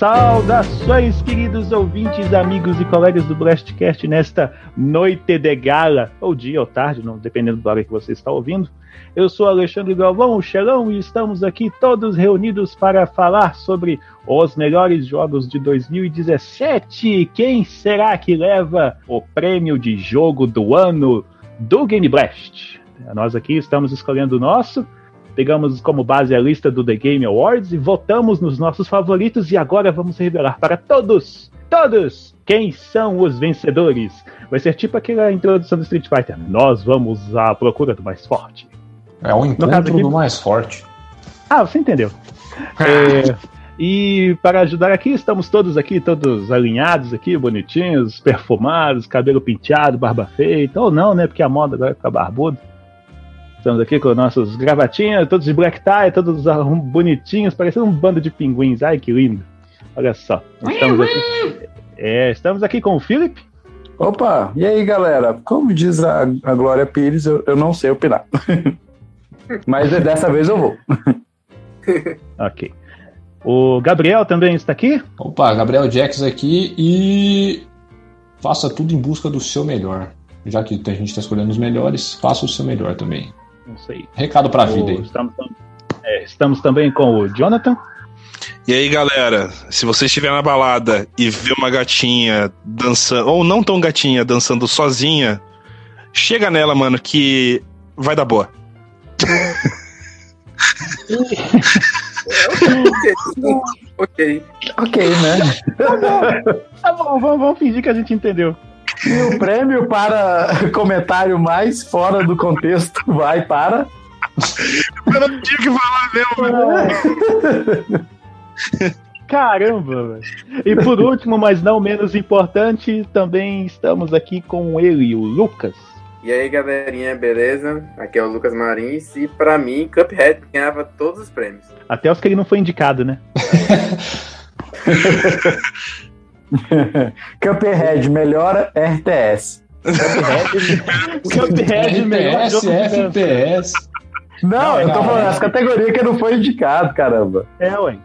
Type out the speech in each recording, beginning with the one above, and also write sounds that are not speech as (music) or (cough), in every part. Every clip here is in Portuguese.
Saudações, queridos ouvintes, amigos e colegas do Blastcast nesta noite de gala, ou dia ou tarde, não, dependendo da hora que você está ouvindo. Eu sou Alexandre Galvão, o Xelão, e estamos aqui todos reunidos para falar sobre os melhores jogos de 2017. Quem será que leva o prêmio de jogo do ano do Game Blast? Nós aqui estamos escolhendo o nosso pegamos como base a lista do The Game Awards e votamos nos nossos favoritos e agora vamos revelar para todos, todos, quem são os vencedores. Vai ser tipo aquela introdução do Street Fighter. Nós vamos à procura do mais forte. É o encontro aqui... do mais forte. Ah, você entendeu. (laughs) é, e para ajudar aqui, estamos todos aqui, todos alinhados aqui, bonitinhos, perfumados, cabelo penteado, barba feita, ou não, né? Porque a moda agora é ficar barbudo. Estamos aqui com nossos gravatinhas, todos de black tie, todos bonitinhos, parecendo um bando de pinguins. Ai, que lindo. Olha só. Estamos aqui, é, estamos aqui com o Felipe. Opa, e aí galera? Como diz a, a Glória Pires, eu, eu não sei opinar. (laughs) Mas dessa vez eu vou. (laughs) ok. O Gabriel também está aqui? Opa, Gabriel Jax aqui e faça tudo em busca do seu melhor. Já que a gente está escolhendo os melhores, faça o seu melhor também. Não sei. Recado pra o, vida aí. Estamos, é, estamos também com o Jonathan. E aí, galera, se você estiver na balada e vê uma gatinha dançando, ou não tão gatinha, dançando sozinha, chega nela, mano, que vai dar boa. (laughs) ok. Ok, né? Tá bom, tá bom vamos, vamos fingir que a gente entendeu. E o prêmio para (laughs) comentário mais fora do contexto vai para. Eu não tinha que falar mesmo, (laughs) Caramba, velho. E por último, mas não menos importante, também estamos aqui com ele, o Lucas. E aí, galerinha, beleza? Aqui é o Lucas Marins e para mim, Cuphead ganhava todos os prêmios. Até os que ele não foi indicado, né? (laughs) Cuphead, melhor RTS. Cuphead, melhor RTS, FPS. Não, eu tô falando as categorias que não foi indicado, caramba. É, ué.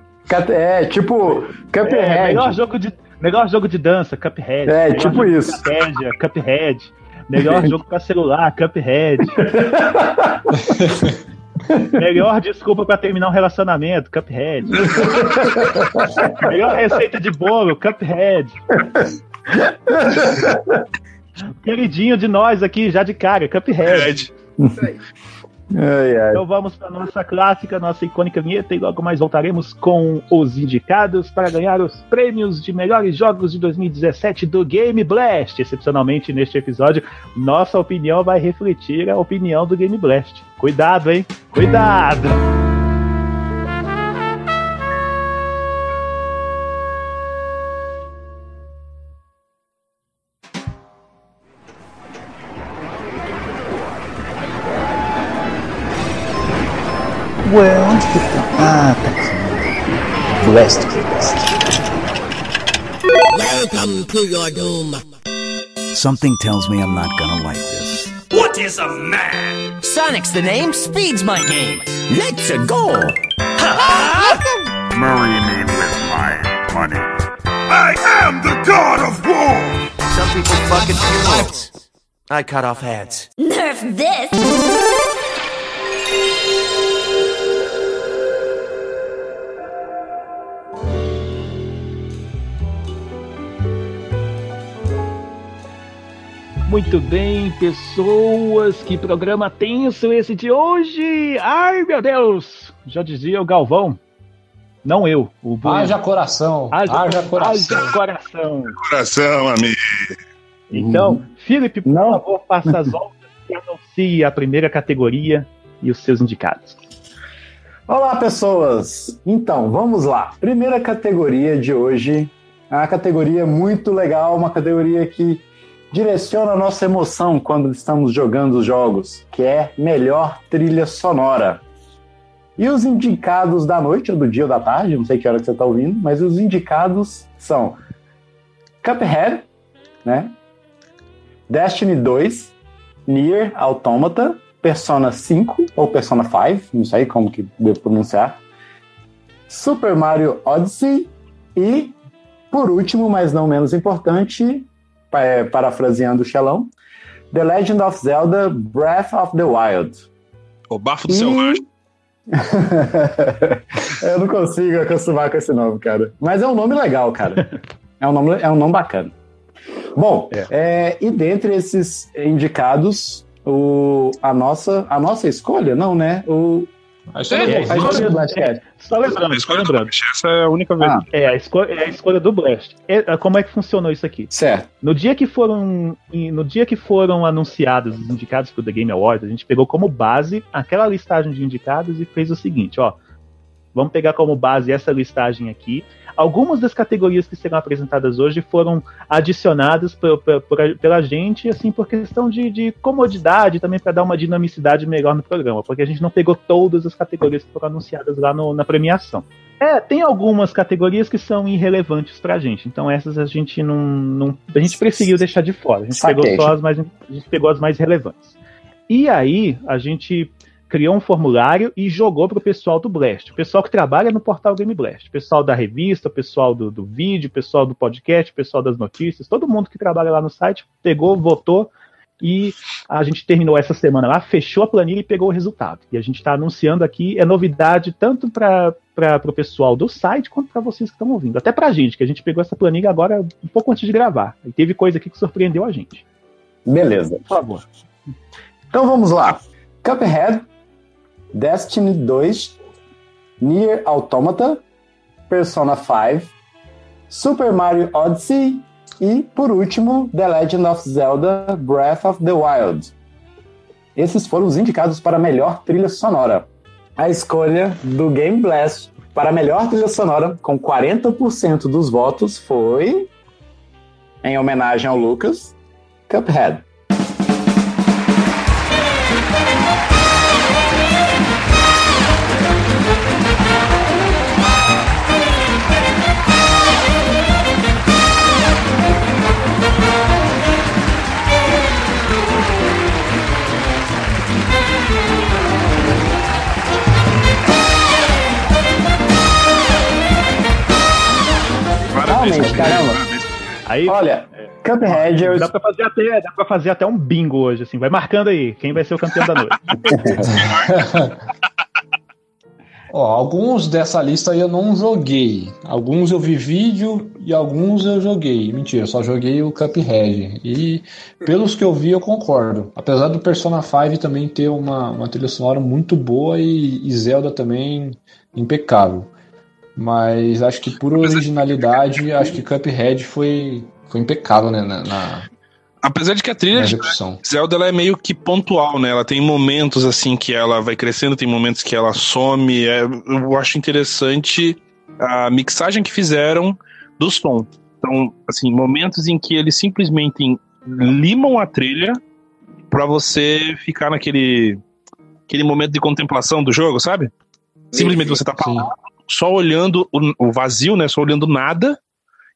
É, tipo, Cuphead. É, melhor, jogo de, melhor jogo de dança, Cuphead. É, tipo isso. Estratégia, Cuphead. Melhor (laughs) jogo pra celular, Cuphead. (laughs) (laughs) Melhor desculpa para terminar um relacionamento, Cuphead. (laughs) Melhor receita de bolo, Cuphead. (laughs) Queridinho de nós aqui, já de cara, Cuphead. Isso aí. Ai, ai. Então vamos para nossa clássica, nossa icônica vinheta e logo mais voltaremos com os indicados para ganhar os prêmios de melhores jogos de 2017 do Game Blast. Excepcionalmente neste episódio, nossa opinião vai refletir a opinião do Game Blast. Cuidado, hein? Cuidado! Ué, onde que tá? Ah, tá aqui. Blast Blast. Welcome to your doom. Something tells me I'm not gonna like this. What is a man? Sonic's the name, speed's my game. Let's -a go. Marry me with my money. I am the god of war. Some people fucking funerals. I cut off heads. Nerf this. Muito bem, pessoas, que programa tenso esse de hoje! Ai, meu Deus! Já dizia o Galvão. Não eu, o Bruno. Haja coração. Haja, haja coração. Haja coração. Coração, amigo. Então, uhum. Felipe, por Não. favor, faça as (laughs) voltas e anuncie a primeira categoria e os seus indicados. Olá, pessoas! Então, vamos lá. Primeira categoria de hoje é uma categoria muito legal, uma categoria que direciona a nossa emoção quando estamos jogando os jogos, que é melhor trilha sonora. E os indicados da noite, ou do dia ou da tarde, não sei que hora que você está ouvindo, mas os indicados são Cuphead, né? Destiny 2, Nier Automata, Persona 5 ou Persona 5, não sei como que devo pronunciar, Super Mario Odyssey E, por último, mas não menos importante, é, parafraseando o Xelão, The Legend of Zelda Breath of the Wild. O bafo do E- selvagem. (laughs) Eu não consigo acostumar com esse nome, cara. Mas é um nome legal, cara. (laughs) É um nome, é um nome bacana. Bom, é, e dentre esses indicados, o, a, nossa, a nossa escolha, não, né? O, A história É, é, a escolha do Blastcast. Só lembrando, A escolha do lembrando. Blast, essa é a única vez. Ah. É a, escolha, é a escolha do Blast. É, como é que funcionou isso aqui? Certo. No dia que foram, no dia que foram anunciados os indicados para o The Game Awards, a gente pegou como base aquela listagem de indicados e fez o seguinte, ó. Vamos pegar como base essa listagem aqui. Algumas das categorias que serão apresentadas hoje foram adicionadas por- por- por- pela gente, assim, por questão de, de comodidade, também para dar uma dinamicidade melhor no programa, porque a gente não pegou todas as categorias que foram anunciadas lá no- na premiação. É, tem algumas categorias que são irrelevantes pra gente, então essas a gente não. não a gente preferiu deixar de fora. A gente, pegou só as mais, a gente pegou as mais relevantes. E aí, a gente criou um formulário e jogou pro pessoal do Blast. O pessoal que trabalha no portal Game Blast. O pessoal da revista, o pessoal do, do vídeo, o pessoal do podcast, o pessoal das notícias, todo mundo que trabalha lá no site pegou, votou e a gente terminou essa semana lá, fechou a planilha e pegou o resultado. E a gente está anunciando aqui, é novidade tanto para o pessoal do site quanto para vocês que estão ouvindo. Até para a gente, que a gente pegou essa planilha agora um pouco antes de gravar. E teve coisa aqui que surpreendeu a gente. Beleza. Por favor. Então vamos lá. Cuphead, Destiny 2, Nier Automata, Persona 5, Super Mario Odyssey e, por último, The Legend of Zelda Breath of the Wild. Esses foram os indicados para melhor trilha sonora. A escolha do Game Blast para melhor trilha sonora, com 40% dos votos, foi, em homenagem ao Lucas, Cuphead. Realmente, cara. caramba. Aí Olha, Cuphead, eu dá para fazer até dá para fazer até um bingo hoje, assim. Vai marcando aí quem vai ser o campeão da noite. (laughs) Ó, alguns dessa lista aí eu não joguei. Alguns eu vi vídeo e alguns eu joguei. Mentira, eu só joguei o Cuphead. E pelos que eu vi, eu concordo. Apesar do Persona 5 também ter uma, uma trilha sonora muito boa e, e Zelda também impecável. Mas acho que por originalidade, acho que Cuphead foi, foi impecável né, na, na, Apesar de que a trilha de. Zelda ela é meio que pontual, né? Ela tem momentos assim que ela vai crescendo, tem momentos que ela some. É, eu acho interessante a mixagem que fizeram do som. Então, assim, momentos em que eles simplesmente limam a trilha pra você ficar naquele aquele momento de contemplação do jogo, sabe? Simplesmente você tá parado, só olhando o, o vazio, né? Só olhando nada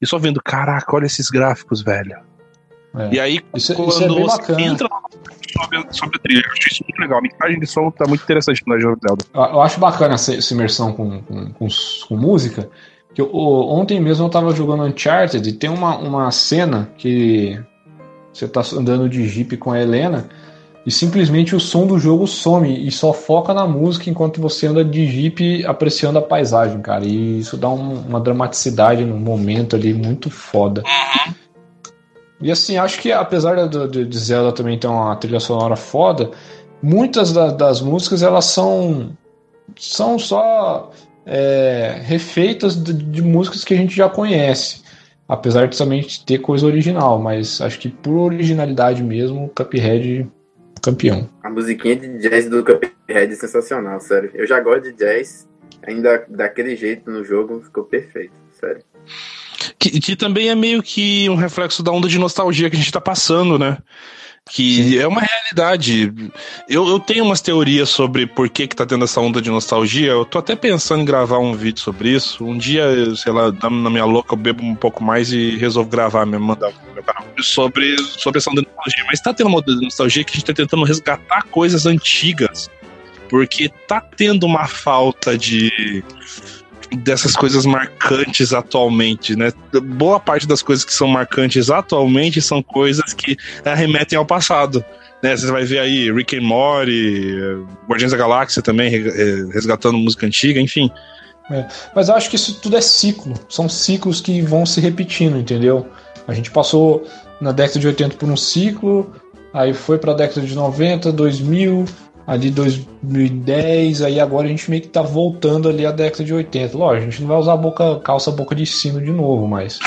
e só vendo, caraca, olha esses gráficos, velho. É. E aí, Isso, quando isso é você bacana. entra sobre a, sobre a trilha, eu acho isso muito legal. A mixagem de som tá muito interessante no Legend Zelda. Eu acho bacana essa, essa imersão com, com, com, com música. Que eu- ontem mesmo eu tava jogando Uncharted e tem uma, uma cena que você tá andando de jeep com a Helena e simplesmente o som do jogo some e só foca na música enquanto você anda de jeep apreciando a paisagem, cara. E isso dá um- uma dramaticidade no momento ali muito foda. E assim, acho que apesar de, de, Zelda também ter uma trilha sonora foda, muitas da- das músicas elas são são só é, refeitas de, de músicas que a gente já conhece. Apesar de também ter coisa original, mas acho que por originalidade mesmo, Cuphead campeão. A musiquinha de jazz do Cuphead é sensacional, sério. Eu já gosto de jazz, ainda daquele jeito no jogo ficou perfeito, sério. Que, que também é meio que um reflexo da onda de nostalgia que a gente tá passando, né? Que é uma realidade. Eu, eu tenho umas teorias sobre por que, que tá tendo essa onda de nostalgia. Eu tô até pensando em gravar um vídeo sobre isso. Um dia, sei lá, na minha louca, eu bebo um pouco mais e resolvo gravar mesmo, mandar. Sobre, sobre essa onda de nostalgia. Mas tá tendo uma onda de nostalgia que a gente tá tentando resgatar coisas antigas. Porque tá tendo uma falta de dessas coisas marcantes atualmente, né? Boa parte das coisas que são marcantes atualmente são coisas que arremetem ao passado. Né, você vai ver aí Rick and Morty, Guardiões da Galáxia também, resgatando música antiga, enfim. É, mas eu acho que isso tudo é ciclo. São ciclos que vão se repetindo, entendeu? A gente passou na década de 80 por um ciclo, aí foi para a década de 90, 2000, ali 2010, aí agora a gente meio que tá voltando ali à década de 80. Lógico, a gente não vai usar boca, calça boca de sino de novo, mas.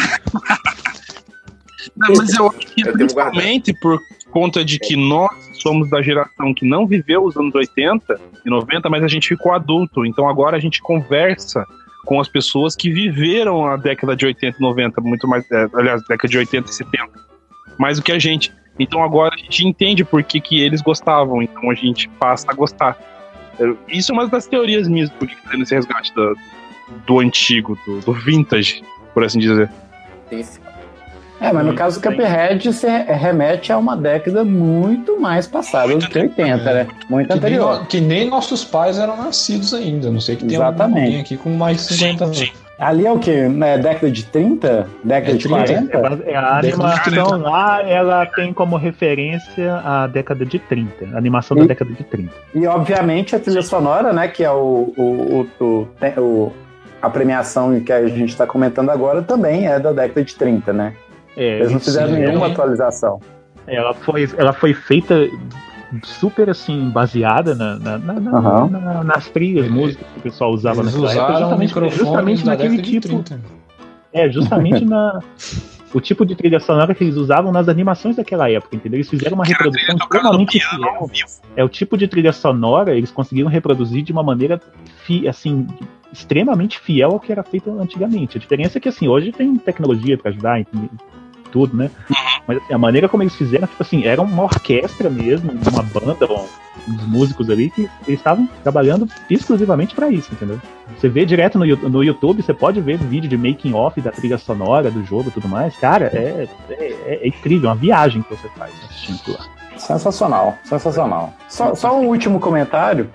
Não, mas eu acho que principalmente por conta de que nós somos da geração que não viveu os anos 80 e 90, mas a gente ficou adulto. Então agora a gente conversa com as pessoas que viveram a década de 80 e 90, muito mais, é, aliás, década de 80 e 70, mais do que a gente. Então agora a gente entende por que, que eles gostavam, então a gente passa a gostar. Isso é uma das teorias minhas por que tá esse resgate do, do antigo, do, do vintage, por assim dizer. É, mas no caso do Cuphead, você remete a uma década muito mais passada do que 80, né? Muito que anterior. Nem, que nem nossos pais eram nascidos ainda. Não sei que tem Exatamente. alguém aqui com mais de 50 anos. Ali é o quê? É década de 30? Década É de 30. 40? É, a Década de animação lá, ela tem como referência a década de 30. A animação da E- década de 30. E obviamente a trilha sonora, né? Que é o, o, o, o- o- a premiação que a gente está comentando agora também é da década de 30, né? É, Eles não fizeram sim, nenhuma é. atualização. ela, foi, ela foi feita super assim, baseada na, na- na- na- Aham. na- nas trilhas, músicas que o pessoal usava Eles naquela época. Justamente, justamente naquele tipo. 30. É, justamente (laughs) na. O tipo de trilha sonora que eles usavam nas animações daquela época, entendeu? Eles fizeram uma Que reprodução extremamente fiel. É o tipo de trilha sonora, eles conseguiram reproduzir de uma maneira fi- assim, extremamente fiel ao que era feito antigamente. A diferença é que assim, hoje tem tecnologia para ajudar em tudo, né? Mas assim, a maneira como eles fizeram, tipo assim, era uma orquestra mesmo, uma banda, bom, uns músicos ali que eles estavam trabalhando exclusivamente para isso, entendeu? Você vê direto no, no YouTube, você pode ver vídeo de making off da trilha sonora do jogo e tudo mais. Cara, é, é, é incrível, é uma viagem que você faz assistindo lá. Sensacional, sensacional. Só, só um último comentário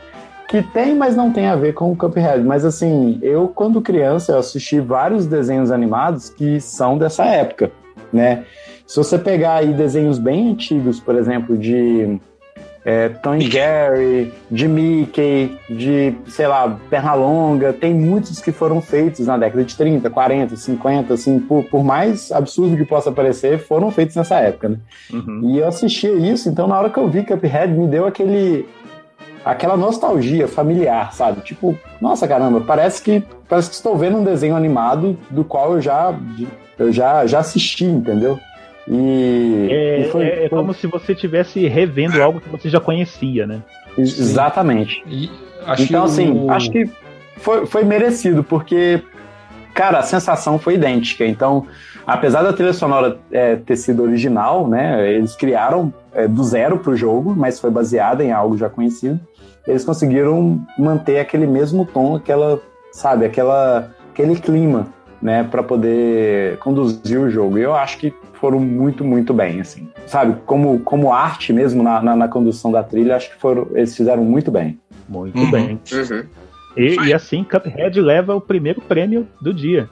que tem, mas não tem a ver com o Cuphead. Mas assim, eu quando criança eu assisti vários desenhos animados que são dessa época, né? Se você pegar aí desenhos bem antigos, por exemplo, de é, Tom e Jerry, de Mickey, de, sei lá, Pernalonga, tem muitos que foram feitos na década de 30, 40, 50, assim, por, por mais absurdo que possa parecer, foram feitos nessa época, né? E eu assistia isso, então na hora que eu vi Cuphead, me deu aquele aquela nostalgia familiar, sabe? Tipo, nossa caramba, parece que parece que estou vendo um desenho animado do qual eu já eu já já assisti, entendeu? E, É, e foi- é- é foi- como se você estivesse revendo algo que você já conhecia, né? exatamente. E acho então, que assim, o- acho que foi, foi merecido, porque, cara, a sensação foi idêntica. Então, apesar da trilha sonora é, ter sido original, né? Eles criaram é, do zero pro jogo, mas foi baseada em algo já conhecido. Eles conseguiram manter aquele mesmo tom, aquela, sabe, aquela, aquele clima, né, para poder conduzir o jogo. E eu acho que foram muito, muito bem, assim. Sabe, como, como arte mesmo na, na, na condução da trilha, acho que foram, eles fizeram muito bem. Muito Uhum. bem. Uhum. E, e assim, Cuphead leva o primeiro prêmio do dia.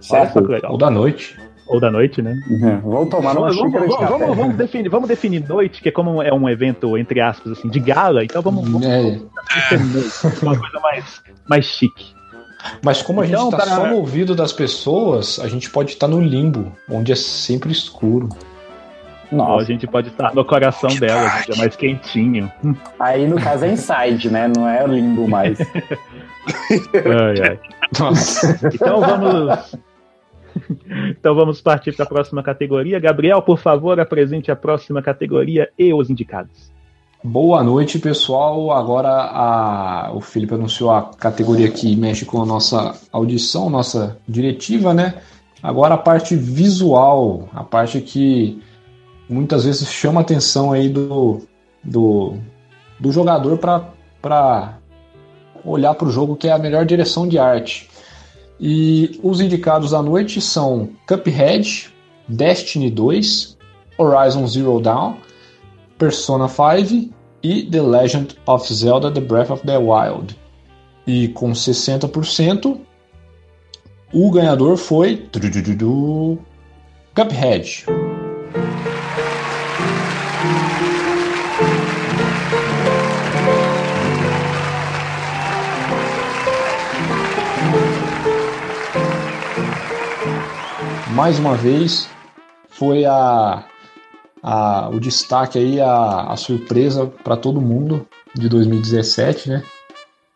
Certo? Ou da noite. Ou da noite, né? Uhum. Vou tomar uma Vamos, vamos, de vamos, café. vamos- vamos definir, vamos definir noite, que é como é um evento, entre aspas, assim, de gala, então vamos, vamos É, definir noite, uma coisa mais, mais chique. Mas como a gente tá para- só no ouvido das pessoas, a gente pode estar no limbo, onde é sempre escuro. Ou a Nossa, gente pode estar no coração dela, gente, é mais quentinho. aí no caso é inside, né? Não é limbo mais. (laughs) Ai, ai. Nossa. Então vamos. Então vamos partir para a próxima categoria. Gabriel, por favor, apresente a próxima categoria e os indicados. Boa noite, pessoal. Agora a... o Felipe anunciou a categoria que mexe com a nossa audição, nossa diretiva, né? Agora a parte visual, a parte que muitas vezes chama a atenção aí do, do, do jogador para olhar para o jogo, que é a melhor direção de arte. E os indicados à noite são Cuphead, Destiny 2, Horizon Zero Dawn, Persona 5 e The Legend of Zelda The Breath of the Wild. E com 60%, O ganhador foi. Cuphead. Mais uma vez, foi a, a, o destaque aí, a, a surpresa para todo mundo de 2017, né?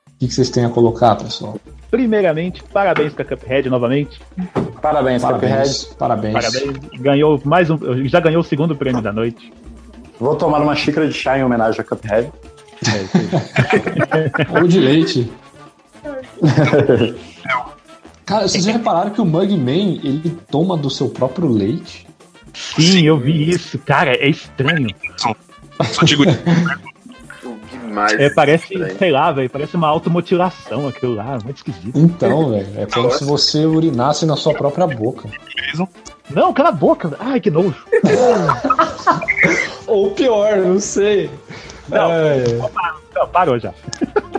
O que, que vocês têm a colocar, pessoal? Primeiramente, parabéns pra Cuphead novamente. Parabéns, Cuphead. Parabéns, parabéns. Parabéns. Ganhou mais um. Já ganhou o segundo prêmio da noite. Vou tomar uma xícara de chá em homenagem a Cuphead. Ou de leite. (laughs) Cara, vocês já repararam que o Mugman, ele toma do seu próprio leite? Sim, eu vi isso. Cara, é estranho. Só digo Demais. (laughs) É, parece, Estranho. sei lá, velho, parece uma automutilação aquilo lá, muito esquisito. Então, velho, é como se você urinasse na sua própria boca. mesmo. Não, cala a boca. Ai, que nojo. Ou pior, não sei. Não. É. Não, parou já.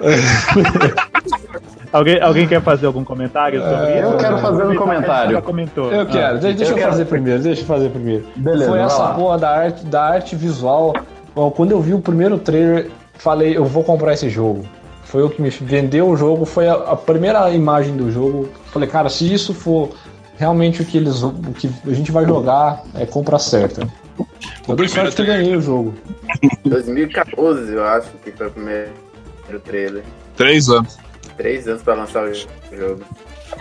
(laughs) alguém, alguém quer fazer algum comentário sobre É, isso? eu quero fazer um comentário. Já comentou. Eu quero, Ah, de- deixa eu, eu quero- fazer primeiro, deixa eu fazer primeiro. Beleza, Foi essa lá. porra da arte, da arte visual. Ó, quando eu vi o primeiro trailer, falei, eu vou comprar esse jogo. Foi o que me vendeu o jogo, foi a, a primeira imagem do jogo. Falei, cara, se isso for realmente o que eles o que a gente vai jogar, é compra certa. Eu dei sorte que eu ganhei o jogo. 2014, eu acho que foi o primeiro trailer. Três anos. Três anos pra lançar o jogo.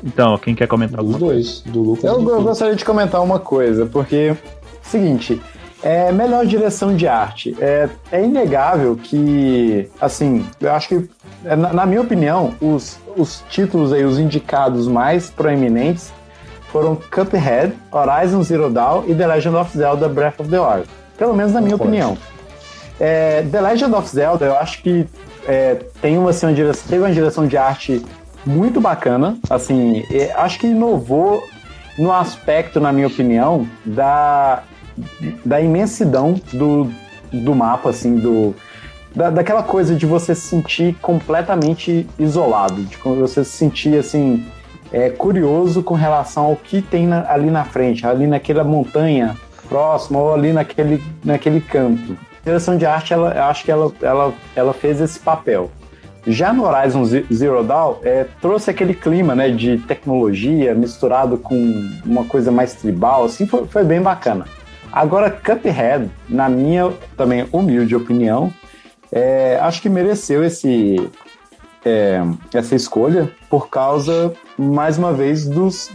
Então, quem quer comentar alguma dois, do Lucas. Eu, do eu gostaria de comentar uma coisa, porque, seguinte, é melhor direção de arte. É, é inegável que, assim, eu acho que, é, na, na minha opinião, os, os títulos aí, os indicados mais proeminentes foram Cuphead, Horizon Zero Dawn e The Legend of Zelda Breath of the Wild. Pelo menos na minha Concordo. opinião. É, The Legend of Zelda, eu acho que é, tem uma, assim, uma direção, teve uma direção de arte muito bacana. Assim, é, acho que inovou no aspecto, na minha opinião, da, da imensidão do, do mapa, assim, do, da, daquela coisa de você se sentir completamente isolado, de você se sentir assim é, curioso com relação ao que tem na- ali na frente, ali naquela montanha próxima ou ali naquele, naquele canto. A direção de arte, ela, eu acho que ela, ela, ela fez esse papel. Já no Horizon Ze- Zero Dawn, é, trouxe aquele clima né, de tecnologia misturado com uma coisa mais tribal, assim, foi, foi bem bacana. Agora, Cuphead, na minha também humilde opinião, é, acho que mereceu esse, é, essa escolha por causa, mais uma vez, dos.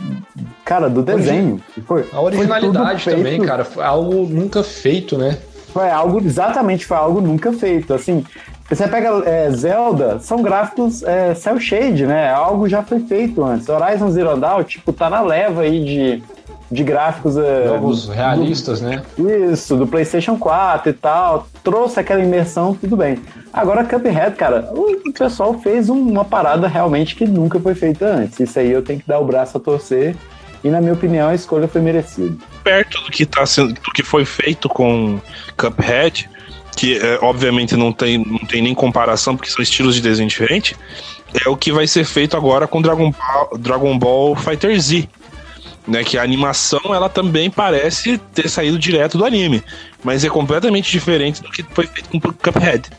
Cara, do desenho. Foi, A originalidade foi também, cara, foi algo nunca feito, né? Foi algo, exatamente, foi algo nunca feito. Assim, você pega é, Zelda, são gráficos é, cel shade, né? Algo já foi feito antes. Horizon Zero Dawn, tipo, tá na leva aí de, de gráficos. é, Jogos do- realistas, né? Isso, do PlayStation 4 e tal. Trouxe aquela imersão, tudo bem. Agora, Cuphead, cara, o pessoal fez um- uma parada realmente que nunca foi feita antes. Isso aí eu tenho que dar o braço a torcer. E, na minha opinião, a escolha foi merecida. Perto do que, tá sendo, do que foi feito com Cuphead, que é, obviamente não tem, não tem nem comparação, porque são estilos de desenho diferentes, é o que vai ser feito agora com Dragon Ball, Dragon Ball Fighter Z. Né, que a animação ela também parece ter saído direto do anime, mas é completamente diferente do que foi feito com Cuphead.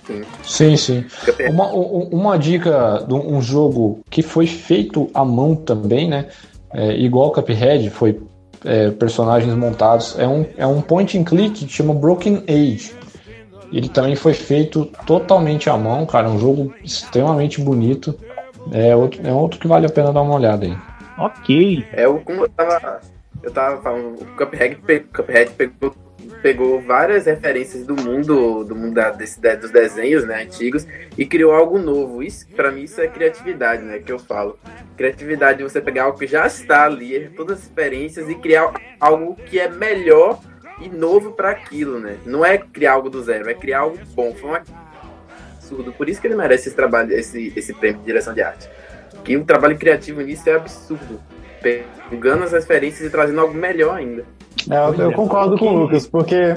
Sim, sim. Uma, uma dica de um jogo que foi feito à mão também, né? É, igual Cuphead, foi é, personagens montados. É um, é um point and click que chama Broken Age. Ele também foi feito totalmente à mão, cara. É um jogo extremamente bonito. É outro, é outro que vale a pena dar uma olhada aí. Ok. É o como eu tava. Eu tava falando, o Cuphead, Cuphead pegou, pegou várias referências do mundo, do mundo da- desse, de- dos desenhos, né, antigos, e criou algo novo. Isso, para mim, isso é criatividade, né, que eu falo. Criatividade você pegar algo que já está ali, todas as experiências, e criar algo que é melhor e novo para aquilo, né? Não é criar algo do zero, é criar algo bom. Foi um absurdo. Por isso que ele merece esse trabalho, esse, esse prêmio de direção de arte. Que o trabalho criativo nisso é absurdo. Pegando as referências e trazendo algo melhor ainda. É, eu, eu concordo com o Lucas, porque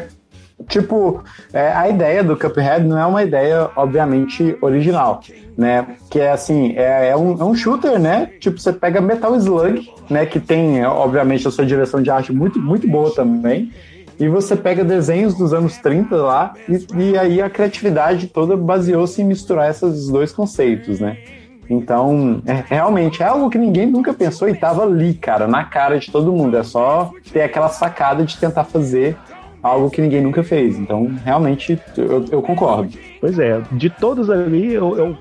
tipo, é, a ideia do Cuphead não é uma ideia, obviamente, original, né? Que é assim, é, é um, é um shooter, né? Tipo, você pega Metal Slug, né? Que tem, obviamente, a sua direção de arte muito, muito boa também. E você pega desenhos dos anos 30 lá, e, e aí a criatividade toda baseou-se em misturar esses dois conceitos, né? Então, é, realmente é algo que ninguém nunca pensou e tava ali, cara, na cara de todo mundo. É só ter aquela sacada de tentar fazer algo que ninguém nunca fez. Então, realmente, eu, eu concordo. Pois é, de todos ali, eu, eu,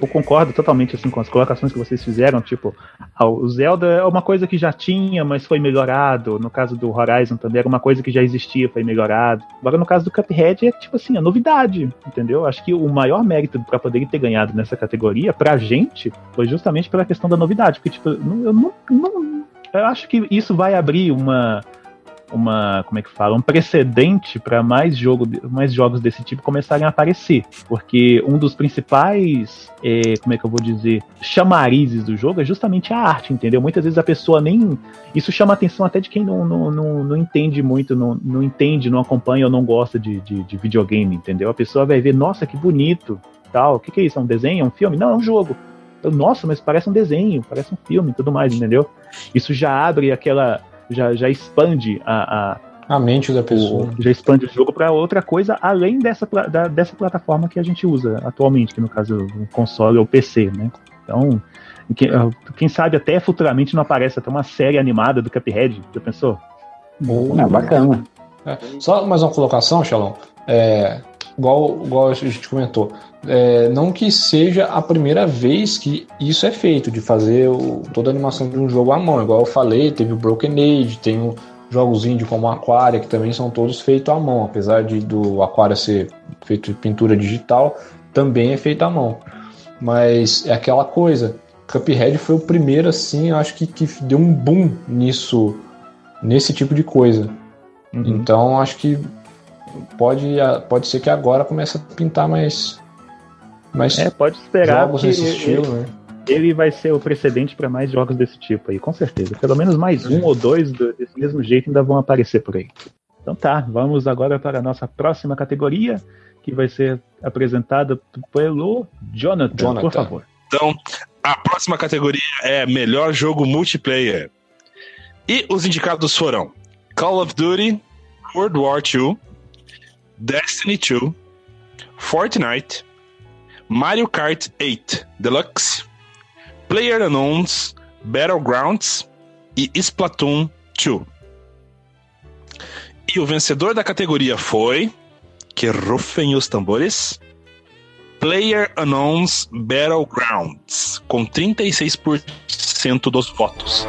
eu concordo totalmente assim, com as colocações que vocês fizeram. Tipo, o Zelda é uma coisa que já tinha, mas foi melhorado. No caso do Horizon também era uma coisa que já existia, foi melhorado. Agora, no caso do Cuphead, é tipo assim, a novidade, entendeu? Acho que o maior mérito para poder ter ganhado nessa categoria, pra gente, foi justamente pela questão da novidade. Porque, tipo, eu não, não eu acho que isso vai abrir uma, uma, como é que fala, um precedente para mais, jogo, mais jogos desse tipo começarem a aparecer, porque um dos principais, é, como é que eu vou dizer, chamarizes do jogo é justamente a arte, entendeu? Muitas vezes a pessoa nem, isso chama atenção até de quem não, não, não, não entende muito, não, não entende, não acompanha ou não gosta de, de, de videogame, entendeu? A pessoa vai ver, nossa, que bonito, tal, o que, que é isso? É um desenho? É um filme? Não, é um jogo. Nossa, mas parece um desenho, parece um filme, tudo mais, entendeu? Isso já abre aquela já, já expande a, a a mente da pessoa. já expande o jogo para outra coisa além dessa, da, dessa plataforma que a gente usa atualmente, que no caso o console ou o PC, né? Então, quem, quem, sabe até futuramente não aparece até uma série animada do Cuphead, já pensou? Boa, é bacana. É, só mais uma colocação, Shalom. É, igual, igual a gente comentou, é, não que seja a primeira vez que isso é feito, de fazer o, toda a animação de um jogo à mão. Igual eu falei, teve o Broken Age, tem um, jogos indie como Aquaria, que também são todos feitos à mão. Apesar de do Aquaria ser feito de pintura digital, também é feito à mão. Mas é aquela coisa, Cuphead foi o primeiro, assim, acho que, que deu um boom nisso, nesse tipo de coisa. Uhum. Então acho que pode, pode ser que agora comece a pintar mais, mais é, pode esperar jogos nesse estilo, né? Ele vai ser o precedente para mais jogos desse tipo aí, com certeza. Pelo menos mais um ou dois desse mesmo jeito ainda vão aparecer por aí. Então tá, vamos agora para a nossa próxima categoria, que vai ser apresentada pelo Jonathan, Jonathan. por favor. Então, a próxima categoria é Melhor Jogo Multiplayer. E os indicados foram Call of Duty, World War II, Destiny 2, Fortnite, Mario Kart 8 Deluxe, Player Unknowns Battlegrounds e Splatoon 2. E o vencedor da categoria foi. Que rufem os tambores. Player Unknowns Battlegrounds, com 36% dos votos.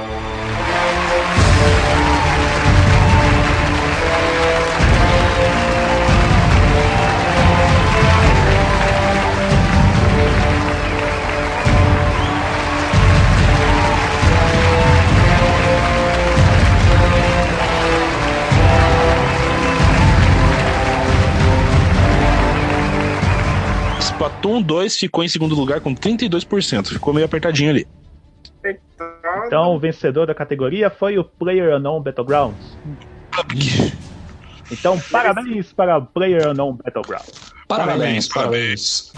Splatoon 2 ficou em segundo lugar com 32%. Ficou meio apertadinho ali. Então, o vencedor da categoria foi o Player Unknown Battlegrounds. Então, parabéns para o Player Unknown Battlegrounds. Parabéns, parabéns.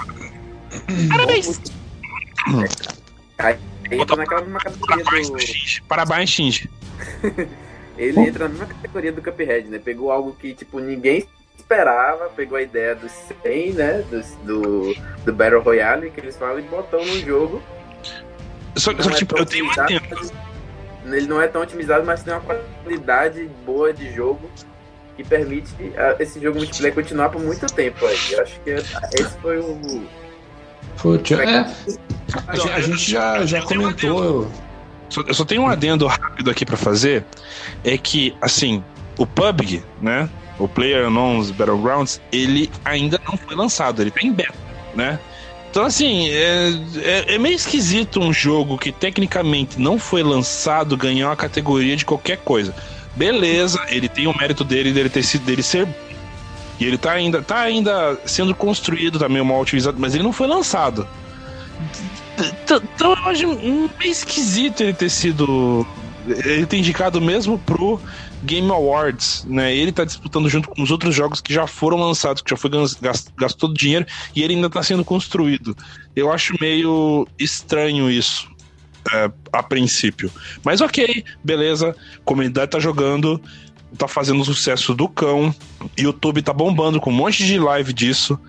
Parabéns. Aí entra naquela mesma categoria do. Parabéns, Shinji. (laughs) Ele entra na mesma categoria do Cuphead, né? Pegou algo que, tipo, ninguém esperava, pegou a ideia dos 100, né? Do, do, do Battle Royale, que eles falam, e botou no jogo. Só, só que, é tipo, eu tenho tempo. Ele não é tão otimizado, mas tem uma qualidade boa de jogo que permite esse jogo multiplayer continuar por muito tempo aí. Eu acho que esse foi o. Putz, é. A, a gente já, já comentou. Eu só tenho um adendo rápido aqui para fazer. É que, assim, o PUBG, né? O Player Unknown's Battlegrounds, ele ainda não foi lançado, ele tá em beta, né? Então, assim, é, é, é, meio esquisito um jogo que tecnicamente não foi lançado ganhar uma categoria de qualquer coisa. Beleza, ele tem o mérito dele, dele ter sido dele ser. E ele tá ainda, tá ainda sendo construído, tá meio mal utilizado, mas ele não foi lançado. Então eu acho meio esquisito ele ter sido ele tem indicado mesmo pro Game Awards, né? Ele tá disputando junto com os outros jogos que já foram lançados, que já foi gastou todo o dinheiro e ele ainda tá sendo construído. Eu acho meio estranho isso. é, a princípio. Mas ok, beleza. Comunidade tá jogando, tá fazendo sucesso do cão. YouTube tá bombando com um monte de live disso.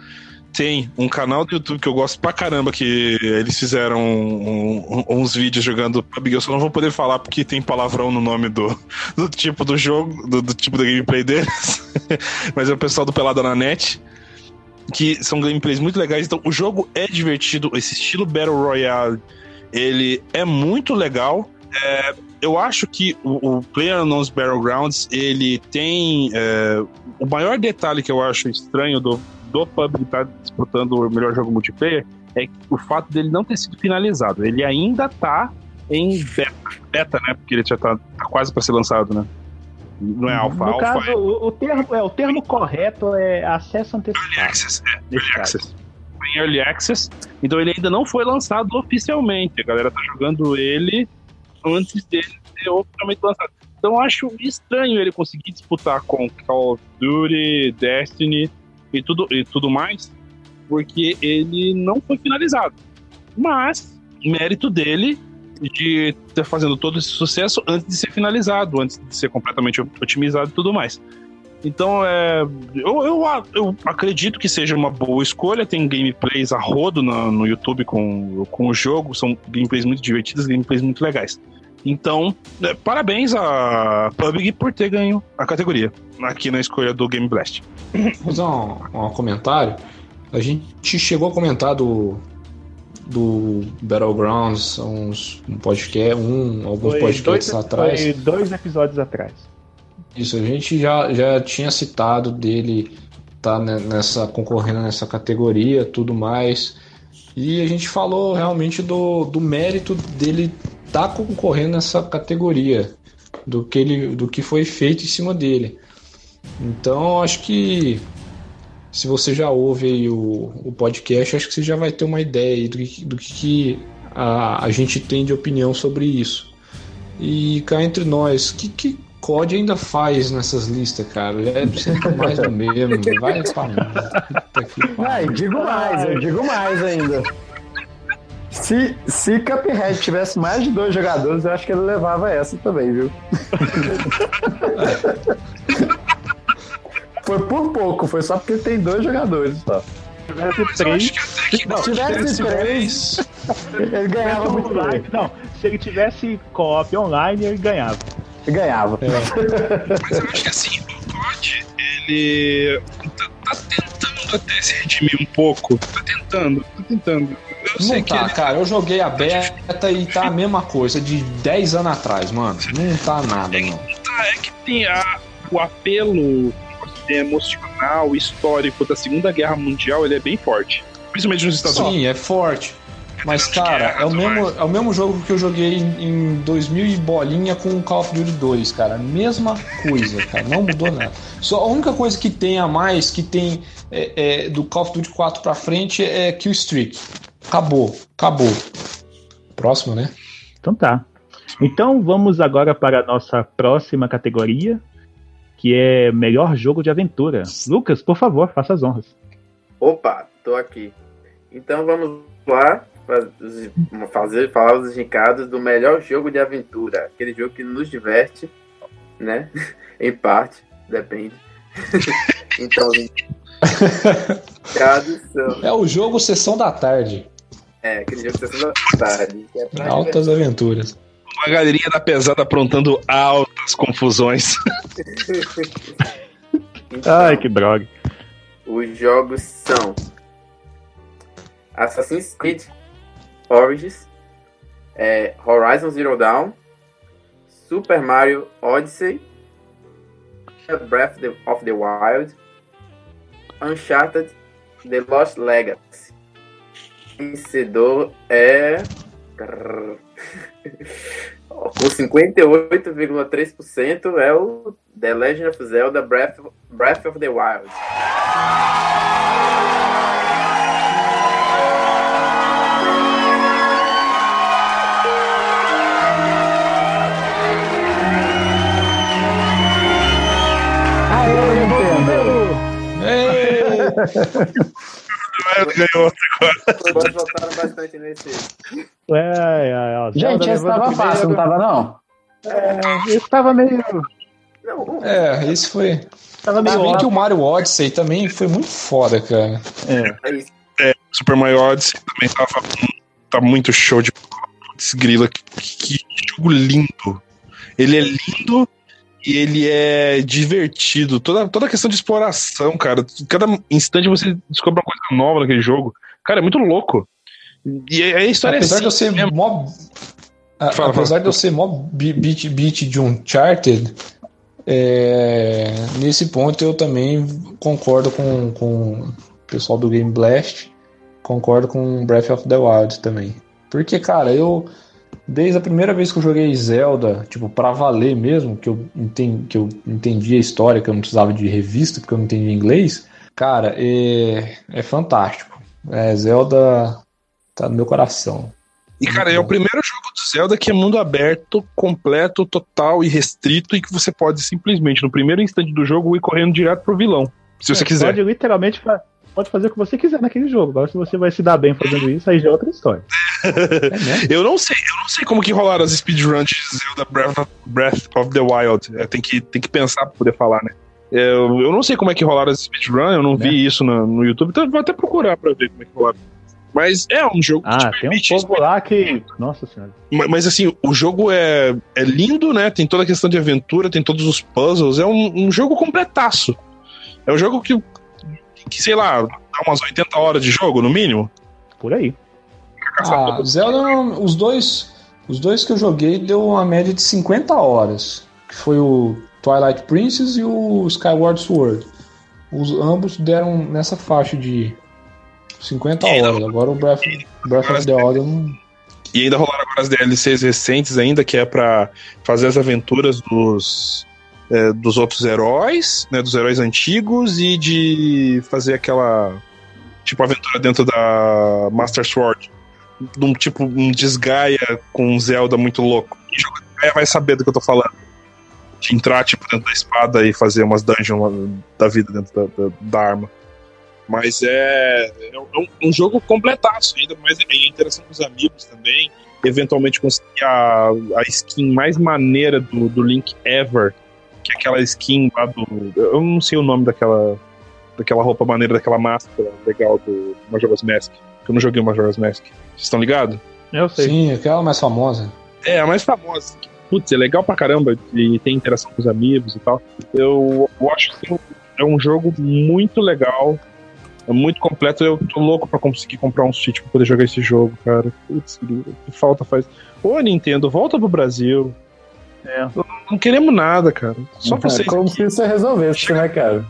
Tem um canal do YouTube que eu gosto pra caramba, que eles fizeram um- um- uns vídeos jogando PUBG. Eu só não vou poder falar porque tem palavrão no nome do, do tipo do jogo, do, do tipo da gameplay deles. (laughs) Mas é o pessoal do Pelada na Net. Que são gameplays muito legais. Então, o jogo é divertido. Esse estilo Battle Royale, ele é muito legal. É, eu acho que o, o PlayerUnknown's Battlegrounds, ele tem... é, o maior detalhe que eu acho estranho do, do PUBG estar disputando o melhor jogo multiplayer é o fato dele não ter sido finalizado. Ele ainda tá em beta, beta né? Porque ele já tá, tá quase para ser lançado, né? Não é alfa, no alfa caso, é o, termo, é, o termo correto é acesso Early antecipado. Access. É, Early. Access. Em Early Access, então ele ainda não foi lançado oficialmente. A galera tá jogando ele antes dele ser oficialmente lançado. Então eu acho estranho ele conseguir disputar com Call of Duty, Destiny e tudo, e tudo mais, porque ele não foi finalizado. Mas, mérito dele de estar fazendo todo esse sucesso antes de ser finalizado, antes de ser completamente otimizado e tudo mais. Então, é, eu, eu, eu acredito que seja uma boa escolha. Tem gameplays a rodo no, no YouTube com, com o jogo. São gameplays muito divertidos, gameplays muito legais. Então, é, parabéns a PUBG por ter ganho a categoria aqui na escolha do Game Blast. Vou fazer um, um comentário. A gente chegou a comentar do, do Battlegrounds uns um podcast, um, alguns Foi podcasts dois, atrás. foi dois episódios atrás. Isso, a gente já, já tinha citado dele tá nessa concorrendo nessa categoria, tudo mais. E a gente falou realmente do, do mérito dele tá concorrendo nessa categoria, do que ele do que foi feito em cima dele. Então, acho que se você já ouve aí o, o podcast, acho que você já vai ter uma ideia do que, do que a, a gente tem de opinião sobre isso. E cá entre nós, que, que COD ainda faz nessas listas, cara? É sempre mais do mesmo. (laughs) Vai pra mim. Puta que pariu. Ah, e digo mais, eu digo mais ainda. Se, se Cuphead tivesse mais de dois jogadores, eu acho que ele levava essa também, viu? (laughs) foi por pouco, foi só porque tem dois jogadores só. Se tivesse três, Se tivesse três, ele ganhava muito online, não, se ele tivesse co-op online, ele ganhava. Ele ganhava. (laughs) Mas eu acho que assim, o COD, ele tá, tá tentando até se redimir um pouco. Tá tentando, tá tentando. Eu Não que tá, ele cara. Eu joguei a beta e tá a mesma coisa de 10 anos atrás, mano. Não tá nada, não. tá, é que tem a, o apelo emocional, histórico da Segunda Guerra Mundial, ele é bem forte. Principalmente nos Estados Unidos. Sim, é forte. Mas, cara, é o mesmo, é o mesmo jogo que eu joguei em, em 2000 e bolinha com o Call of Duty 2, cara. Mesma coisa, cara. Não mudou nada. Só a única coisa que tem a mais, que tem é, é, do Call of Duty 4 pra frente, é Kill Streak. Acabou, acabou. Próximo, né? Então tá. Então vamos agora para a nossa próxima categoria, que é melhor jogo de aventura. Lucas, por favor, faça as honras. Opa, tô aqui. Então vamos lá faz- fazer falar os indicados do melhor jogo de aventura, aquele jogo que nos diverte, né? (laughs) em parte, depende. (laughs) então (laughs) É o jogo Sessão da Tarde. é, aquele jogo você da tarde, que é pra Altas aventuras. Uma galerinha da pesada aprontando altas confusões. Então, (laughs) Ai, que droga. Os jogos são Assassin's Creed Origins, é, Horizon Zero Dawn, Super Mario Odyssey, Breath of the Wild, Uncharted, The Lost Legacy. Vencedor é. (laughs) Com 58,3% é o The Legend of Zelda Breath, Breath of the Wild. Ganhou agora. Votaram bastante nesse. É, é, ó, Gente, esse tava fácil, não tava não? É, esse tava meio. É, esse foi. Tava Se meio. bem que o. Mario Odyssey também foi muito foda, cara. é isso. Super Mario Odyssey também tava tá muito show de putz, grila. Que, que jogo lindo. Ele é lindo e ele é divertido. Toda, toda a questão de exploração, cara. Cada instante você descobre uma coisa nova naquele jogo. Cara, é muito louco. E a a história Apesar é de eu ser mesmo. mó. a- Fala, apesar fala. de eu ser mó beat, beat de Uncharted, é, nesse ponto eu também concordo com, com o pessoal do Game Blast, concordo com Breath of the Wild também. Porque, cara, eu. Desde a primeira vez que eu joguei Zelda, tipo, pra valer mesmo, que eu, entendi, que eu entendi a história, que eu não precisava de revista, porque eu não entendia inglês, cara, é, é fantástico. É, Zelda tá no meu coração. E, cara, é o primeiro jogo do Zelda que é mundo aberto, completo, total e restrito, e que você pode simplesmente, no primeiro instante do jogo, ir correndo direto pro vilão. Se você quiser. Pode literalmente fa- pode fazer o que você quiser naquele jogo. Agora, se você vai se dar bem fazendo isso, aí já é outra história. (laughs) Eu não sei, eu não sei como que rolaram as speedruns de Zelda Breath of, Breath of the Wild. É, tem, que, tem que pensar pra poder falar, né? Eu, eu não sei como é que rolaram as speedruns, eu não vi isso no, no YouTube, então eu vou até procurar pra ver como é que rolaram. Mas é um jogo que Ah, te tem um povo lá que. Nossa senhora. Ma- Mas assim, o jogo é, é lindo, né? Tem toda a questão de aventura, tem todos os puzzles. É um, um jogo completaço. É um jogo que, que, sei lá, dá umas 80 horas de jogo, no mínimo. Por aí. Ah, Zelda, não- os dois, os dois que eu joguei deu uma média de 50 horas, que foi o Twilight Princess e o Skyward Sword. Os ambos deram nessa faixa de 50 horas. Agora o Breath, Breath of the Wild não... E ainda rolaram agora as DLCs recentes ainda, que é pra fazer as aventuras dos, é, dos outros heróis, né? Dos heróis antigos e de fazer aquela tipo aventura dentro da Master Sword. Um tipo um desgaia com um Zelda muito louco. Quem joga desgaia vai saber do que eu tô falando. De entrar tipo dentro da espada e fazer umas dungeons da vida dentro da, da, da arma. Mas é, é um, um jogo completaço, ainda mais a interação com os amigos também. Eventualmente conseguir a, a skin mais maneira do, do Link ever, que é aquela skin lá do. Eu não sei o nome daquela, daquela roupa maneira, daquela máscara legal do Majora's Mask. Que eu não joguei o Majora's Mask. Vocês estão ligados? Eu sei. Sim, aquela mais famosa. É, a mais famosa. Putz, é legal pra caramba e tem interação com os amigos e tal. Eu, eu acho que é um jogo muito legal. É muito completo. Eu tô louco pra conseguir comprar um Switch pra poder jogar esse jogo, cara. Putz, que falta faz. Ô, Nintendo, volta pro Brasil. É. Não, queremos nada, cara. Só É, vocês. como aqui. se você resolvesse, né, cara?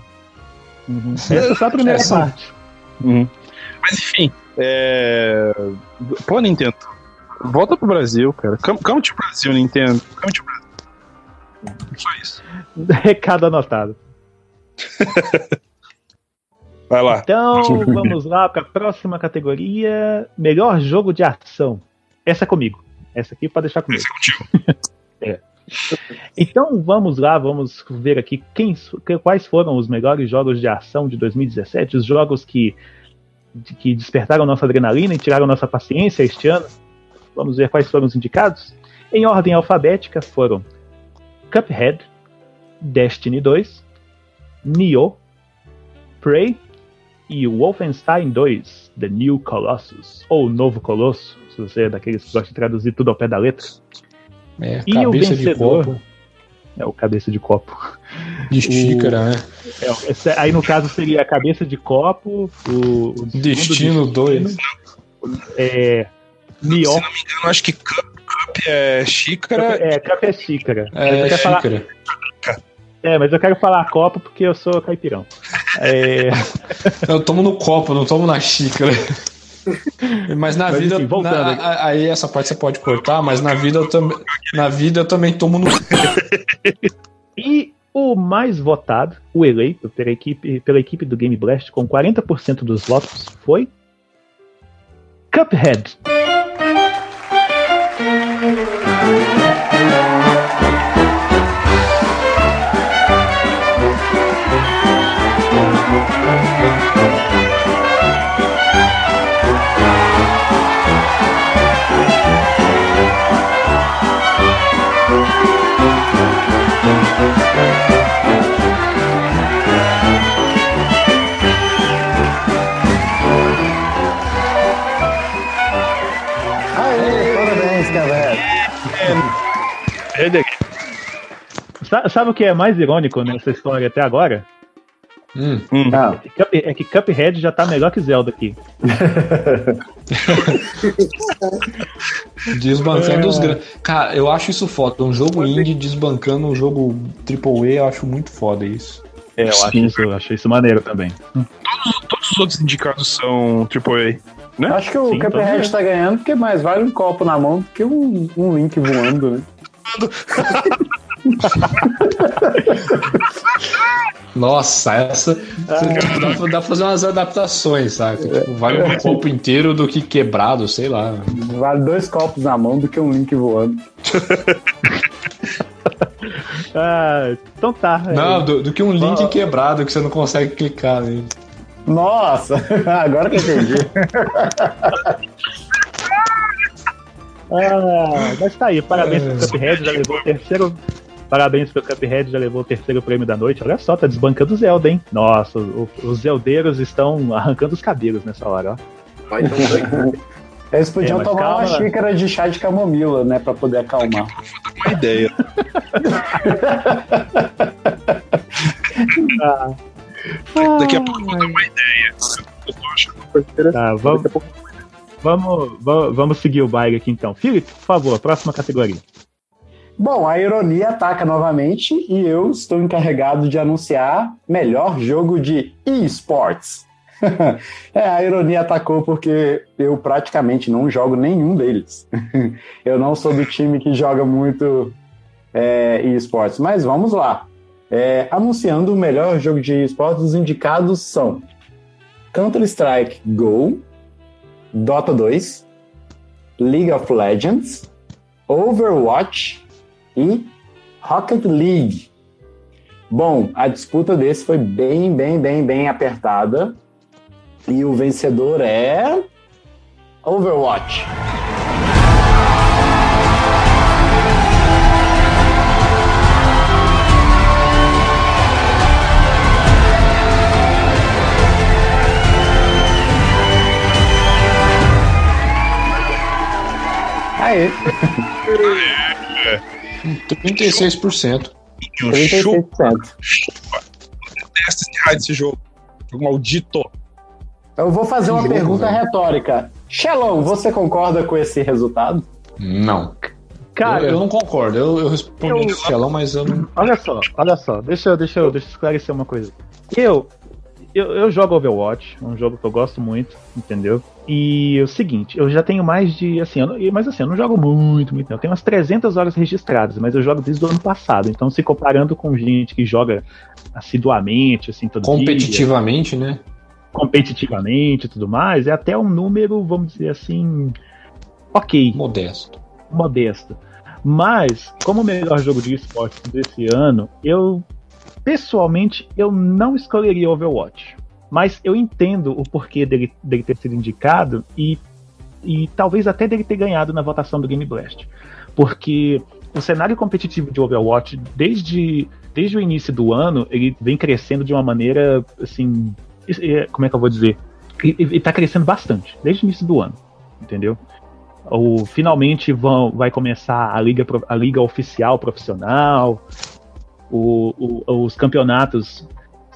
Uhum. Essa é só a primeira É, parte. Uhum. Mas enfim, é... Pô, Nintendo, volta pro Brasil, cara. Come, come to Brasil, Nintendo. Come to Brasil. Só isso. (laughs) Recado anotado. (laughs) Vai lá. Então, (laughs) vamos lá para a próxima categoria: Melhor jogo de ação. Essa é comigo. Essa aqui pode deixar comigo. Esse é contigo. Então, vamos lá, vamos ver aqui quem, que- quais foram os melhores jogos de ação de 2017, os jogos que, que despertaram nossa adrenalina e tiraram nossa paciência este ano. Vamos ver quais foram os indicados. Em ordem alfabética foram Cuphead, Destiny 2, Nioh, Prey e Wolfenstein 2, The New Colossus, ou Novo Colosso, se você é daqueles que gosta de traduzir tudo ao pé da letra. É, E o cabeça de vencedor? copo, É o cabeça de copo. de xícara, né? É, aí no caso seria a cabeça de copo, o, o Destino 2. é Se Nioh, não me engano, acho que Cup, Cup é xícara. é, café é xícara. Mas eu É, quero falar- xícara. é, mas eu quero falar copo porque eu sou caipirão. É, (laughs) Eu tomo no copo, não tomo na xícara. Mas na Mas, vida. enfim, voltando na- aí essa parte você pode cortar, mas na vida eu também. Na vida eu também tomo no. (laughs) e o mais votado, o eleito pela equipe, pela equipe do Game Blast, com 40% dos votos, foi Cuphead. Sabe o que é mais irônico nessa história até agora? Hum, Ah, É que Cup- É que Cuphead já tá melhor que Zelda aqui. (laughs) desbancando os grandes. Cara, eu acho isso foda. Um jogo indie desbancando um jogo AAA, eu acho muito foda isso. É, eu acho isso, eu acho isso maneiro também. Todos os outros indicados são AAA. Né? acho que o Sim, Cuphead tá ganhando porque mais vale um copo na mão do que um, um Link voando, né? (laughs) Nossa, essa. Dá, pra- dá pra fazer umas adaptações, sabe? Tipo, vale um copo inteiro do que quebrado, sei lá. Vale dois copos na mão do que um Link voando. (laughs) Ah, então tá. é, Não, do, do que um link quebrado que você não consegue clicar nele. Nossa, (laughs) agora que eu entendi. Ah, mas tá aí, parabéns É. pro Cuphead, já levou o terceiro. Parabéns pro Cuphead, já levou o terceiro prêmio da noite. Olha só, tá desbancando o Zelda, hein? Nossa, o- os Zeldeiros estão (laughs) arrancando os cabelos nessa hora, ó. Então foi. (laughs) Eles podiam É, tomar uma calma. xícara de chá de camomila, né? Pra poder acalmar. Uma ideia. (laughs) Daqui a pouco eu dou uma ideia. Eu tô achando Tá, vamos, vamos, vamos seguir o baile aqui então. Felipe, por favor, próxima categoria. Bom, a ironia ataca novamente e eu estou encarregado de anunciar melhor jogo de esports. (laughs) é, a ironia atacou porque eu praticamente não jogo nenhum deles. (laughs) eu não sou do time que joga muito é, esportes, mas vamos lá. É, anunciando o melhor jogo de esportes, os indicados são Counter-Strike Go, Dota 2, League of Legends, Overwatch e Rocket League. Bom, a disputa desse foi bem, bem, bem, bem apertada. E o vencedor é. Overwatch. Aê, (laughs) 36%. um chupa 36%. essa raio desse jogo. Jogo maldito. Eu vou fazer uma jogo, pergunta velho. retórica. Shalom, você concorda com esse resultado? Não. Cara, eu, eu não concordo. Eu, eu respondi eu- Xelão, mas eu não. Olha só, olha só, deixa, eu- deixa, eu- deixa eu esclarecer uma coisa. Eu, eu, eu jogo Overwatch, um jogo que eu gosto muito, entendeu? E é o seguinte, eu já tenho mais de, assim, não- mas assim, eu não jogo muito, muito, não. eu tenho umas 300 horas registradas, mas eu jogo desde o ano passado, então se comparando com gente que joga assiduamente, assim, todo dia, Competitivamente, né? competitivamente e tudo mais, é até um número, vamos dizer assim, ok, Modesto. modesto. Mas, como o melhor jogo de esportes desse ano, eu pessoalmente eu não escolheria Overwatch. Mas eu entendo o porquê dele, dele ter sido indicado e, e talvez até dele ter ganhado na votação do Game Blast. Porque o cenário competitivo de Overwatch, desde, desde o início do ano, ele vem crescendo de uma maneira assim. Como é que eu vou dizer? Ele está crescendo bastante, desde o início do ano. Entendeu? ou finalmente vão, vai começar a liga, a liga oficial profissional, o- o- os campeonatos,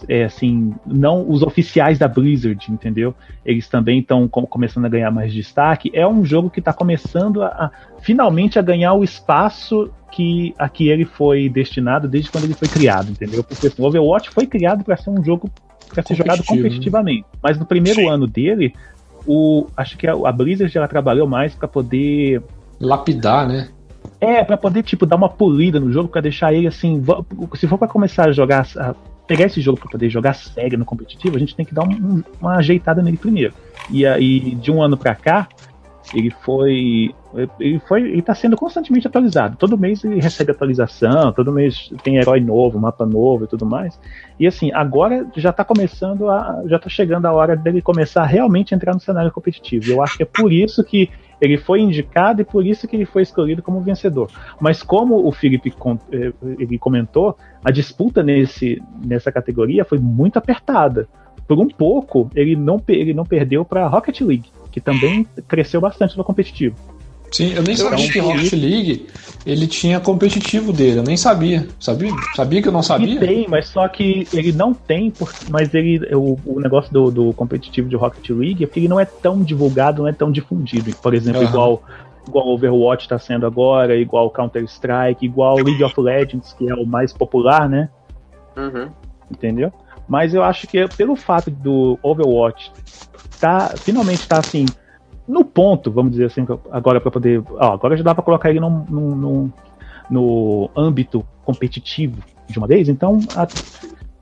é, assim, não os oficiais da Blizzard, entendeu? Eles também estão começando a ganhar mais destaque. É um jogo que está começando a, a- finalmente a ganhar o espaço que a que ele foi destinado desde quando ele foi criado, entendeu? Porque assim, o Overwatch foi criado para ser um jogo para ser jogado né? competitivamente, mas no primeiro ano dele o, acho que a, a Blizzard ela trabalhou mais para poder Lapidar, né? é para poder tipo dar uma polida no jogo para deixar ele assim se for para começar a jogar a pegar esse jogo para poder jogar sério no competitivo a gente tem que dar um- um- uma ajeitada nele primeiro. E aí de um ano para cá ele foi ele foi ele tá sendo constantemente atualizado. Todo mês ele recebe atualização todo mês tem herói novo mapa novo e tudo mais. E assim agora já tá começando a já tá chegando a hora dele começar a realmente entrar no cenário competitivo. Eu acho que é por isso que ele foi indicado e por isso que ele foi escolhido como vencedor. Mas como o Felipe eh, ele comentou, a disputa nesse, nessa categoria foi muito apertada. Por um pouco, ele não, ele não perdeu para Rocket League, que também cresceu bastante no competitivo. Sim, eu nem sabia acho que Rocket League ele tinha competitivo dele, eu nem sabia. Sabia? Sabia que eu não sabia? tem, mas só que ele não tem, mas ele o, o negócio do, do competitivo de Rocket League é que ele não é tão divulgado, não é tão difundido. Por exemplo, Aham. igual igual Overwatch está sendo agora, igual Counter Strike, igual League of Legends, que é o mais popular, né? Uhum. Entendeu? Mas eu acho que pelo fato do Overwatch tá finalmente tá assim no ponto, vamos dizer assim, agora para poder, ó, agora já dá para colocar ele num, num- num- no âmbito competitivo de uma vez. Então, a-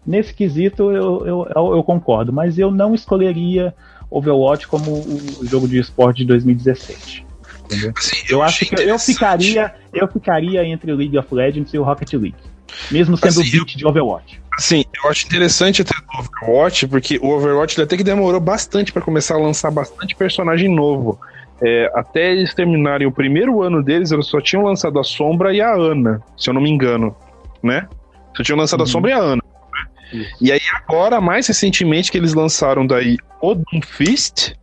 nesse quesito eu, eu, eu concordo, mas eu não escolheria Overwatch como o jogo de esporte de 2017. Entendeu? Assim, Eu acho achei que eu ficaria, eu ficaria entre o League of Legends e o Rocket League, mesmo sendo Assim, o beat de Overwatch. Assim, eu acho interessante até o Overwatch, porque o Overwatch até que demorou bastante pra começar a lançar bastante personagem novo. É, até eles terminarem o primeiro ano deles, eles só tinham lançado a Sombra e a Ana, se eu não me engano, né? Só tinham lançado a Uhum. Sombra e a Ana. né? E aí agora, mais recentemente, que eles lançaram daí o Doomfist,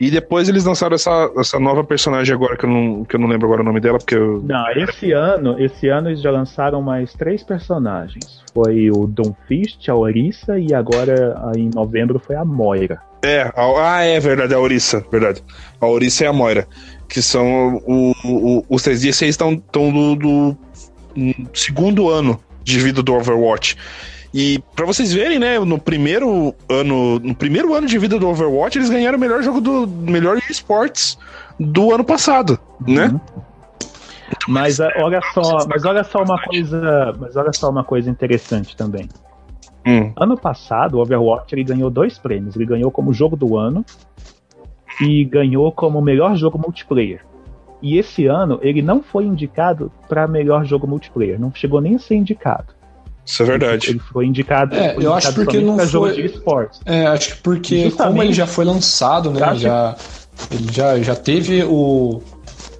e depois eles lançaram essa, essa nova personagem agora, que eu, não, que eu não lembro agora o nome dela, porque eu... Não, esse ano, esse ano eles já lançaram mais três personagens. Foi o Doomfist, a Orisa e agora em novembro foi a Moira. É, a- ah, é verdade, a Orissa, verdade. A Orissa e a Moira, que são o, o- os três dias, estão estão do, do hum, segundo ano de vida do Overwatch. E pra vocês verem, né, no primeiro ano, no primeiro ano de vida do Overwatch, eles ganharam o melhor jogo do melhor esportes do ano passado, né? Uhum. Mas ah, olha só, mas olha só uma coisa, mas olha só uma coisa interessante também. Hum. Ano passado, o Overwatch ele ganhou dois prêmios. Ele ganhou como jogo do ano e ganhou como melhor jogo multiplayer. E esse ano ele não foi indicado para melhor jogo multiplayer, não chegou nem a ser indicado. Isso é verdade. Ele foi indicado. É, foi eu acho indicado porque somente não pra jogo foi- de esportes. É, acho que porque Justamente. como ele já foi lançado, né? Acho- Já, ele já, já teve o,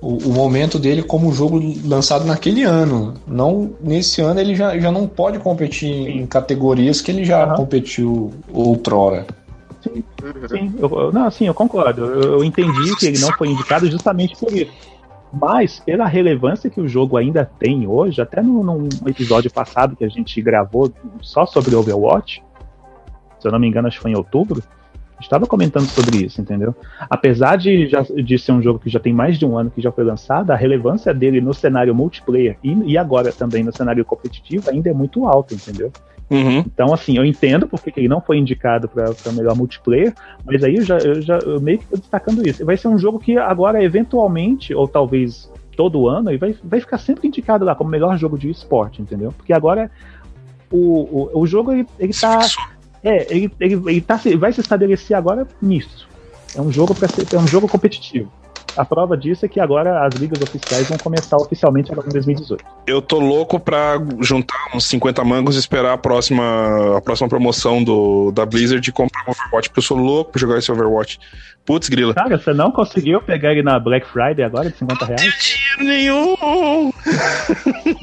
o, o momento dele como jogo lançado naquele ano. Não nesse ano ele já, já não pode competir em categorias que ele já Aham. competiu outrora. Uhum. Sim, eu, eu- não, sim, eu concordo. Eu, eu entendi que ele não foi indicado justamente por isso. Mas, pela relevância que o jogo ainda tem hoje, até no, num episódio passado que a gente gravou só sobre Overwatch, se eu não me engano, acho que foi em outubro, estava comentando sobre isso, entendeu? Apesar de, já, de ser um jogo que já tem mais de um ano que já foi lançado, a relevância dele no cenário multiplayer e, e agora também no cenário competitivo ainda é muito alta, entendeu? Uhum. Então, assim, eu entendo porque que ele não foi indicado para melhor multiplayer, mas aí eu já, eu já eu meio que tô destacando isso. Vai ser um jogo que agora, eventualmente, ou talvez todo ano, ele vai, vai ficar sempre indicado lá como melhor jogo de esporte, entendeu? Porque agora o, o, o jogo ele, ele tá. É, ele, ele, ele tá, se- vai se estabelecer agora nisso. É um jogo para ser é um jogo competitivo. A prova disso é que agora as ligas oficiais vão começar oficialmente agora em 2018. Eu tô louco pra juntar uns 50 mangos e esperar a próxima, a próxima promoção do, da Blizzard e comprar um Overwatch, porque eu sou louco pra jogar esse Overwatch. Putz, grila. Cara, você não conseguiu pegar ele na Black Friday agora de 50 reais? Dinheiro nenhum!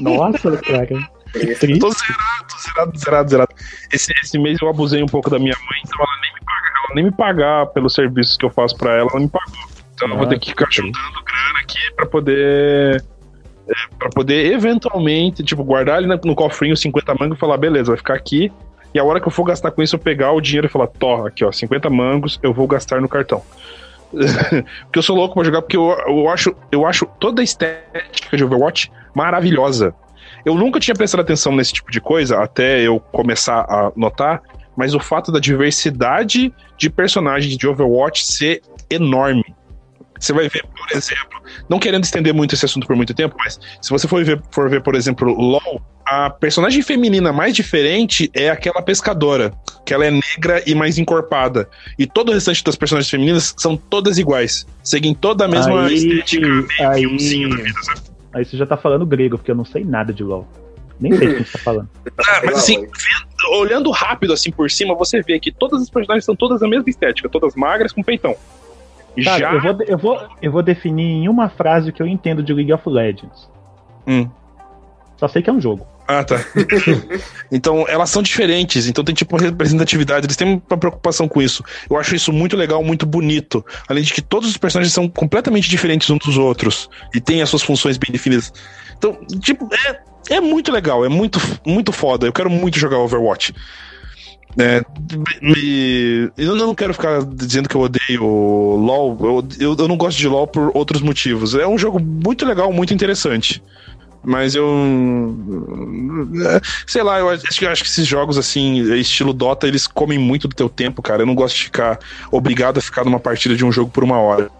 (laughs) Nossa, cara. Triste. Tô zerado, tô zerado, zerado, zerado. Esse, esse mês eu abusei um pouco da minha mãe, então ela nem me paga, ela nem me pagar pelos serviços que eu faço pra ela, ela me pagou. Então eu vou ter que ficar juntando grana aqui pra poder. É, pra poder eventualmente, tipo, guardar ali no, no cofrinho 50 mangos e falar, beleza, vai ficar aqui. E a hora que eu for gastar com isso, eu pegar o dinheiro e falar, torra, aqui, ó, 50 mangos, eu vou gastar no cartão. (laughs) porque eu sou louco pra jogar, porque eu, eu, acho, eu acho toda a estética de Overwatch maravilhosa. Eu nunca tinha prestado atenção nesse tipo de coisa até eu começar a notar, mas o fato da diversidade de personagens de Overwatch ser enorme. Você vai ver, por exemplo, não querendo estender muito esse assunto por muito tempo, mas se você for ver, for ver por exemplo, LoL, a personagem feminina mais diferente é aquela pescadora, que ela é negra e mais encorpada. E todo o restante das personagens femininas são todas iguais, seguem toda a mesma Aí- estética, aí- vida, sabe? Aí você já tá falando grego, porque eu não sei nada de LoL. Nem sei o que você tá falando. (laughs) Ah, mas assim, vendo- olhando rápido assim por cima, você vê que todas as personagens são todas a mesma estética, todas magras com peitão. Cara, Já. eu, vou, eu, vou, eu vou definir em uma frase o que eu entendo de League of Legends. Hum. Só sei que é um jogo. Ah, tá. (laughs) então, elas são diferentes, então tem tipo uma representatividade, eles têm uma preocupação com isso. Eu acho isso muito legal, muito bonito. Além de que todos os personagens são completamente diferentes uns dos outros e têm as suas funções bem definidas. Então, tipo, é, é muito legal, é muito, muito foda. Eu quero muito jogar Overwatch. É, me- eu não quero ficar dizendo que eu odeio LoL. Eu, eu, eu não gosto de LoL por outros motivos. É um jogo muito legal, muito interessante. Mas eu. é, Sei lá, eu acho, que- acho que esses jogos, assim, estilo Dota, eles comem muito do teu tempo, cara. Eu não gosto de ficar obrigado a ficar numa partida de um jogo por uma hora.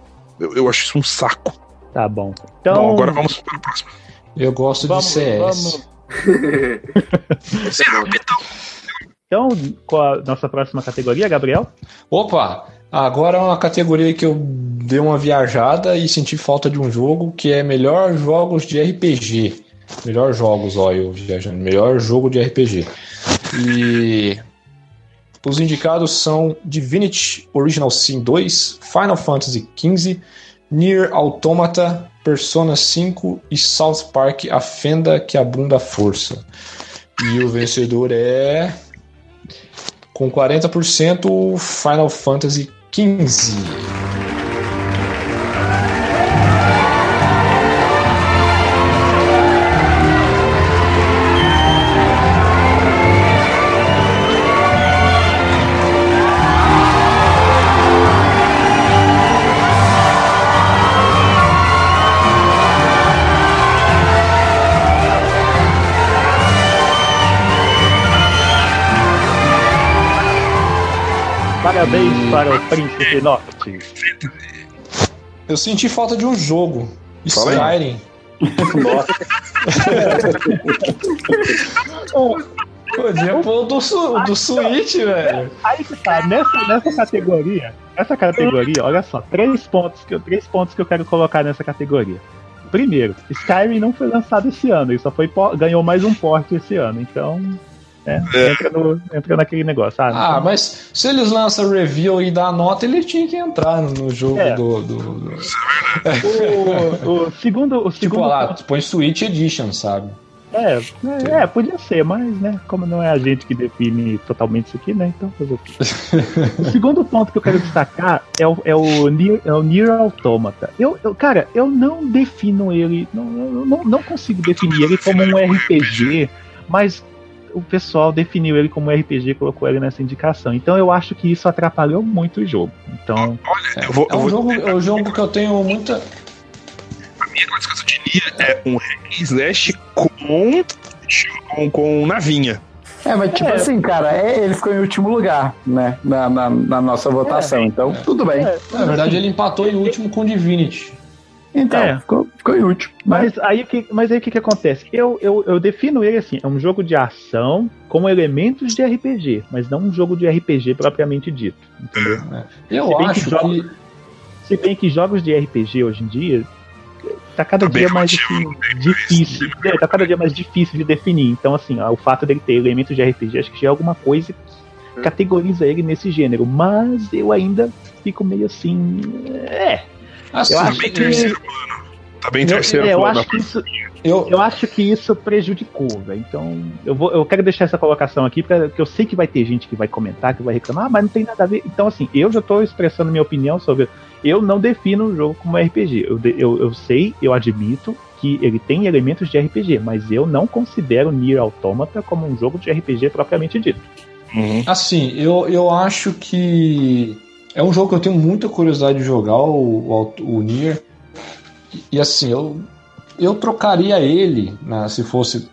Eu, eu acho isso um saco. Tá bom. Então, Bom, agora vamos para o próximo. Eu gosto Vamos, de CS. vamos. (laughs) (laughs) Esse é rapidão. Então, qual a nossa próxima categoria, Gabriel? Opa! Agora é uma categoria que eu dei uma viajada e senti falta de um jogo que é melhor jogos de RPG. Melhor jogos, ó, eu viajando. Melhor jogo de RPG. E os indicados são Divinity Original Sin 2, Final Fantasy XV, Nier Automata, Persona 5 e South Park A Fenda que abunda a força. E o vencedor é com 40% Final Fantasy XV. Para o Príncipe Norte. Eu senti falta de um jogo. Skyrim. Podia pôr o do, su- do Switch, velho. Aí que tá, nessa, nessa categoria, nessa categoria, olha só, três pontos, que eu, três pontos que eu quero colocar nessa categoria. Primeiro, Skyrim não foi lançado esse ano, ele só foi ganhou mais um porte esse ano, então né, entra, no, entra naquele negócio. Ah, Ah, mas se eles lançam review e dá nota, ele tinha que entrar no jogo É. do, do, do- o, o segundo, o Tipo segundo lá, ponto- põe Switch Edition, sabe? é, é, é, podia ser, mas né, como não é a gente que define totalmente isso aqui, né, então fazer o quê? O segundo ponto que eu quero destacar é o, é o, Nier, é o Nier Automata. Eu, eu, cara, eu não defino ele, não, eu não, não consigo definir ele como um RPG, mas o pessoal definiu ele como RPG e colocou ele nessa indicação. Então eu acho que isso atrapalhou muito o jogo. Então, Eu vou, É eu um vou jogo, é um jogo que eu tenho muita. A minha classificação de Nier é um hack slash com, com, com navinha. É, mas tipo É. assim, cara, é- ele ficou em último lugar, né? Na, na, na nossa votação. então, tudo bem. é, Na verdade, ele empatou em último com Divinity. Então, É. ficou, ficou em último. Mas, Mas aí, o que- mas aí que, que acontece? Eu, eu, eu defino ele assim: é um jogo de ação com elementos de RPG, mas não um jogo de RPG propriamente dito. Entendeu? Eu Se bem que acho joga- que. Se bem que jogos de RPG hoje em dia tá cada Tá dia mais assim, difícil. É, tá cada dia mais difícil de definir. Então, assim, ó, o fato dele ter elementos de RPG, acho que já é alguma coisa que categoriza ele nesse gênero. Mas eu ainda fico meio assim. É. Assim, Eu acho bem que. terceiro plano. Tá bem Eu, terceiro é, eu plano. acho que isso, eu, eu acho que isso prejudicou, velho. Então, eu, vou, eu quero deixar essa colocação aqui, porque eu sei que vai ter gente que vai comentar, que vai reclamar, ah, mas não tem nada a ver. Então, assim, eu já tô expressando minha opinião sobre. Eu não defino o jogo como RPG. Eu, eu, eu sei, eu admito que ele tem elementos de RPG, mas eu não considero Nier Automata como um jogo de RPG propriamente dito. Uhum. Assim, eu, eu acho que é um jogo que eu tenho muita curiosidade de jogar, o, o, o Nier. E, e, assim, eu, eu trocaria ele, né, se fosse.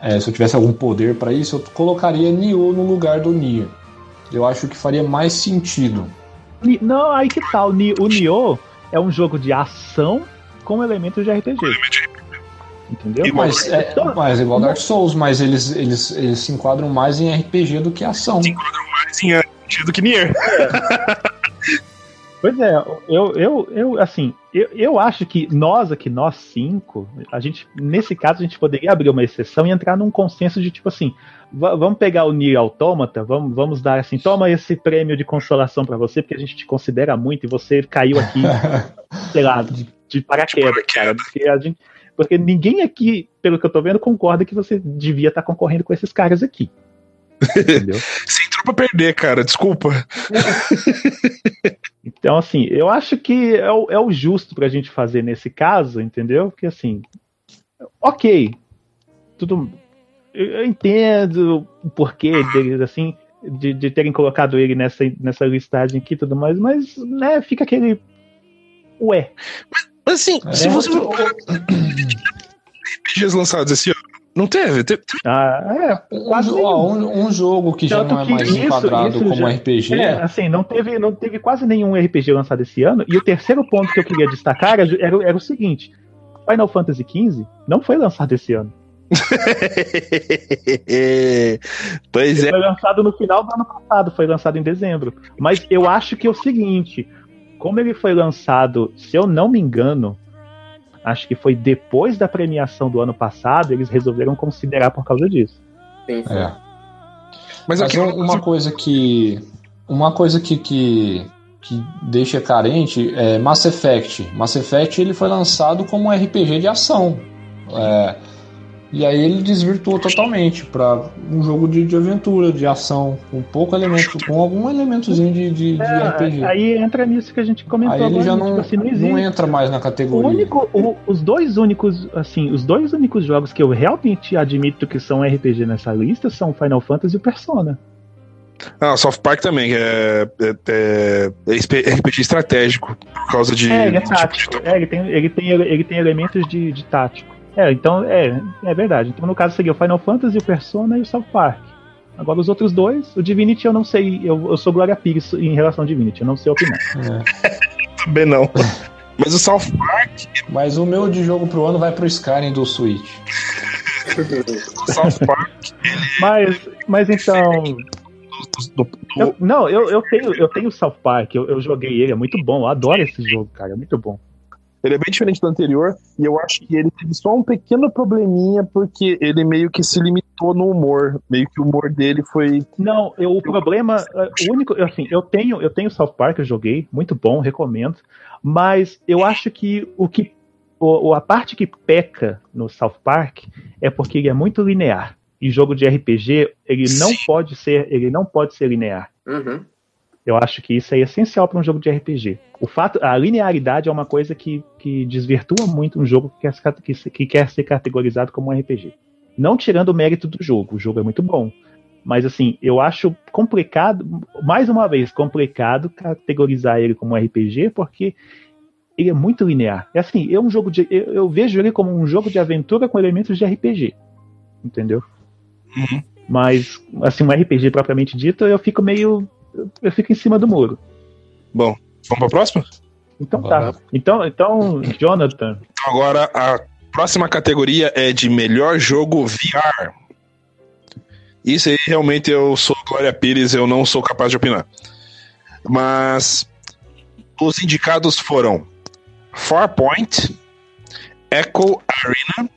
é, se eu tivesse algum poder para isso, eu colocaria Nioh no lugar do Nier. Eu acho que faria mais sentido. Não, aí que tal? O Ni- o Nioh é um jogo de ação com elementos de RPG. Entendeu? Igual Mas é, mas é igual Dark Souls, mas eles, eles, eles se enquadram mais em RPG do que ação. Sim, é sentido que Nier. (laughs) Pois é, eu, eu, eu assim, eu, eu acho que nós aqui, nós cinco, a gente, nesse caso, a gente poderia abrir uma exceção e entrar num consenso de tipo assim, va- vamos pegar o Nier Automata, vamos, vamos dar assim, toma esse prêmio de consolação pra você, porque a gente te considera muito e você caiu aqui, (laughs) sei lá, de, de paraquedas, cara. Porque a gente, Porque ninguém aqui, pelo que eu tô vendo, concorda que você devia estar concorrendo com esses caras aqui. Entendeu? (laughs) Você entrou pra perder, cara, desculpa. (laughs) Então, assim, eu acho que é o, é o justo pra gente fazer nesse caso, entendeu? Porque, assim, ok, tudo. Eu eu entendo o porquê deles, assim, de, de terem colocado ele nessa, nessa listagem aqui e tudo mais, mas, né, fica aquele. Ué. Mas assim, se É. você for (clears throat) pegar RPGs lançados esse ano, não teve? Teve- Ah, é, Um, ó, um- um jogo que já Tanto não é mais isso- enquadrado isso como já- RPG. É, assim, não teve, não teve quase nenhum RPG lançado esse ano. E o terceiro ponto que eu queria destacar era, era- era o seguinte: Final Fantasy XV não foi lançado esse ano. (laughs) pois Ele é. foi lançado no final do ano passado, foi lançado em dezembro. Mas eu acho que é o seguinte: como ele foi lançado, se eu não me engano, acho que foi depois da premiação do ano passado, eles resolveram considerar por causa disso. Sim, sim. É. Mas Mas aqui um- uma coisa que. Uma coisa que, que, que deixa carente é Mass Effect. Mass Effect ele foi lançado como um RPG de ação. É, e aí ele desvirtuou totalmente para um jogo de, de aventura, de ação, com pouco elemento, com algum elementozinho de, de, de RPG. É, aí entra nisso que a gente comentou Aí ele agora, já tipo não, assim, não não entra mais na O categoria. único, o- os dois únicos, assim, os dois únicos jogos que eu realmente admito que são RPG nessa lista são Final Fantasy e o Persona. Ah, Soft Park também, que é, é, é RPG estratégico, por causa de. É, ele é tipo, tático. É, ele tem, ele tem, ele tem elementos de, de tático. É, então, é, é verdade. Então, no caso, seria o Final Fantasy, o Persona e o South Park. Agora, os outros dois, o Divinity eu não sei, eu, eu sou Glória Pires em relação ao Divinity, eu não sei opinar. É. (laughs) também não. (laughs) Mas o South Park, Mas o meu de jogo pro ano vai pro Skyrim do Switch. (laughs) o South Park Mas, mas então, do, do- Eu- não, eu, eu tenho eu tenho o South Park, eu, eu joguei ele, é muito bom, eu adoro esse jogo, cara, é muito bom. Ele é bem diferente do anterior, e eu acho que ele teve só um pequeno probleminha, porque ele meio que se limitou no humor. Meio que o humor dele foi. Não, eu, o problema, eh, o único, eu, assim, eu tenho eu tenho South Park, eu joguei, muito bom, recomendo, mas eu acho que o que o, o- a parte que peca no South Park é porque ele é muito linear. E jogo de RPG, ele não Sim. pode ser, ele não pode ser linear. Uhum. Eu acho que isso é essencial para um jogo de RPG. O fato, a linearidade é uma coisa que, que desvirtua muito um jogo que quer, que, que quer ser categorizado como um RPG. Não tirando o mérito do jogo, o jogo é muito bom. Mas assim, eu acho complicado, mais uma vez, complicado categorizar ele como um RPG, porque ele é muito linear. É assim, é um jogo de. Eu, eu vejo ele como um jogo de aventura com elementos de RPG. Entendeu? Uhum. Mas, assim, um RPG propriamente dito, eu fico meio. Eu fico em cima do muro. Bom, vamos pra próxima? Então Bora. tá. Então, então, Jonathan, Então agora a próxima categoria é de melhor jogo VR. Isso aí realmente eu sou Glória Pires, eu não sou capaz de opinar. Mas os indicados foram Farpoint, Echo Arena,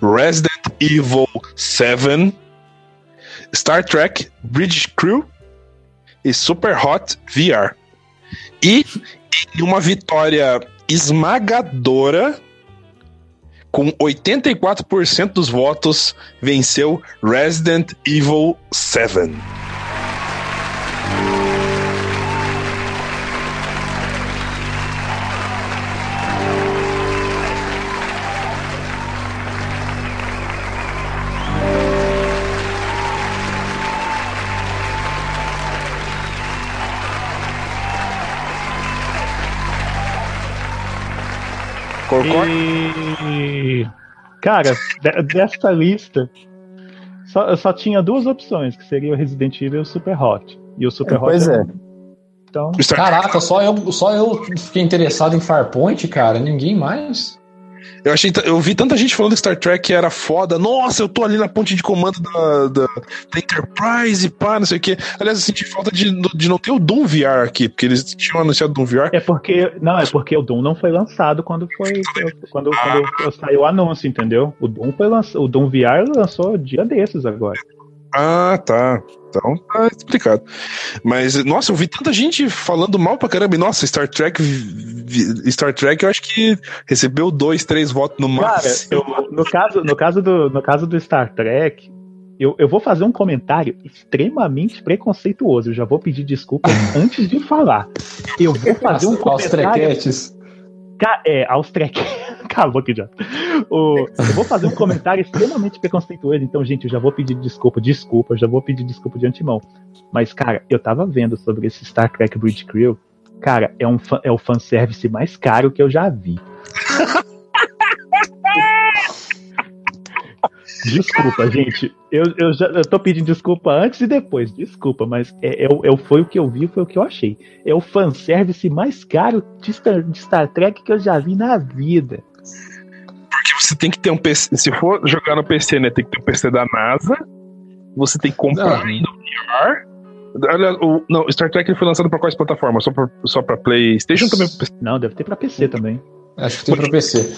Resident Evil 7, Star Trek Bridge Crew e Super Hot VR. E em uma vitória esmagadora, com 84% dos votos, venceu Resident Evil 7. E... Cara, de- dessa lista, só, eu só tinha duas opções, que seria o Resident Evil e o Super Hot. E o Super Hot. Pois é. Então, Caraca, só eu, só eu fiquei interessado em Farpoint, cara. Ninguém mais. Eu, achei, eu vi tanta gente falando que Star Trek era foda. Nossa, eu tô ali na ponte de comando da, da, da Enterprise, pá, não sei o quê. Aliás, eu senti falta de, de não ter o Doom VR aqui, porque eles tinham anunciado Doom VR. é porque. Não, é porque o Doom não foi lançado quando foi. Quando, quando saiu o anúncio, entendeu? O Doom foi lançado. O Doom VR lançou dia desses agora. Ah, tá. Então tá explicado. Mas, nossa, eu vi tanta gente falando mal pra caramba. E, nossa, Star Trek Star Trek, eu acho que recebeu dois, três votos no Cara, máximo. eu- no, caso, no, caso do, no caso do Star Trek, eu, eu vou fazer um comentário extremamente preconceituoso. Eu já vou pedir desculpa (laughs) antes de falar. Eu vou fazer um comentário. É, aos (laughs) trek. Acabou aqui já. O- eu vou fazer um comentário extremamente preconceituoso, então, gente, eu já vou pedir desculpa, desculpa, já vou pedir desculpa de antemão. Mas, cara, eu tava vendo sobre esse Star Trek Bridge Crew. Cara, é, um é o fanservice mais caro que eu já vi. (laughs) Desculpa, gente. Eu, eu, já, eu tô pedindo desculpa antes e depois. Desculpa, mas é, é, é, foi o que eu vi, foi o que eu achei. É o fanservice mais caro de Star, de Star Trek que eu já vi na vida. Porque você tem que ter um PC. Se for jogar no PC, né? Tem que ter um PC da NASA. Você tem que comprar Não. ainda o VR. Olha, o, não, Star Trek ele foi lançado pra quais plataformas? Só pra, só pra PlayStation também? Não, deve ter pra PC também. Acho que tem pra PC.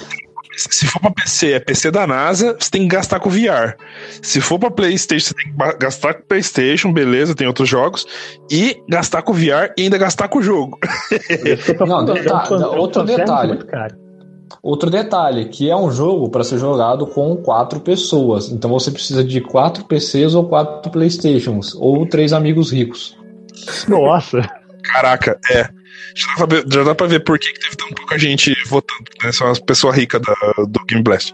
Se for pra PC, é PC da NASA, você tem que gastar com VR. Se for pra PlayStation, você tem que gastar com PlayStation, beleza, tem outros jogos. E gastar com VR e ainda gastar com o jogo. (laughs) Não, deta- outro detalhe. Outro detalhe, que é um jogo para ser jogado com quatro pessoas. Então você precisa de quatro PCs ou quatro Playstations, ou três amigos ricos. Nossa. Caraca, é. Já dá pra ver, já dá pra ver por que, que teve tão pouca gente votando, né? São as pessoas ricas da- do Game Blast.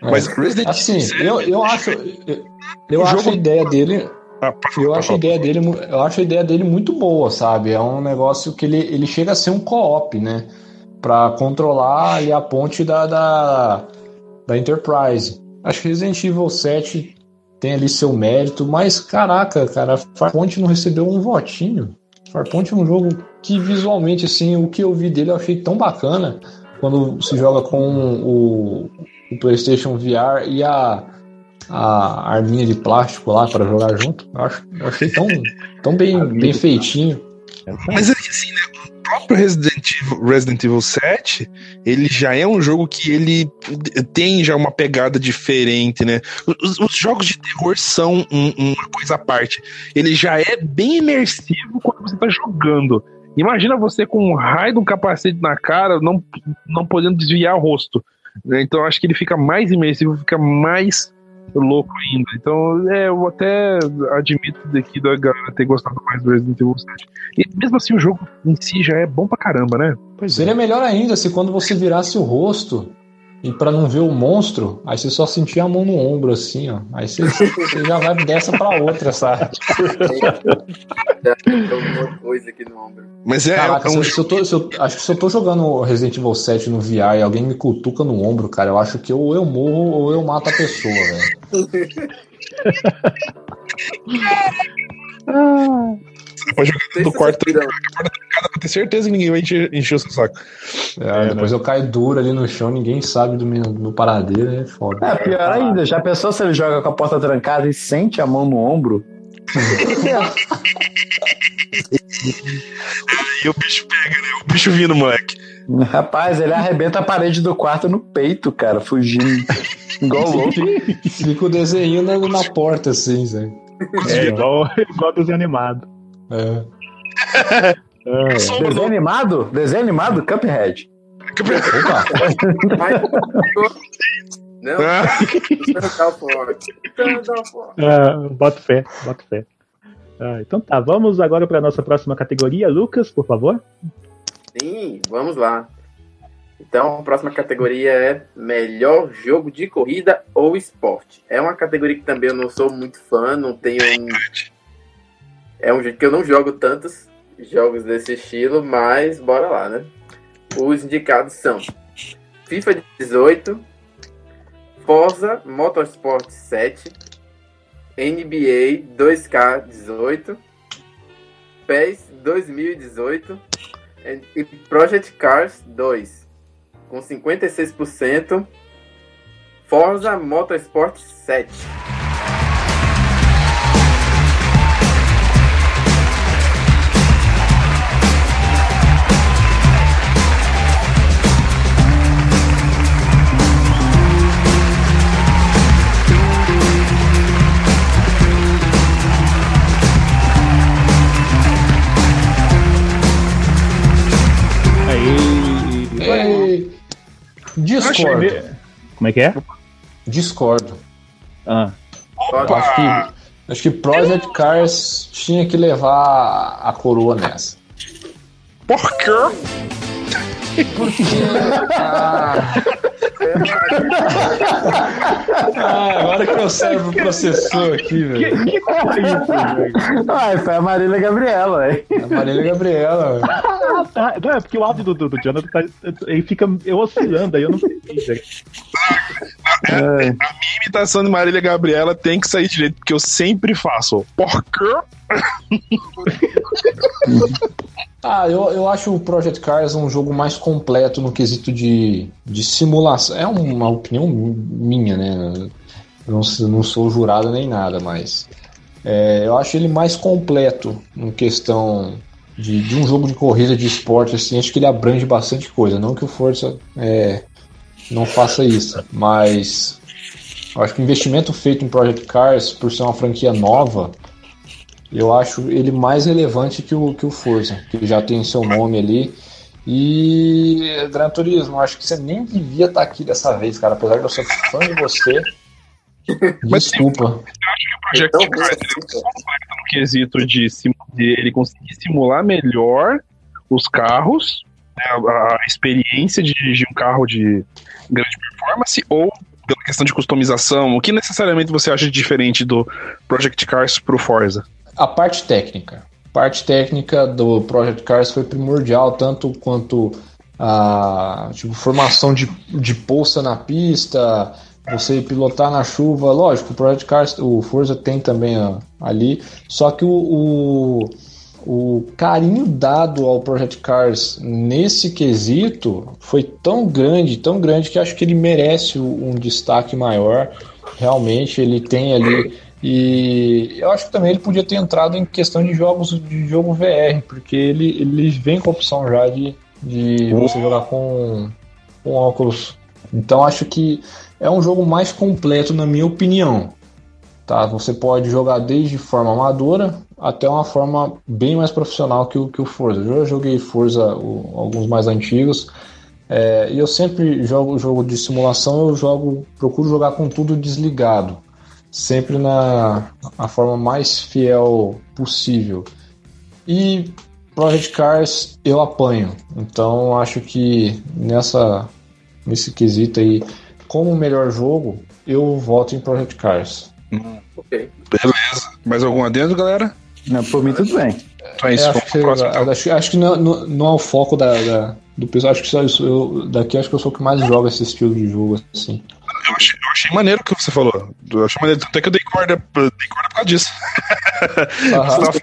Mas Resident Assim, Evil eu, eu acho. Eu, eu O acho jogo- a ideia dele. Ah, Eu acho, a ideia dele, eu acho a ideia dele muito boa, sabe? É um negócio que ele, ele chega a ser um co-op, né? Pra controlar ali a ponte da, da, da Enterprise. Acho que Resident Evil 7 tem ali seu mérito, mas caraca, cara, Farpoint não recebeu um votinho. Farpoint é um jogo que visualmente, assim, o que eu vi dele eu achei tão bacana quando se joga com o, o PlayStation VR e a, a arminha de plástico lá para jogar junto. Eu, acho, eu achei tão, tão bem, bem feitinho. Mas é que assim, né? O próprio Resident Evil, Resident Evil 7, ele já é um jogo que ele tem já uma pegada diferente, né? Os, os jogos de terror são um- uma coisa à parte. Ele já é bem imersivo quando você tá jogando. Imagina você com um raio de um capacete na cara, não, não podendo desviar o rosto. né? Então acho que ele fica mais imersivo, fica mais louco ainda. Então, é, eu até admito daqui da galera ter gostado mais do Resident Evil 7. E mesmo assim, o jogo em si já é bom pra caramba, né? Seria melhor ainda se quando você virasse o rosto e para não ver o monstro, aí você só sentia a mão no ombro assim, ó. Aí você, você já vai dessa para outra, sabe? alguma coisa aqui no ombro. Mas é, Caraca, é um se, eu- se eu tô, se eu- acho que se eu tô jogando Resident Evil 7 no VR e alguém me cutuca no ombro, cara, eu acho que ou eu morro ou eu mato a pessoa, velho. Você (laughs) (laughs) pode jogar dentro do quarto trancado pra ter certeza que ninguém vai encher, encher o seu saco. É, depois eu caio duro ali no chão, ninguém sabe do meu, do meu paradeiro, é foda. É, pior ainda, já pensou se ele joga com a porta trancada e sente a mão no ombro? (laughs) E o bicho pega, né? O bicho vindo, moleque. Rapaz, ele arrebenta a parede do quarto no peito, cara, fugindo. Igual louco. Fica o desenho na, na porta, assim, sabe? É igual, (laughs) igual desenho animado. É. (laughs) É. Desenho animado? Desenho animado? Cuphead. Opa, (laughs) não, Ah, Forte. Ah, boto fé, boto fé. Ah, então tá, vamos agora para nossa próxima categoria. Lucas, por favor. Sim, vamos lá. Então, a próxima categoria é melhor jogo de corrida ou esporte. É uma categoria que também eu não sou muito fã, não tenho um... É um jogo que eu não jogo tantos jogos desse estilo, mas bora lá, né? Os indicados são FIFA 18, Forza Motorsport 7, NBA 2K18, PES 2018 e Project Cars 2, com 56%, Forza Motorsport 7. Discordo. Como é que é? Discordo. Ah, Eu acho que, acho que Project Cars tinha que levar a coroa nessa. Por quê? Ah, Ah, agora que meu cérebro processou aqui, velho. que foi isso, velho? Ah, foi a Marília Gabriela, velho. A Marília Gabriela, velho. Ah, tá. Não, é porque o áudio do, do, do Jonathan tá, ele fica oscilando aí, eu não sei. velho. É. imitação de Marília Gabriela tem que sair direito, porque eu sempre faço. Por quê? (laughs) Ah, eu, eu acho o Project Cars um jogo mais completo no quesito de, de simulação. É uma opinião minha, né? Não, sou- não sou jurado nem nada, mas é, eu acho ele mais completo em questão de, de um jogo de corrida de esporte. Assim, acho que ele abrange bastante coisa. Não que o Forza é, não faça isso, mas eu acho que o investimento feito em Project Cars, por ser uma franquia nova, eu acho ele mais relevante que o, que o Forza, que já tem seu nome ali. E Gran Turismo, acho que você nem devia estar aqui dessa vez, cara. Apesar de eu ser fã de você. (laughs) Mas Desculpa. O Project Então, Cars ele é completo no quesito de, de ele conseguir simular melhor os carros, né, a, a experiência de dirigir um carro de grande performance, ou pela questão de customização. O que necessariamente você acha de diferente do Project Cars pro Forza? A parte técnica. A parte técnica do Project Cars foi primordial, tanto quanto a tipo, formação de, de poça na pista, você pilotar na chuva. Lógico, o Project Cars, o Forza tem também ó, ali, só que o, o, o carinho dado ao Project Cars nesse quesito foi tão grande, tão grande, que acho que ele merece um destaque maior. Realmente, ele tem ali. E eu acho que também ele podia ter entrado em questão de jogos de jogo VR, porque ele, ele vem com a opção já de, de você jogar com, com óculos. Então acho que é um jogo mais completo, na minha opinião. Tá? Você pode jogar desde forma amadora até uma forma bem mais profissional que o, que o Forza. Eu já joguei Forza, o- alguns mais antigos, é, e eu sempre jogo jogo de simulação, eu jogo, procuro jogar com tudo desligado sempre na a forma mais fiel possível. E Project Cars eu apanho. Então acho que nessa nesse quesito aí, como melhor jogo, eu voto em Project Cars. Ok. Beleza. Mais algum adendo, galera? Não, por mim tudo bem. Então é isso. É, acho, que, próximo. então. acho, acho que não, não, não é o foco da, da- do pessoal. Acho que só isso, eu, daqui acho que eu sou o que mais joga esse estilo de jogo assim. Eu achei, eu achei maneiro o que você falou. Eu achei maneiro. Até que eu dei corda, dei corda por causa disso. Você tava falando de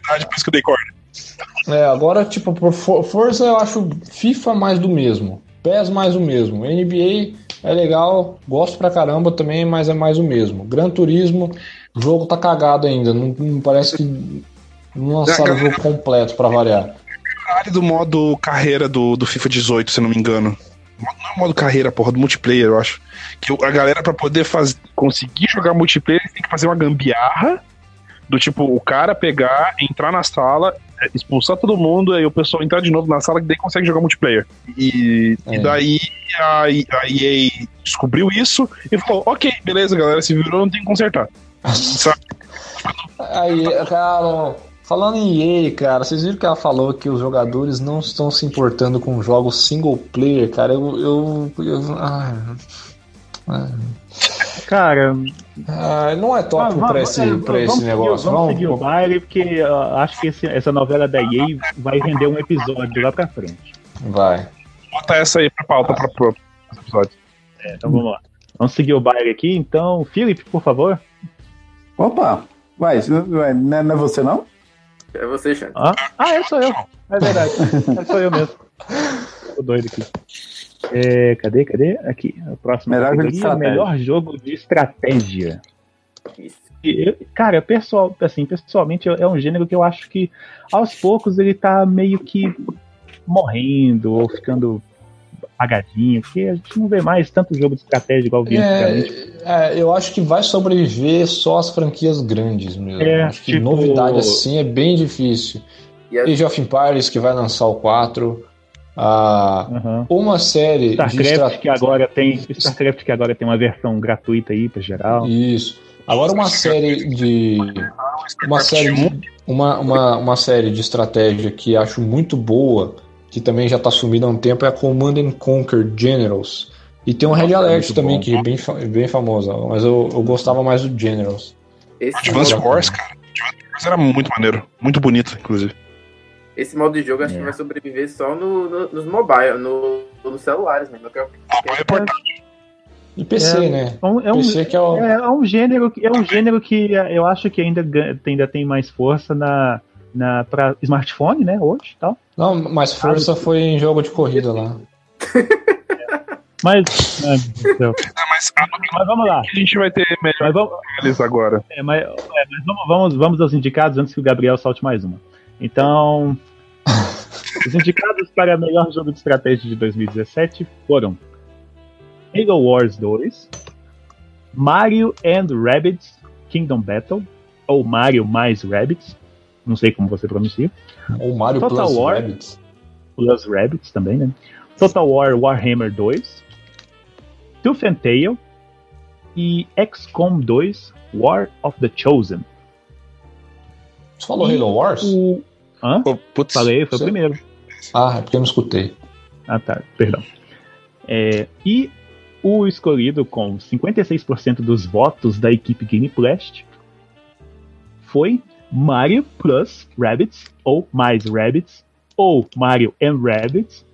verdade, por isso que eu dei corda. É, agora, tipo, por for- força eu acho FIFA mais do mesmo. PES mais o mesmo. NBA é legal, gosto pra caramba também, mas é mais o mesmo. Gran Turismo, o jogo tá cagado ainda. Não, não parece que não lançaram o jogo completo pra variar. Caralho do modo carreira do, do FIFA 18, se eu não me engano. Não é o modo carreira, porra, do multiplayer, eu acho. Que a galera, pra poder faz, conseguir jogar multiplayer, tem que fazer uma gambiarra. Do tipo, o cara pegar, entrar na sala, é, expulsar todo mundo, aí o pessoal entrar de novo na sala, que daí consegue jogar multiplayer. E, É. e daí a, a EA descobriu isso e falou: ok, beleza, galera, se virou, não tem que consertar. Sabe? Aí, cara, falando em EA, cara, vocês viram que ela falou que os jogadores não estão se importando com jogos single player, cara. Eu. eu, eu- ah, ah, Cara, ah, não é top vamos- pra esse, é, pra esse vamos negócio. Seguir, vamos seguir o baile, porque ah, acho que esse- essa novela da EA vai render um episódio lá pra frente. Vai. Bota essa aí pra pauta pra, pra, pra episódio. É, então vamos lá. Vamos seguir o baile aqui. Então, Felipe, por favor. Opa! Vai, não é não é você não? É você, Xande. Ah, ah é, sou eu. É verdade. É, sou eu mesmo. Tô doido aqui. É, cadê, cadê? Aqui. O próximo Melhor jogo categoria, estratégia. melhor jogo de estratégia. Isso. Eu- cara, pessoal, assim, pessoalmente é um gênero que eu acho que aos poucos ele tá meio que morrendo ou ficando apagadinho, porque a gente não vê mais tanto jogo de estratégia igual via antigamente. É, eu acho que vai sobreviver só as franquias grandes mesmo. É, acho que tipo- novidade assim é bem difícil. E a- Age of Empires que vai lançar o 4. Ah, Aham. uma série de StarCraft estra- que agora tem. StarCraft que agora tem uma versão gratuita aí pra geral. Isso. Agora uma série de uma série de, uma, uma, uma série de estratégia que acho muito boa, que também já tá sumida há um tempo, é a Command and Conquer Generals. E tem um Red Nossa, Alert também, bom. que é bem, bem famosa, mas eu, eu gostava mais do Generals. Esse Advance modo, Wars, cara. Advance Wars era muito maneiro. Muito bonito, inclusive. esse modo de jogo acho É. que vai sobreviver só no, no- nos mobile, no, nos celulares, né? Não quero- Mobile é portátil. E PC, É, né? É um, é um- PC que é o. é, é um gênero, que- é um gênero que eu acho que ainda, ainda tem mais força na, na, pra smartphone, né? Hoje e tal. Não, mas força foi em jogo de corrida lá. (laughs) Mas. Ai, meu Deus do céu. Ah, mas Mas vamos lá. a gente vai ter melhor Mas vamos, agora. é, mas, é, mas vamos, vamos, vamos aos indicados antes que o Gabriel salte mais uma. Então. os indicados para melhor jogo de estratégia de 2017 foram Halo Wars 2, Mario and Rabbids Kingdom Battle, ou Mario mais Rabbids, não sei como você pronuncia. Ou Mario Total Plus War. Rabbids. Plus Rabbits também, né? Total War Warhammer 2, Tooth and Tail e XCOM 2 War of the Chosen. Você falou E Halo Wars? O... Hã? Pô, putz, Falei, foi o Você- primeiro. Ah, é porque eu não escutei. Ah, tá, perdão. É, e o escolhido com 56% dos votos da equipe Game Blast foi Mario Plus Rabbits, ou mais Rabbits, ou Mario and Rabbits,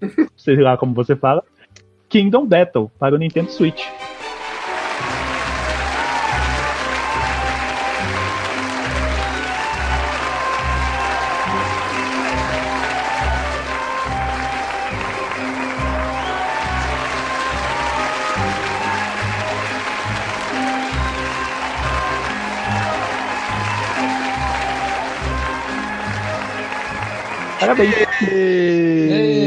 (laughs) sei lá como você fala, Kingdom Battle para o Nintendo Switch. Parabéns! Ei.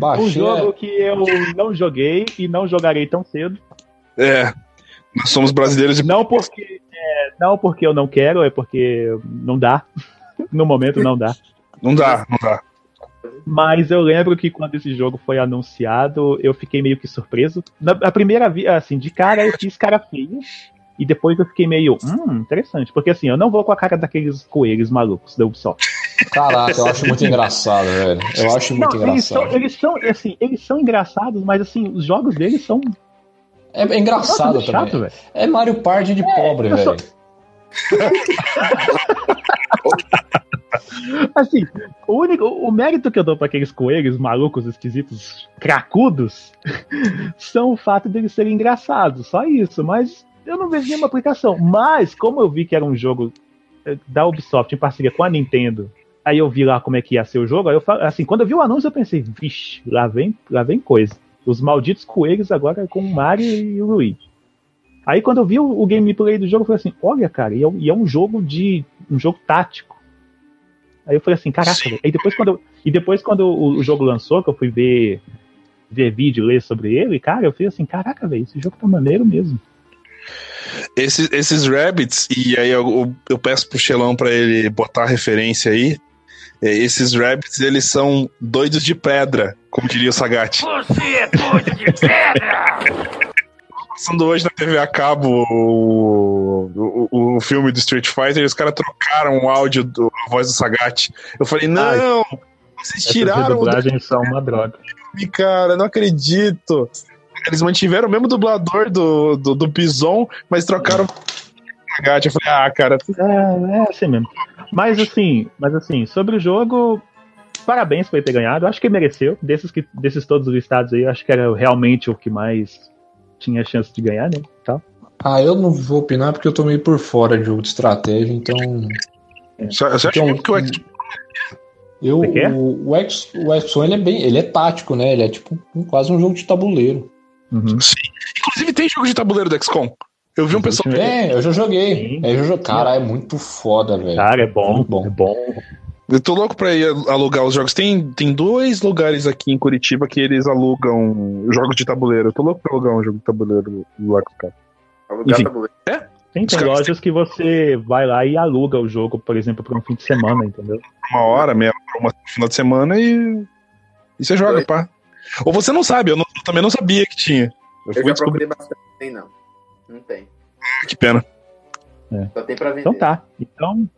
Um jogo que eu não joguei e não jogarei tão cedo. É. Nós somos brasileiros e Não porque, é, não porque eu não quero, é porque não dá. (laughs) No momento não dá. não dá, não dá. Mas eu lembro que quando esse jogo foi anunciado, eu fiquei meio que surpreso. Na a primeira vi, assim, de cara eu fiz cara feia. E depois eu fiquei meio, hum, interessante. Porque assim, eu não vou com a cara daqueles coelhos malucos da Ubisoft. Caraca, eu acho muito engraçado, velho. Eu acho muito Não, eles são, engraçado. eles são, assim, eles são engraçados, mas assim, os jogos deles são. É, é engraçado Nossa, também. chato, velho. É Mario Party de pobre, eu sou- velho. (laughs) Assim, o único, o mérito que eu dou pra aqueles coelhos malucos, esquisitos, cracudos, (laughs) são o fato deles serem engraçados, só isso. Mas eu não vejo nenhuma aplicação. Mas, como eu vi que era um jogo eh, da Ubisoft em parceria com a Nintendo, aí eu vi lá como é que ia ser o jogo, aí eu assim, quando eu vi o anúncio eu pensei, vixe, lá vem, lá vem coisa. Os malditos coelhos agora com o Mario e o Luigi. Aí quando eu vi o, o gameplay do jogo, eu falei assim, olha, cara, e é, um- e é um jogo de. um jogo tático. Aí eu falei assim, caraca. Aí depois quando eu, e depois quando o, o jogo lançou, que eu fui ver ver vídeo, ler sobre ele, cara, eu falei assim, caraca, velho, esse jogo tá maneiro mesmo. Esses, esses rabbits, e aí eu, eu- peço pro Xelão pra ele botar a referência aí. é, Esses rabbits, eles são doidos de pedra, como diria o Sagat. Você é doido de pedra! Passando hoje na TV a cabo o, o, o filme do Street Fighter e os caras trocaram o áudio do a voz do Sagat. Eu falei, não, vocês Essas tiraram o redublagens são uma droga. filme, cara, não acredito. Eles mantiveram o mesmo dublador do, do, do Bison, mas trocaram o Sagat. Eu falei, ah, cara, É, é assim mesmo. Mas assim, mas assim, sobre o jogo, parabéns por ele ter ganhado. Acho que mereceu. Desses, que, desses todos listados aí, acho que era realmente o que mais tinha chance de ganhar, né? Tal. Ah, eu não vou opinar porque eu tô meio por fora de jogo de estratégia, então. você você acha Então, que o X Eu, o, o, X, o XCOM ele é bem. Ele é tático, né? Ele é tipo quase um jogo de tabuleiro. Uhum. Inclusive tem jogo de tabuleiro do XCOM. Eu vi um pessoal. É, eu já joguei. Sim. É, eu já, cara, é muito foda, velho. Cara, é bom, bom. é bom. Eu tô louco pra ir alugar os jogos. Tem, tem dois lugares aqui em Curitiba que eles alugam jogos de tabuleiro. Eu tô louco pra alugar um jogo de tabuleiro lá com os caras. Alugar Enfim. tabuleiro. Sim, Os tem caras lojas que você vai lá e aluga o jogo, por exemplo, para um fim de semana, entendeu? uma hora, meia hora, uma final de semana e. E você joga, pá. Ou você não sabe, eu, não- eu também não sabia que tinha. Eu Eu fui já descobrir. procurei bastante, não tem não. Não tem. Que pena. Só tem pra vender. Então tá. Então,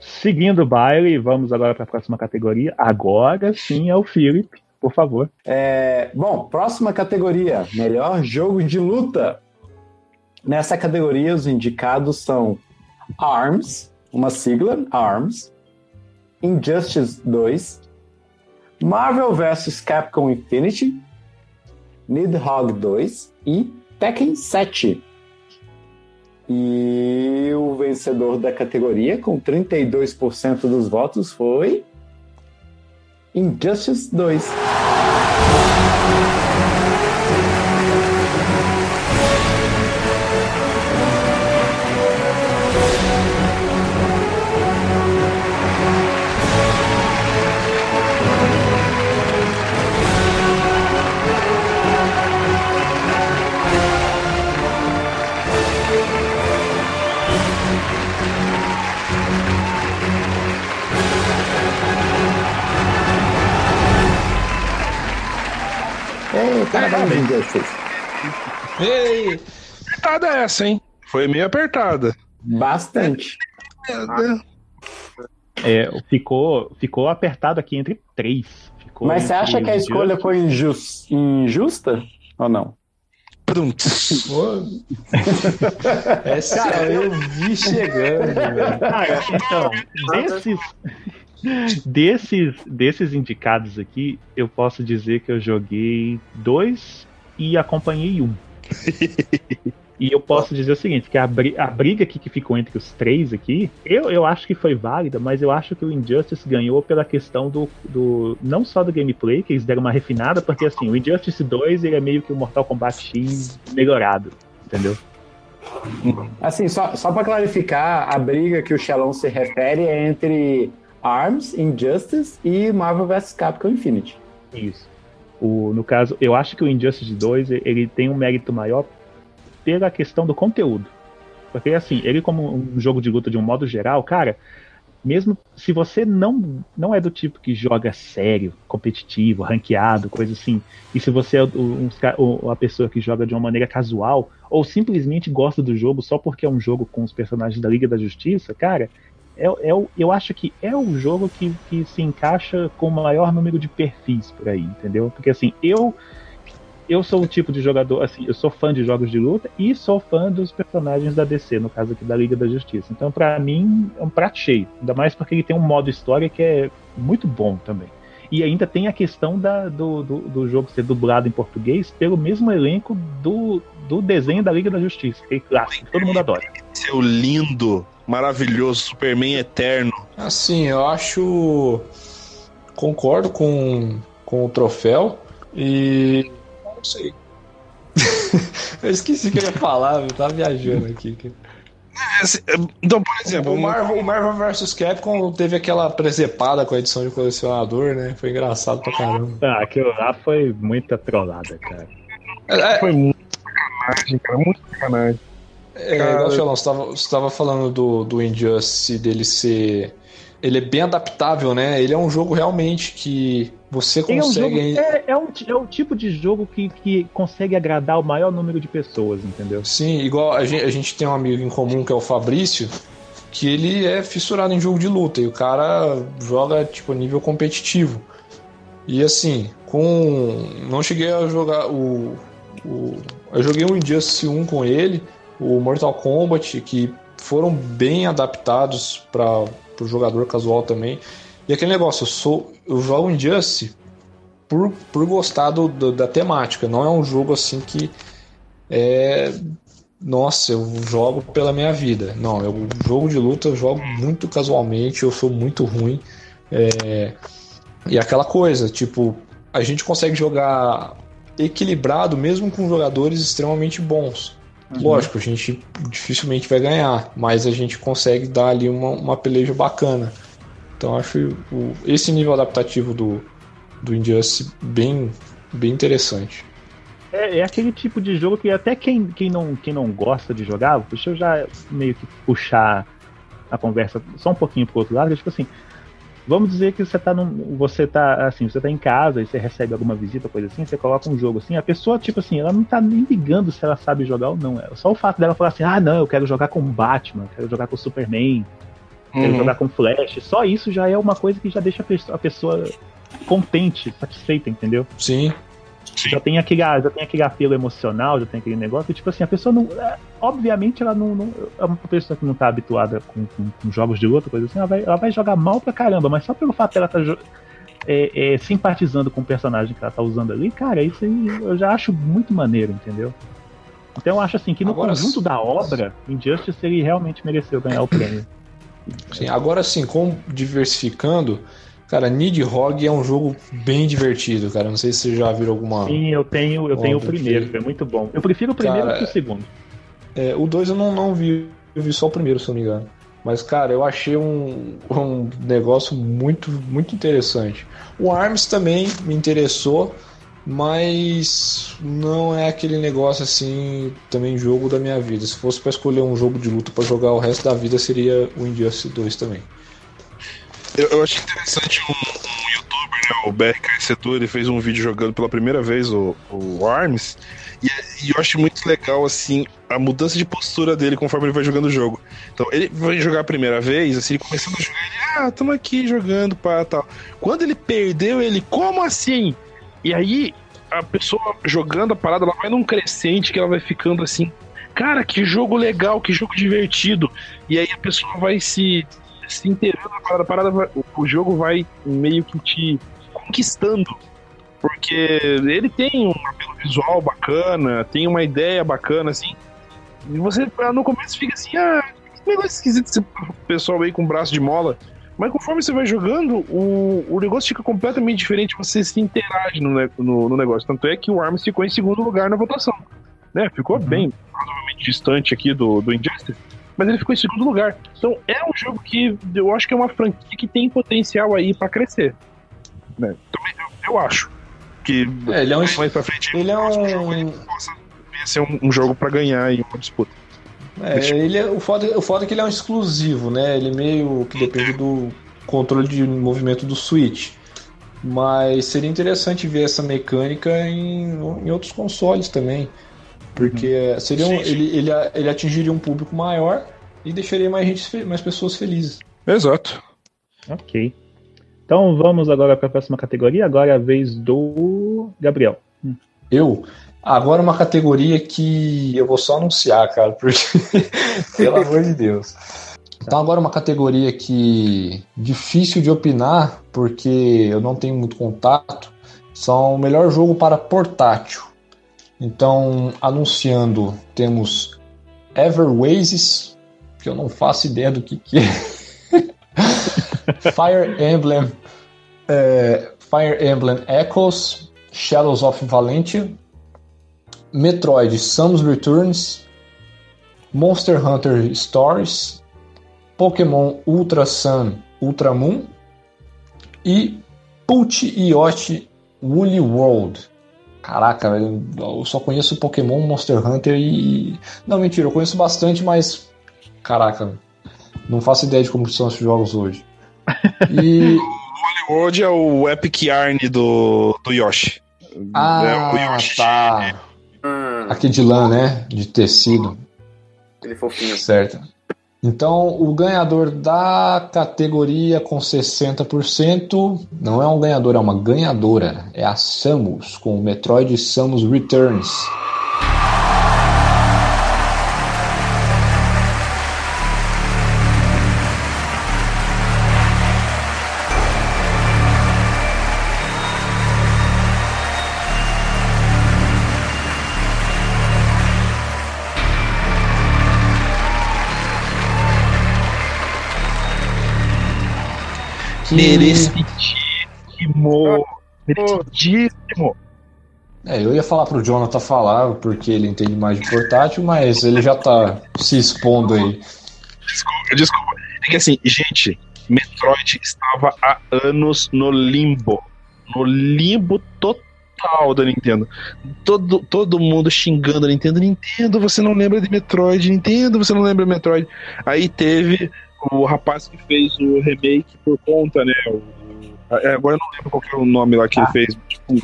seguindo o baile, vamos agora para a próxima categoria. Agora sim é o Felipe, por favor. É, bom, próxima categoria: melhor jogo de luta. Nessa categoria, os indicados são ARMS, uma sigla, ARMS, Injustice 2, Marvel vs Capcom Infinity, Nidhogg 2 e Tekken 7. E o vencedor da categoria, com 32% dos votos, foi Injustice 2. Ei, parabéns, Injustice. Ei! Apertada essa, hein? Foi meio apertada. Bastante. É, ficou, ficou apertado aqui entre três. Ficou Mas você entre acha que a escolha foi injus- injusta ou não? Pruntz. Pô. (laughs) Essa eu vi chegando, (laughs) velho. Cara, então, desses, (laughs) desses, desses indicados aqui, eu posso dizer que eu joguei dois e acompanhei um. (laughs) E eu posso dizer o seguinte, que a, bri- a briga aqui que ficou entre os três aqui, eu, eu acho que foi válida, mas eu acho que o Injustice ganhou pela questão do, do. Não só do gameplay, que eles deram uma refinada, porque assim, o Injustice 2 ele é meio que o Mortal Kombat X melhorado, entendeu? Assim, só, só para clarificar, a briga que o Shalom se refere é entre ARMS, Injustice e Marvel vs Capcom Infinity. Isso. O, no caso, eu acho que o Injustice 2 ele tem um mérito maior pela questão do conteúdo. Porque, assim, ele, como um jogo de luta de um modo geral, cara, mesmo se você não, não é do tipo que joga sério, competitivo, ranqueado, coisa assim, e se você é um, a pessoa que joga de uma maneira casual, ou simplesmente gosta do jogo só porque é um jogo com os personagens da Liga da Justiça, cara, é, é eu acho que é o jogo que, que se encaixa com o maior número de perfis por aí, entendeu? Porque assim, eu eu sou o tipo de jogador, assim, eu sou fã de jogos de luta e sou fã dos personagens da DC, no caso aqui da Liga da Justiça. Então, pra mim, é um prato cheio. Ainda mais porque ele tem um modo história que é muito bom também. E ainda tem a questão da, do, do, do jogo ser dublado em português pelo mesmo elenco do, do desenho da Liga da Justiça, aquele clássico que todo mundo adora. Seu lindo, maravilhoso Superman eterno. Assim, eu acho. Concordo com, com o troféu e. Não sei. (laughs) eu esqueci o que eu ia falar, eu tava viajando aqui. Esse- Então, por exemplo, O Marvel, o Marvel vs Capcom teve aquela presepada com a edição de colecionador, né? Foi engraçado pra caramba. Ah, aquilo lá foi muita trollada, cara. É, foi muito sacanagem, cara, muito sacanagem. É, Cara- igual, Xelão, você tava, você tava falando do, do Injustice, dele ser. Ele é bem adaptável, né? Ele é um jogo realmente que você Ele é, um jogo, consegue. é, é, um, é o tipo de jogo que, que consegue agradar o maior número de pessoas, entendeu? Sim, igual a gente, a gente tem um amigo em comum que é o Fabrício, que ele é fissurado em jogo de luta e o cara joga tipo nível competitivo. E assim, com. Não cheguei a jogar o. o eu joguei o Injustice 1 com ele, o Mortal Kombat, que foram bem adaptados para o jogador casual também. E aquele negócio, eu sou. Eu jogo Injustice por, por gostar do, do- da temática. Não é um jogo assim que é. Nossa, eu jogo pela minha vida. Não, eu jogo de luta eu jogo muito casualmente, eu sou muito ruim. É, E aquela coisa, tipo, a gente consegue jogar equilibrado mesmo com jogadores extremamente bons. Lógico, a gente dificilmente vai ganhar, mas a gente consegue dar ali uma, uma peleja bacana. Então acho o- esse nível adaptativo do, do Injustice bem, bem interessante. É, é aquele tipo de jogo que até quem, quem, não, quem não gosta de jogar, deixa eu já meio que puxar a conversa só um pouquinho pro outro lado, que, tipo assim, vamos dizer que você tá num, você tá assim, você tá em casa e você recebe alguma visita, coisa assim, você coloca um jogo assim, a pessoa, tipo assim, ela não tá nem ligando se ela sabe jogar ou não. É só o fato dela falar assim, ah, não, eu quero jogar com Batman, quero jogar com Superman, quero Uhum. jogar com Flash, só isso já é uma coisa que já deixa a pessoa, a pessoa contente, satisfeita, entendeu? Sim. Já tem aquele, ah, já tem aquele apelo emocional, já tem aquele negócio, e, tipo assim, a pessoa não. é, obviamente ela não, não- É uma pessoa que não tá habituada com, com- com jogos de luta, coisa assim, ela vai, ela vai jogar mal pra caramba, mas só pelo fato dela tá jo- é, é, simpatizando com o personagem que ela tá usando ali, cara, isso aí eu já acho muito maneiro, entendeu? Então eu acho assim que no Agora, conjunto da obra, Injustice ele realmente mereceu ganhar o prêmio. Sim, agora sim, com diversificando, cara, Nidhogg é um jogo bem divertido, cara. Não sei se vocês já viram alguma. Sim, eu tenho, eu tenho o primeiro, que é muito bom. Eu prefiro o primeiro Cara, que o segundo. É, o 2 eu não, não vi, eu vi só o primeiro, se não me engano. Mas, cara, eu achei um, um negócio muito, muito interessante. O ARMS também me interessou, mas não é aquele negócio assim, também jogo da minha vida. Se fosse pra escolher um jogo de luta pra jogar o resto da vida, seria o Injustice 2 também. Eu, eu interessante um, um youtuber, né, o BRK Setor, ele fez um vídeo jogando pela primeira vez o, o ARMS, e, e eu acho muito legal, assim, a mudança de postura dele conforme ele vai jogando o jogo. Então, ele vai jogar a primeira vez, assim, ele começando a jogar, ele, ah, tamo aqui jogando, pá, tal. Quando ele perdeu, ele, como assim? E aí, a pessoa jogando a parada, ela vai num crescente que ela vai ficando assim, cara, que jogo legal, que jogo divertido. E aí a pessoa vai se se inteirando a parada, o- jogo vai meio que te conquistando. Porque ele tem um apelo visual bacana, tem uma ideia bacana, assim. E você ah, no começo fica assim, ah, que negócio esquisito esse pessoal aí com braço de mola. Mas conforme você vai jogando, o, o negócio fica completamente diferente, você se interage no, no, no negócio. Tanto é que o Arms ficou em segundo lugar na votação. Né? Ficou bem, provavelmente distante aqui do, do Injustice mas ele ficou em segundo lugar. Então é um jogo que eu acho que é uma franquia que tem potencial aí pra crescer. Né? Eu, eu acho que É, ele é um, mais pra frente ele é próximo jogo, um, ele possa ser um, um jogo pra ganhar aí uma disputa. É, ele é, o, foda, o foda é que ele é um exclusivo, né? Ele meio que depende do controle de movimento do Switch. Mas seria interessante ver essa mecânica em, em outros consoles também. Porque seria um- Sim, sim. Ele, ele, ele atingiria um público maior e deixaria mais, gente, mais pessoas felizes. Exato. Ok. Então vamos agora para a próxima categoria. Agora é a vez do Gabriel. Eu, agora uma categoria que eu vou só anunciar, cara, porque. (laughs) Pelo amor de Deus. Então, agora uma categoria que difícil de opinar, porque eu não tenho muito contato, são o melhor jogo para portátil. Então, anunciando, temos Everways, que eu não faço ideia do que, que é. (laughs) Fire Emblem, é, Fire Emblem Echoes, Shadows of Valentia, Metroid Samus Returns, Monster Hunter Stories, Pokémon Ultra Sun Ultra Moon e Put Yacht Woolly World. Caraca, velho, eu só conheço Pokémon, Monster Hunter e. Não, mentira, eu conheço bastante, mas. Caraca, não faço ideia de como são esses jogos hoje. E. (laughs) Hollywood é o Epic Yarn do, do Yoshi. é o Ah, Yoshi. tá. Hum, Aqui de lã, né? De tecido. ele fofinho. Certo. Então, o ganhador da categoria com 60% não é um ganhador, é uma ganhadora. É a Samus, com o Metroid Samus Returns. Que- Merecidíssimo. Merecidíssimo. É, eu ia falar pro Jonathan falar, porque ele entende mais de portátil, mas ele já tá se expondo aí. Desculpa, desculpa. É que assim, gente, Metroid estava há anos no limbo. No limbo total. total da Nintendo. Todo, todo mundo xingando a Nintendo. Nintendo, você não lembra de Metroid. Nintendo, você não lembra de Metroid. Aí teve o rapaz que fez o remake por conta, né? O, é, agora eu não lembro qual que é o nome lá que ele fez. Tipo,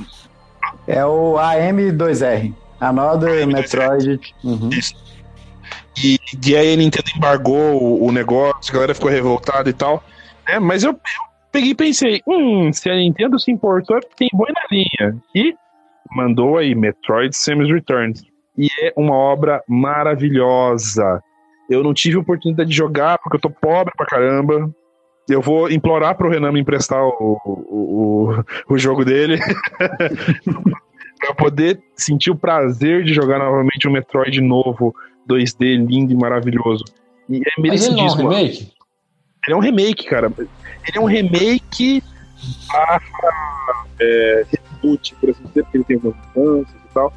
É o AM2R. Another Metroid. Uhum. E, e aí a Nintendo embargou o, o negócio, a galera ficou revoltada e tal. né? mas eu, eu peguei e pensei, hum, se a Nintendo se importou é porque tem boi na linha. E mandou aí Metroid Samus Returns. E é uma obra maravilhosa. Eu não tive oportunidade de jogar porque eu tô pobre pra caramba. Eu vou implorar pro Renan me emprestar o, o, o, o jogo dele. (laughs) pra poder sentir o prazer de jogar novamente um Metroid novo, 2D, lindo e maravilhoso. E é Mas ele não é um merecidíssimo. remake? Ele é um remake, cara. Ele é um remake barra é, reboot, por assim dizer, porque ele tem algumas mudanças e tal.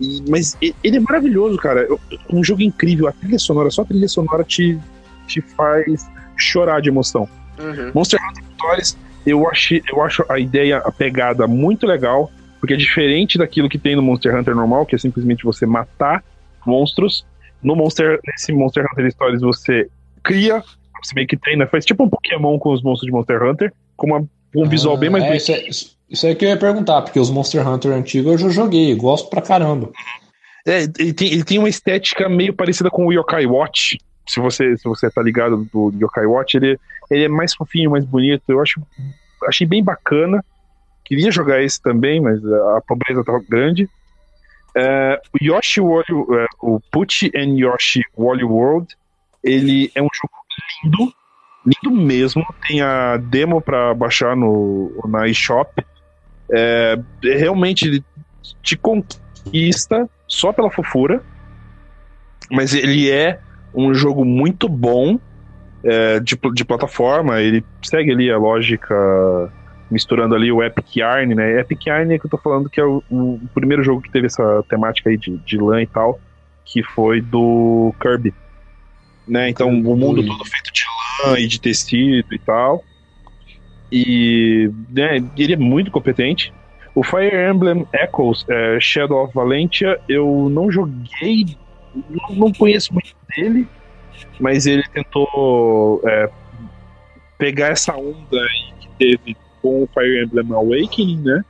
E- mas ele é maravilhoso, cara. Um jogo incrível. A trilha sonora, só a trilha sonora te, te faz chorar de emoção. Uhum. Monster Hunter Stories, eu, achei, eu acho a ideia, a pegada muito legal, porque é diferente daquilo que tem no Monster Hunter normal, que é simplesmente você matar monstros. No Monster, nesse Monster Hunter Stories você cria, você meio que treina, faz tipo um Pokémon com os monstros de Monster Hunter, com uma- um visual bem mais é, bonito. isso, é, isso- isso aí que eu ia perguntar, porque os Monster Hunter antigos eu já joguei, gosto pra caramba. É, ele tem, ele tem uma estética meio parecida com o Yokai Watch. Se você, se você tá ligado do Yokai Watch, ele, ele é mais fofinho, mais bonito. Eu acho, achei bem bacana. Queria jogar esse também, mas a pobreza tava grande. É, o Yoshi Wally, é, o Pucci and Yoshi Wally World, ele é um jogo lindo, lindo mesmo. Tem a demo para baixar no, na eShop. É, realmente ele te conquista só pela fofura, mas ele é um jogo muito bom é, de, de plataforma. Ele segue ali a lógica misturando ali o Epic Yarn, né? Epic Yarn é que eu tô falando que é o, o primeiro jogo que teve essa temática aí de, de lã e tal, que foi do Kirby. Né? Então o mundo todo feito de lã e de tecido e tal. E né, ele é muito competente. O Fire Emblem Echoes é, Shadow of Valentia, eu não joguei, não, não conheço muito dele, mas ele tentou é, pegar essa onda que teve com o Fire Emblem Awakening, né?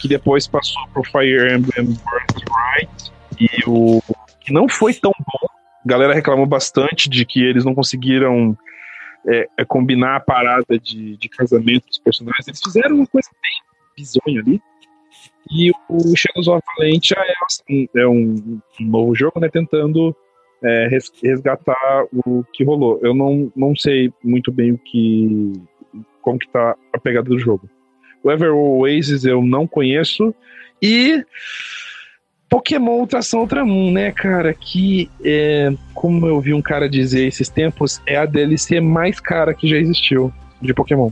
Que depois passou pro Fire Emblem Birthright e o que não foi tão bom. A galera reclamou bastante de que eles não conseguiram é, é, combinar a parada de, de casamento dos personagens. Eles fizeram uma coisa bem bizonha ali. E o Shadows of Valentia é, assim, é um, um novo jogo, né? Tentando é, res- resgatar o que rolou. Eu não, não sei muito bem o que. como que tá a pegada do jogo. O Ever Oasis eu não conheço. E. Pokémon Ultração Ultramon, né, cara? Que, é, como eu vi um cara dizer esses tempos, é a DLC mais cara que já existiu de Pokémon.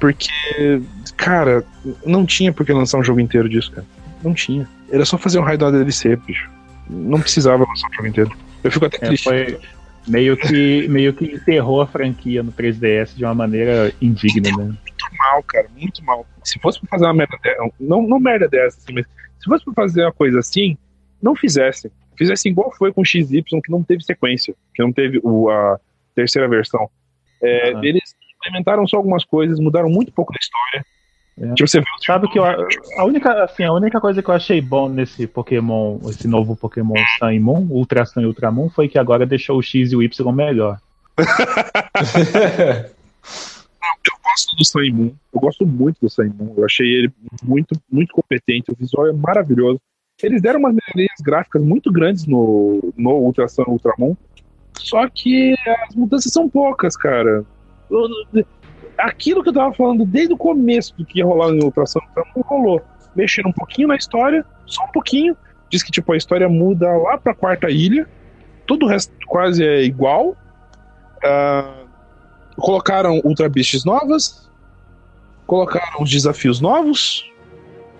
Porque, cara, não tinha por que lançar um jogo inteiro disso, cara. Não tinha. Era só fazer um raio da DLC, bicho. Não precisava lançar um jogo inteiro. Eu fico até É, triste. foi meio que, meio que enterrou a franquia no 3DS de uma maneira indigna, né? Muito mal, cara, muito mal. Se fosse pra fazer uma merda dessa, não, não merda dessa, assim, mas se fosse pra fazer uma coisa assim, não fizesse. Fizesse igual foi com XY, que não teve sequência, que não teve o, a terceira versão. É. Eles implementaram só algumas coisas, mudaram muito pouco da história. É. Tipo, você o Sabe que eu, a única, assim, a única coisa que eu achei bom nesse Pokémon, esse novo Pokémon Sun e Moon, Ultra Sun e Ultramon, foi que agora deixou o X e o Y melhor. (laughs) (laughs) eu gosto do Sun eu gosto muito do Sun eu achei ele muito, muito competente, o visual é maravilhoso. Eles deram umas melhorias gráficas muito grandes no, no Ultra Sun Ultramon, só que as mudanças são poucas, cara. Aquilo que eu tava falando desde o começo do que ia rolar em Ultra Sun Ultramon rolou. Mexeram um pouquinho na história, só um pouquinho. Diz que tipo, a história muda lá pra quarta ilha, tudo o resto quase é igual. Ah, colocaram Ultra Beasts novas, colocaram os desafios novos,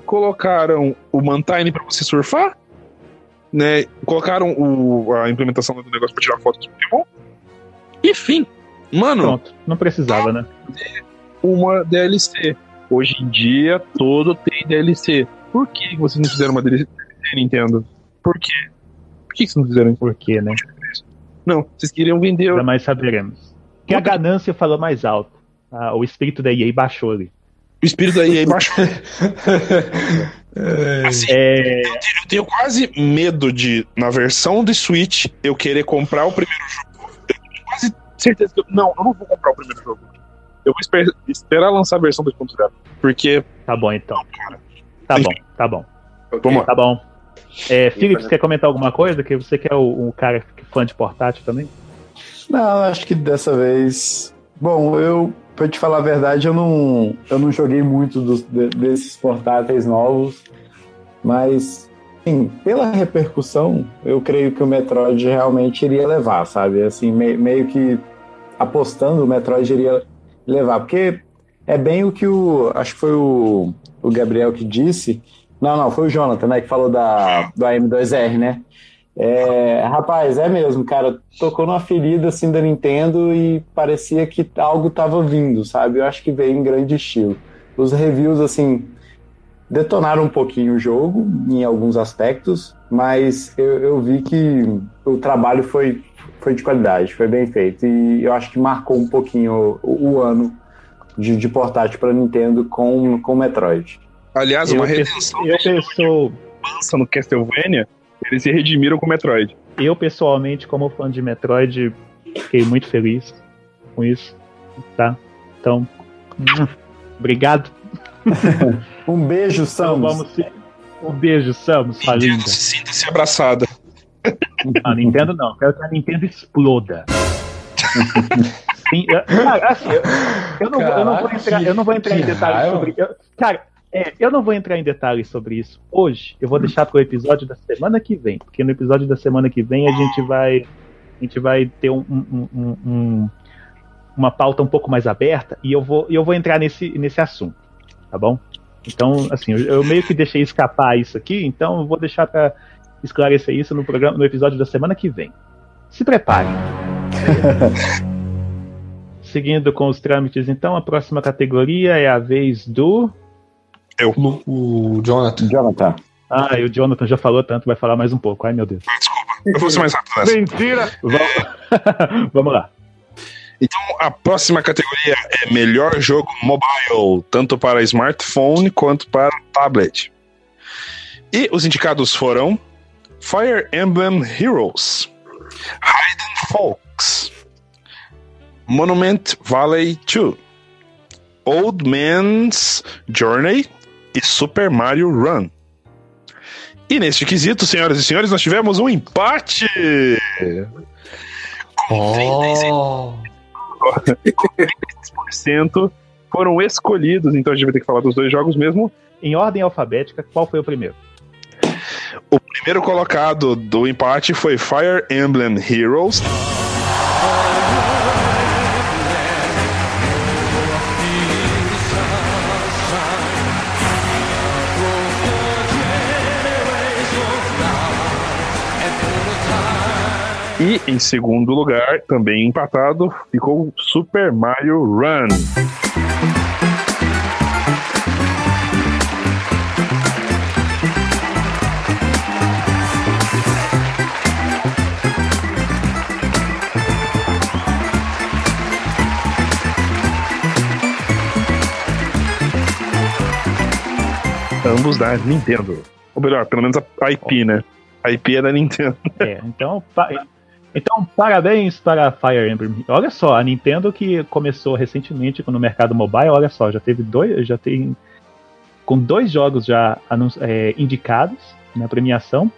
colocaram o Mantine para você surfar, né? Colocaram o- a implementação do negócio para tirar foto dos Pokémon. Enfim, mano, Pronto, não precisava, né? uma DLC. Hoje em dia, todo tem DLC. Por que vocês não fizeram uma DLC Nintendo? Por quê? Por que vocês não fizeram isso? Por quê, né? Não, vocês queriam vender. Jamais saberemos. Que a ganância falou mais alto. Ah, o espírito da EA baixou ali. O espírito da EA (laughs) baixou. Assim, É, eu tenho quase medo de, na versão de Switch, eu querer comprar o primeiro jogo. Eu tenho quase certeza que eu. Não, eu não vou comprar o primeiro jogo. Eu vou esper- esperar lançar a versão 2.0. Porque. tá bom então. Tá bom, tá bom. Vamos lá. Tá bom. É, Felipe, você quer comentar alguma coisa? Que você que é o, um cara que é fã de portátil também? Não, acho que dessa vez. Bom, eu, pra te falar a verdade, eu não, eu não joguei muito dos- de- desses portáteis novos, mas, sim, pela repercussão, eu creio que o Metroid realmente iria levar, sabe? Assim, me- meio que apostando, o Metroid iria levar, porque é bem o que o. Acho que foi o, o Gabriel que disse. Não, não, foi o Jonathan, né, que falou da, do AM2R, né? É, rapaz, é mesmo, cara. Tocou numa ferida assim da Nintendo e parecia que algo tava vindo, sabe? Eu acho que veio em grande estilo. Os reviews, assim, detonaram um pouquinho o jogo em alguns aspectos, mas eu, eu vi que o trabalho foi, foi de qualidade, foi bem feito. E eu acho que marcou um pouquinho o, o ano de, de portátil para Nintendo com com o Metroid. Aliás, Eu, uma pe- redenção eu, pessoa, lança no Castlevania, eles se redimiram com o Metroid. eu, pessoalmente, como fã de Metroid, fiquei muito feliz com isso. Tá? Então, obrigado. (laughs) Um beijo, Então Samus. vamos se- Um beijo, Samus, sua linda. Nintendo, se sinta-se abraçada. (laughs) Não, Nintendo não. Quero que a Nintendo exploda. (laughs) Sim, eu, cara, assim, eu, eu não, vou- eu não vou Caraca, entrar, eu não vou entrar em detalhes raiva. sobre. eu- cara, é, eu não vou entrar em detalhes sobre isso hoje. Eu vou deixar para o episódio da semana que vem, porque no episódio da semana que vem a gente vai, a gente vai ter um- um- um- um- uma pauta um pouco mais aberta e eu vou, eu vou entrar nesse, nesse assunto, tá bom? Então, assim, eu, eu meio que deixei escapar isso aqui, então eu vou deixar para esclarecer isso no programa, no episódio da semana que vem. Se prepare. (laughs) Seguindo com os trâmites, então, a próxima categoria é a vez do. Lu- O Jonathan. Jonathan. Ah, e o Jonathan já falou tanto, vai falar mais um pouco. Ai, meu Deus. Eu vou ser mais rápido nessa. Mentira! Vamos, (laughs) Vamos lá. Então, a próxima categoria é melhor jogo mobile, tanto para smartphone quanto para tablet. E os indicados foram Fire Emblem Heroes, Hidden Folks, Monument Valley 2, Old Man's Journey e Super Mario Run. E neste quesito, senhoras e senhores, nós tivemos um empate! Oh, 10% foram escolhidos, então a gente vai ter que falar dos dois jogos mesmo. Em ordem alfabética, qual foi o primeiro? O primeiro colocado do empate foi Fire Emblem Heroes. E em segundo lugar, também empatado, ficou Super Mario Run. Ambos da Nintendo. Ou melhor, pelo menos a IP, né? A IP é da Nintendo. É, então, então, parabéns para a Fire Emblem. Olha só, a Nintendo que começou recentemente no mercado mobile, olha só, já teve dois, já tem com dois jogos já é, indicados na premiação,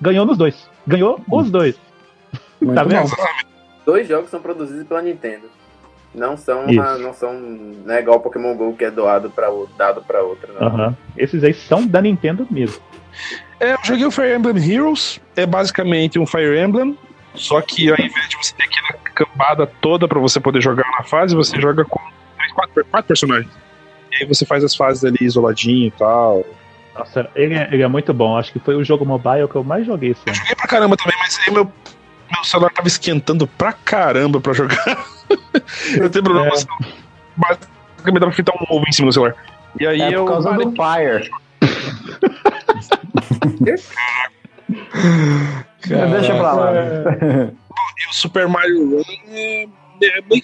ganhou nos dois. Ganhou os dois. Muito Tá vendo? bom. Dois jogos são produzidos pela Nintendo. Não são, uma- não são, não é igual Pokémon GO que é doado para dado para outra, não. Esses aí são da Nintendo mesmo. É, eu joguei o Fire Emblem Heroes, é basicamente um Fire Emblem, só que ao invés de você ter aquela cambada toda pra você poder jogar na fase, você joga com três, quatro, quatro personagens. E aí você faz as fases ali isoladinho e tal. Nossa, ele é, ele é muito bom. Acho que foi o jogo mobile que eu mais joguei esse ano. Joguei pra caramba também, mas aí meu, meu celular tava esquentando pra caramba pra jogar. (laughs) eu tenho problema, É. mas basicamente dava pra fritar um ovo em cima do celular. E aí É eu por causa parei. do Fire. (laughs) (laughs) Deixa pra lá. E o Super Mario Run é, é meio-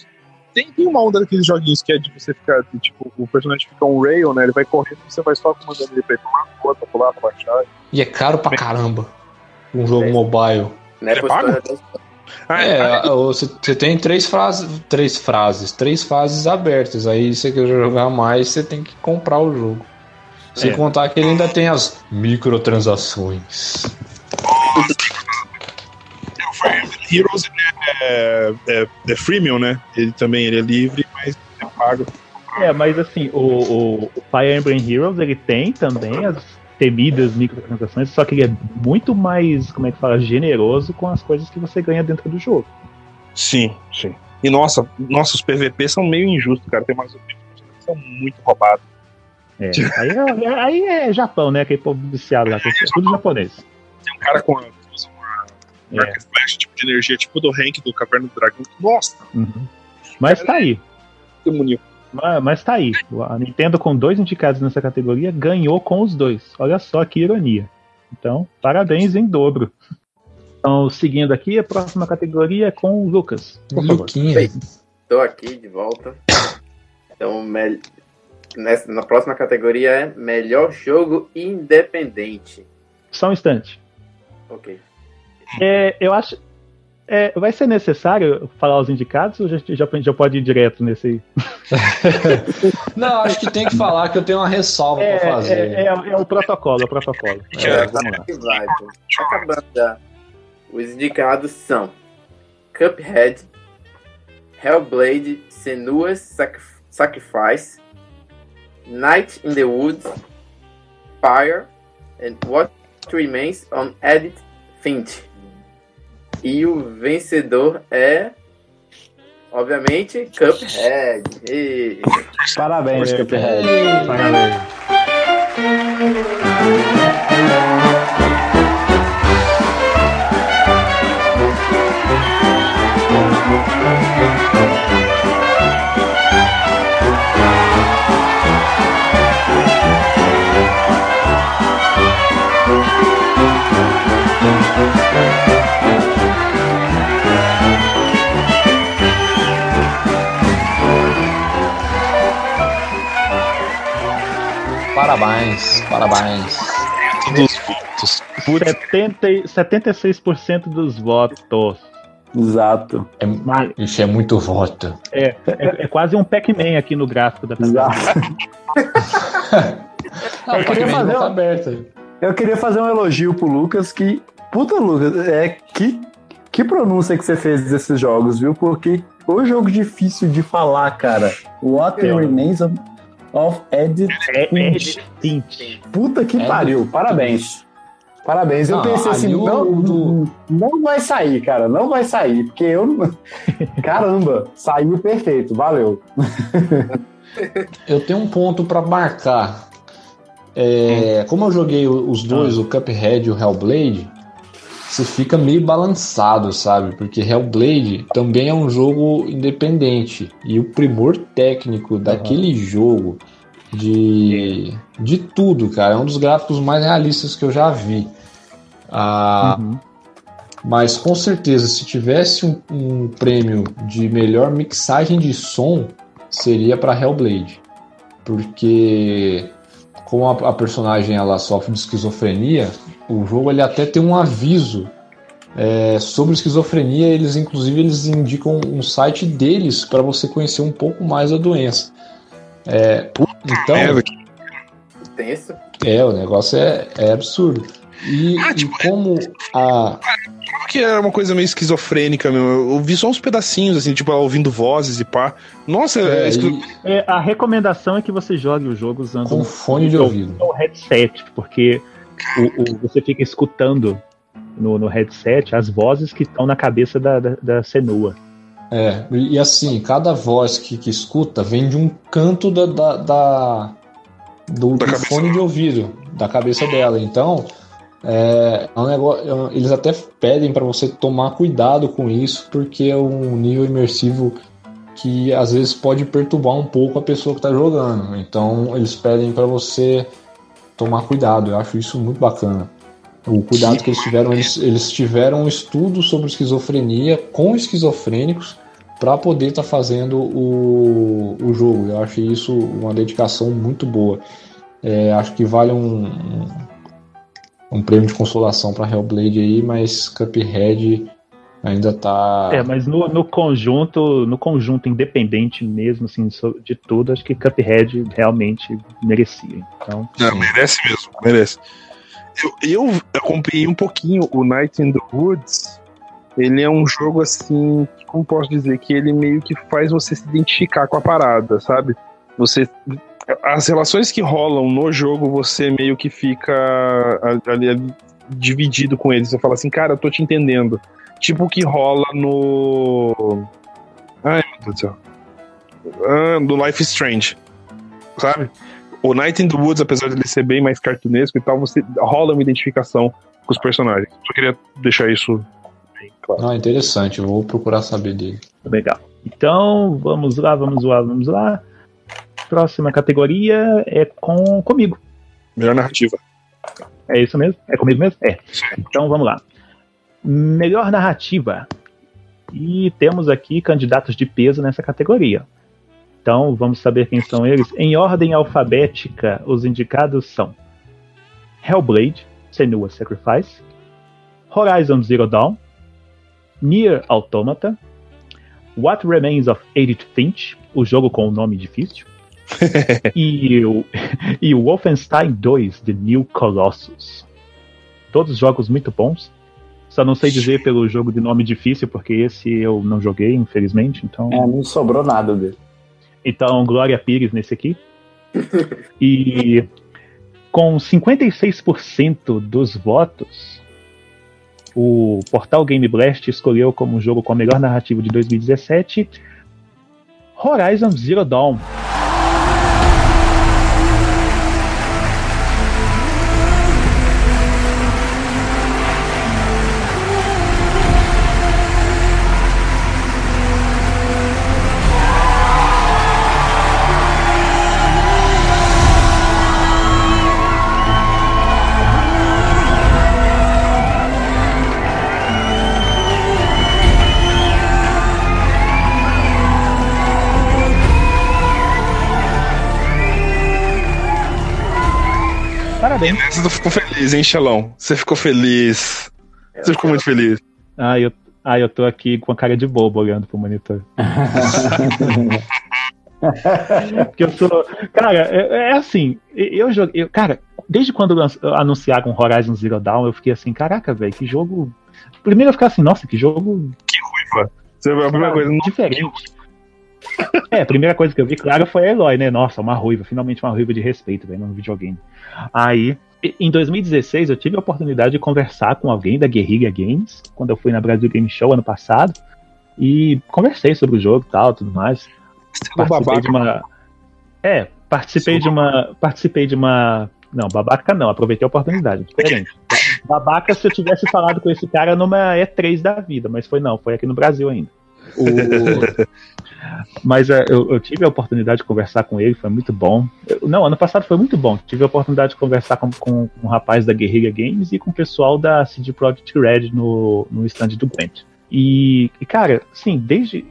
tem, tem uma onda daqueles joguinhos que é de você ficar, de, tipo, o personagem fica um rail, né? Ele vai correndo e você vai só comandando ele pra ir pra uma pra outra, pra pular, pra baixar. E é caro pra caramba. Um jogo É. mobile. Né, da- Ah, É, você você tem três frases, três frases, três fases abertas. Aí você quer jogar mais, você tem que comprar o jogo. Sem É. contar que ele ainda tem as microtransações. O Fire Emblem Heroes ele é, é, é freemium, né? Ele também ele é livre, mas é pago. É, mas assim, o, o, Fire Emblem Heroes ele tem também as temidas microtransações, só que ele é muito mais, como é que fala, generoso com as coisas que você ganha dentro do jogo. Sim, sim. E nossa, nossa, os PVP são meio injustos, cara. Tem umas que são muito roubados. É, aí, é, é- aí é Japão, né? Aquele povo viciado lá, que é tudo japonês. Tem um cara com É. flash tipo de energia, tipo do Hank do Caverna do Dragão. Nossa, Uhum. Mas tá aí. bonito. Mas, mas tá aí. A Nintendo, com dois indicados nessa categoria, ganhou com os dois. Olha só que ironia. Então, parabéns em dobro. Então, seguindo aqui, a próxima categoria é com o Lucas. Luquinha. Tô aqui de volta. Então, mel- nessa, na próxima categoria é melhor jogo independente. Só um instante. Ok. É, eu acho. é, vai ser necessário falar os indicados ou já, já, já pode ir direto nesse aí? (laughs) Não, acho que tem que falar que eu tenho uma ressalva É, pra fazer. é, é- é o protocolo, é o protocolo. (laughs) É, vamos lá. Vai, pô. Acabando já. Os indicados são Cuphead, Hellblade, Senua's Sac- Sacrifice, Night in the Woods, Fire, and What Remains on Edith Finch. E o vencedor é, obviamente, Cuphead. E... Parabéns, Cuphead. Parabéns. Parabéns, parabéns. Dos votos. Por 70, e- 76% dos votos. Exato. É, isso é muito voto. É, é, é quase um Pac-Man aqui no gráfico da tabela. Exato. Eu queria o fazer tá um- aberto. Eu queria fazer um elogio pro Lucas que. Puta, Lucas, é que. Que pronúncia que você fez desses jogos, viu? Porque o jogo difícil de falar, cara. What É. Remains of, of Edith É, é. Puta que pariu. Parabéns. Parabéns. Eu Não, pensei assim, não, não vai sair, cara. Não vai sair. Porque eu. (laughs) Caramba, saiu perfeito. Valeu. (laughs) Eu tenho um ponto pra marcar. É, como eu joguei os dois, o Cuphead e o Hellblade, você fica meio balançado, sabe? Porque Hellblade também é um jogo independente. E o primor técnico daquele jogo, de, de tudo, cara, é um dos gráficos mais realistas que eu já vi. Ah, Uhum. mas com certeza, se tivesse um, um prêmio de melhor mixagem de som, seria para Hellblade. Porque como a, a personagem ela sofre de esquizofrenia, o jogo ele até tem um aviso é, sobre esquizofrenia. Eles inclusive eles indicam um site deles para você conhecer um pouco mais a doença. É, então, Tenso. é, o negócio é, é absurdo. E, Ah, e tipo, como a, que é uma coisa meio esquizofrênica, meu. Eu vi só uns pedacinhos, assim, tipo, ouvindo vozes e pá. Nossa, é, é, e É, a recomendação é que você jogue o jogo usando com um- fone de ouvido. um headset, porque o, o- você fica escutando no, no headset as vozes que estão na cabeça da, da, da Senua. É, e assim, cada voz que, que escuta vem de um canto da, da, da- do, Da do fone de ouvido, da cabeça dela. Então, é, é um negócio, eles até pedem para você tomar cuidado com isso, porque é um nível imersivo que às vezes pode perturbar um pouco a pessoa que está jogando. Então, eles pedem para você tomar cuidado. Eu acho isso muito bacana. O cuidado que eles tiveram, eles, eles tiveram um estudo sobre esquizofrenia com esquizofrênicos para poder estar fazendo o, o jogo. Eu acho isso uma dedicação muito boa. É, acho que vale um, um, um prêmio de consolação para Hellblade aí, mas Cuphead ainda tá. É, mas no, no conjunto, no conjunto independente mesmo, assim, de tudo, acho que Cuphead realmente merecia. Então, Não, merece mesmo, merece. Eu, eu acompanhei um pouquinho o Night in the Woods. Ele é um jogo assim, como posso dizer, que ele meio que faz você se identificar com a parada, sabe? Você. As relações que rolam no jogo, você meio que fica ali, ali dividido com eles. Você fala assim, cara, eu tô te entendendo. Tipo o que rola no. Ai, meu Deus do céu. Ah, do Life is Strange. Sabe? O Night in the Woods, apesar de ele ser bem mais cartunesco e tal, você rola uma identificação com os personagens. Só queria deixar isso bem claro. Ah, interessante. Eu vou procurar saber dele. legal. Então, vamos lá, vamos lá, vamos lá. Próxima categoria é com comigo. Melhor narrativa. É isso mesmo? É comigo mesmo? É. Então vamos lá. Melhor narrativa. E temos aqui candidatos de peso nessa categoria. Então vamos saber quem são eles. Em ordem alfabética, os indicados são Hellblade, Senua Sacrifice, Horizon Zero Dawn, Nier Automata, What Remains of Edith Finch, o jogo com o nome difícil, (laughs) e, o, e o Wolfenstein 2 The New Colossus. Todos jogos muito bons. Só não sei dizer pelo jogo de nome difícil, porque esse eu não joguei, infelizmente. Então, É, não sobrou nada dele. então Glória Pires nesse aqui. (laughs) E com 56% dos votos, o portal Game Blast escolheu como jogo com a melhor narrativa de 2017 Horizon Zero Dawn. Parabéns. Nessa tu ficou feliz, hein, Xelão? Você ficou feliz. Você ficou muito feliz. Ah, eu, ah, eu tô aqui com a cara de bobo olhando pro monitor. (laughs) Porque eu sou. Cara, é, é assim, eu joguei. eu- Cara, desde quando anunciaram Horizon Zero Dawn, eu fiquei assim, caraca, velho, que jogo. Primeiro eu ficava assim, nossa, que jogo Você a primeira coisa, não diferente. (laughs) É, a primeira coisa que eu vi, claro, foi a Eloy, né? Nossa, uma ruiva, finalmente uma ruiva de respeito, velho, no videogame. Aí, em 2016, eu tive a oportunidade de conversar com alguém da Guerrilla Games, quando eu fui na Brasil Game Show ano passado, e conversei sobre o jogo e tal, tudo mais. Participei de uma. É, participei de uma. Participei de uma. Não, babaca não, aproveitei a oportunidade. Diferente. Babaca se eu tivesse falado com esse cara numa E3 da vida, mas foi não, foi aqui no Brasil ainda. O- Mas é, eu, eu tive a oportunidade de conversar com ele, foi muito bom. Eu- não, ano passado foi muito bom. Tive a oportunidade de conversar com, com, com um rapaz da Guerrilla Games e com o pessoal da CD Projekt Red no, no stand do Gwent. E, e, cara, sim, desde,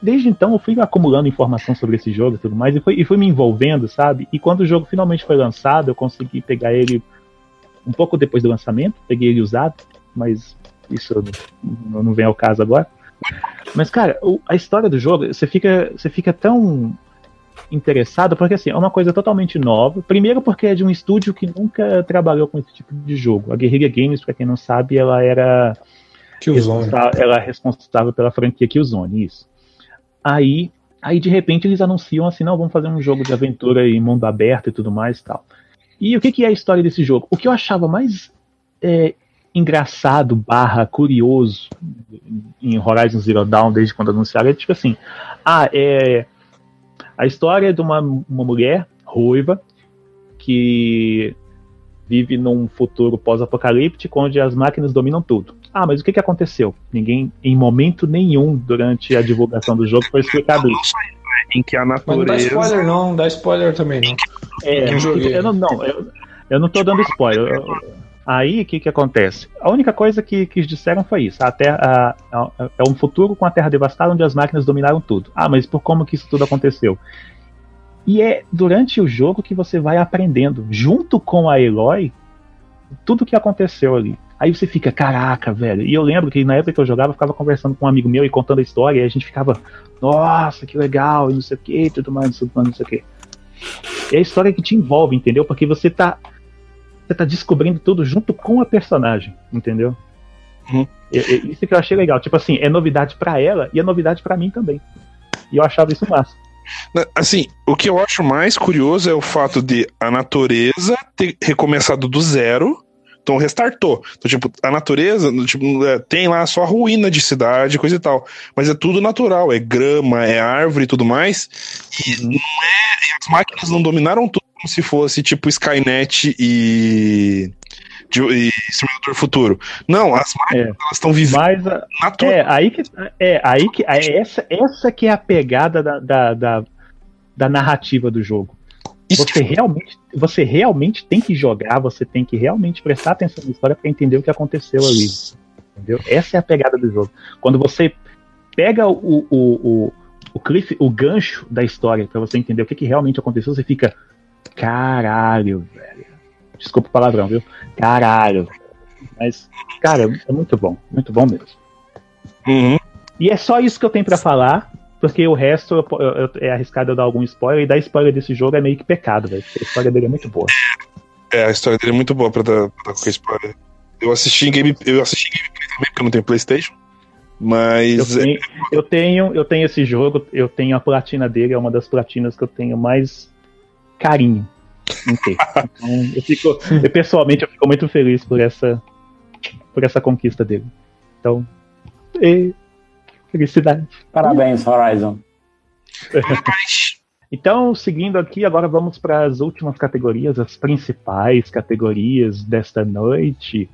desde então eu fui acumulando informação sobre esse jogo e tudo mais, e fui, e fui me envolvendo, sabe? E quando o jogo finalmente foi lançado, eu consegui pegar ele um pouco depois do lançamento, peguei ele usado, mas isso não, não vem ao caso agora. Mas, cara, o- a história do jogo, você fica, você fica tão interessado, porque assim, é uma coisa totalmente nova. Primeiro porque é de um estúdio que nunca trabalhou com esse tipo de jogo. A Guerrilla Games, pra quem não sabe, ela era ela é responsável pela franquia Killzone, isso. Aí, aí de repente eles anunciam assim, não, vamos fazer um jogo de aventura em mundo aberto e tudo mais e tal. E o que, que é a história desse jogo? O que eu achava mais é, engraçado, barra, curioso em Horizon Zero Dawn, desde quando anunciaram, é tipo assim, ah, é a história é de uma, uma mulher ruiva que vive num futuro pós-apocalíptico onde as máquinas dominam tudo. Ah, mas o que, que aconteceu? Ninguém, em momento nenhum, durante a divulgação do jogo, foi explicado isso. em que a Mas não dá natureza. spoiler não, não dá spoiler também não. É, eu não, não, eu- Eu não tô dando spoiler. Eu- Aí, o que que acontece? A única coisa que, que disseram foi isso. A Terra, a- a- é um futuro com a Terra devastada onde as máquinas dominaram tudo. Ah, mas por como que isso tudo aconteceu? E é durante o jogo que você vai aprendendo, junto com a Eloy, tudo que aconteceu ali. Aí você fica, caraca, velho. E eu lembro que na época que eu jogava, eu ficava conversando com um amigo meu e contando a história, e a gente ficava, nossa, que legal, e não sei o que, tudo mais, tudo mais, não sei o que. É a história que te envolve, entendeu? Porque você tá. Você tá descobrindo tudo junto com a personagem, entendeu? Uhum. Isso que eu achei legal. Tipo assim, é novidade pra ela e é novidade pra mim também. E eu achava isso massa. Assim, o que eu acho mais curioso é o fato de a natureza ter recomeçado do zero. Então restartou. Então, tipo, a natureza tipo, é, tem lá só ruína de cidade, coisa e tal. Mas é tudo natural, é grama, é árvore e tudo mais. E não é. e as máquinas não dominaram tudo como se fosse tipo Skynet e. de- e Futuro. Não, as máquinas É. elas estão vivendo Mas. É, aí que. É, aí que. é essa, essa que é a pegada da, da, da, da narrativa do jogo. Isso Você realmente, você realmente tem que jogar, você tem que realmente prestar atenção na história para entender o que aconteceu ali. Entendeu? Essa é a pegada do jogo. Quando você pega o, o, o, o cliff, o gancho da história para você entender o que, que realmente aconteceu, você fica. Caralho, velho. Desculpa o palavrão, viu? Caralho. Mas, cara, é muito bom. Muito bom mesmo. Uhum. E é só isso que eu tenho pra falar, porque o resto eu- eu- eu- é arriscado eu dar algum spoiler, e dar spoiler desse jogo é meio que pecado, velho. porque A história dele é muito boa. É, a história dele é muito boa pra dar, pra dar qualquer spoiler. Eu assisti em game, eu assisti em gameplay também, porque eu não tenho Playstation. Eu Mas é, tenho, eu tenho, eu tenho esse jogo, eu tenho a platina dele, é uma das platinas que eu tenho mais carinho ter. (laughs) Então, eu fico, eu, pessoalmente, eu fico muito feliz por essa, por essa conquista dele. Então, e, felicidade. Parabéns, Horizon. Então, seguindo aqui, agora vamos para as últimas categorias, as principais categorias desta noite.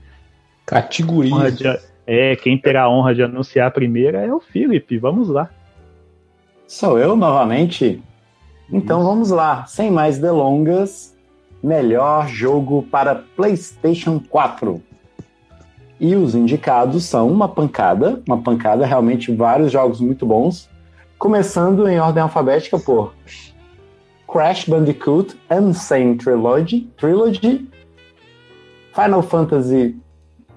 Honra Categoria. de- é, quem terá a honra de anunciar a primeira é o Felipe. Vamos lá. Sou eu novamente? Então vamos lá, sem mais delongas. Melhor jogo para PlayStation 4. E os indicados são uma pancada, uma pancada, realmente vários jogos muito bons. Começando em ordem alfabética por Crash Bandicoot Insane Trilogy, Trilogy Final Fantasy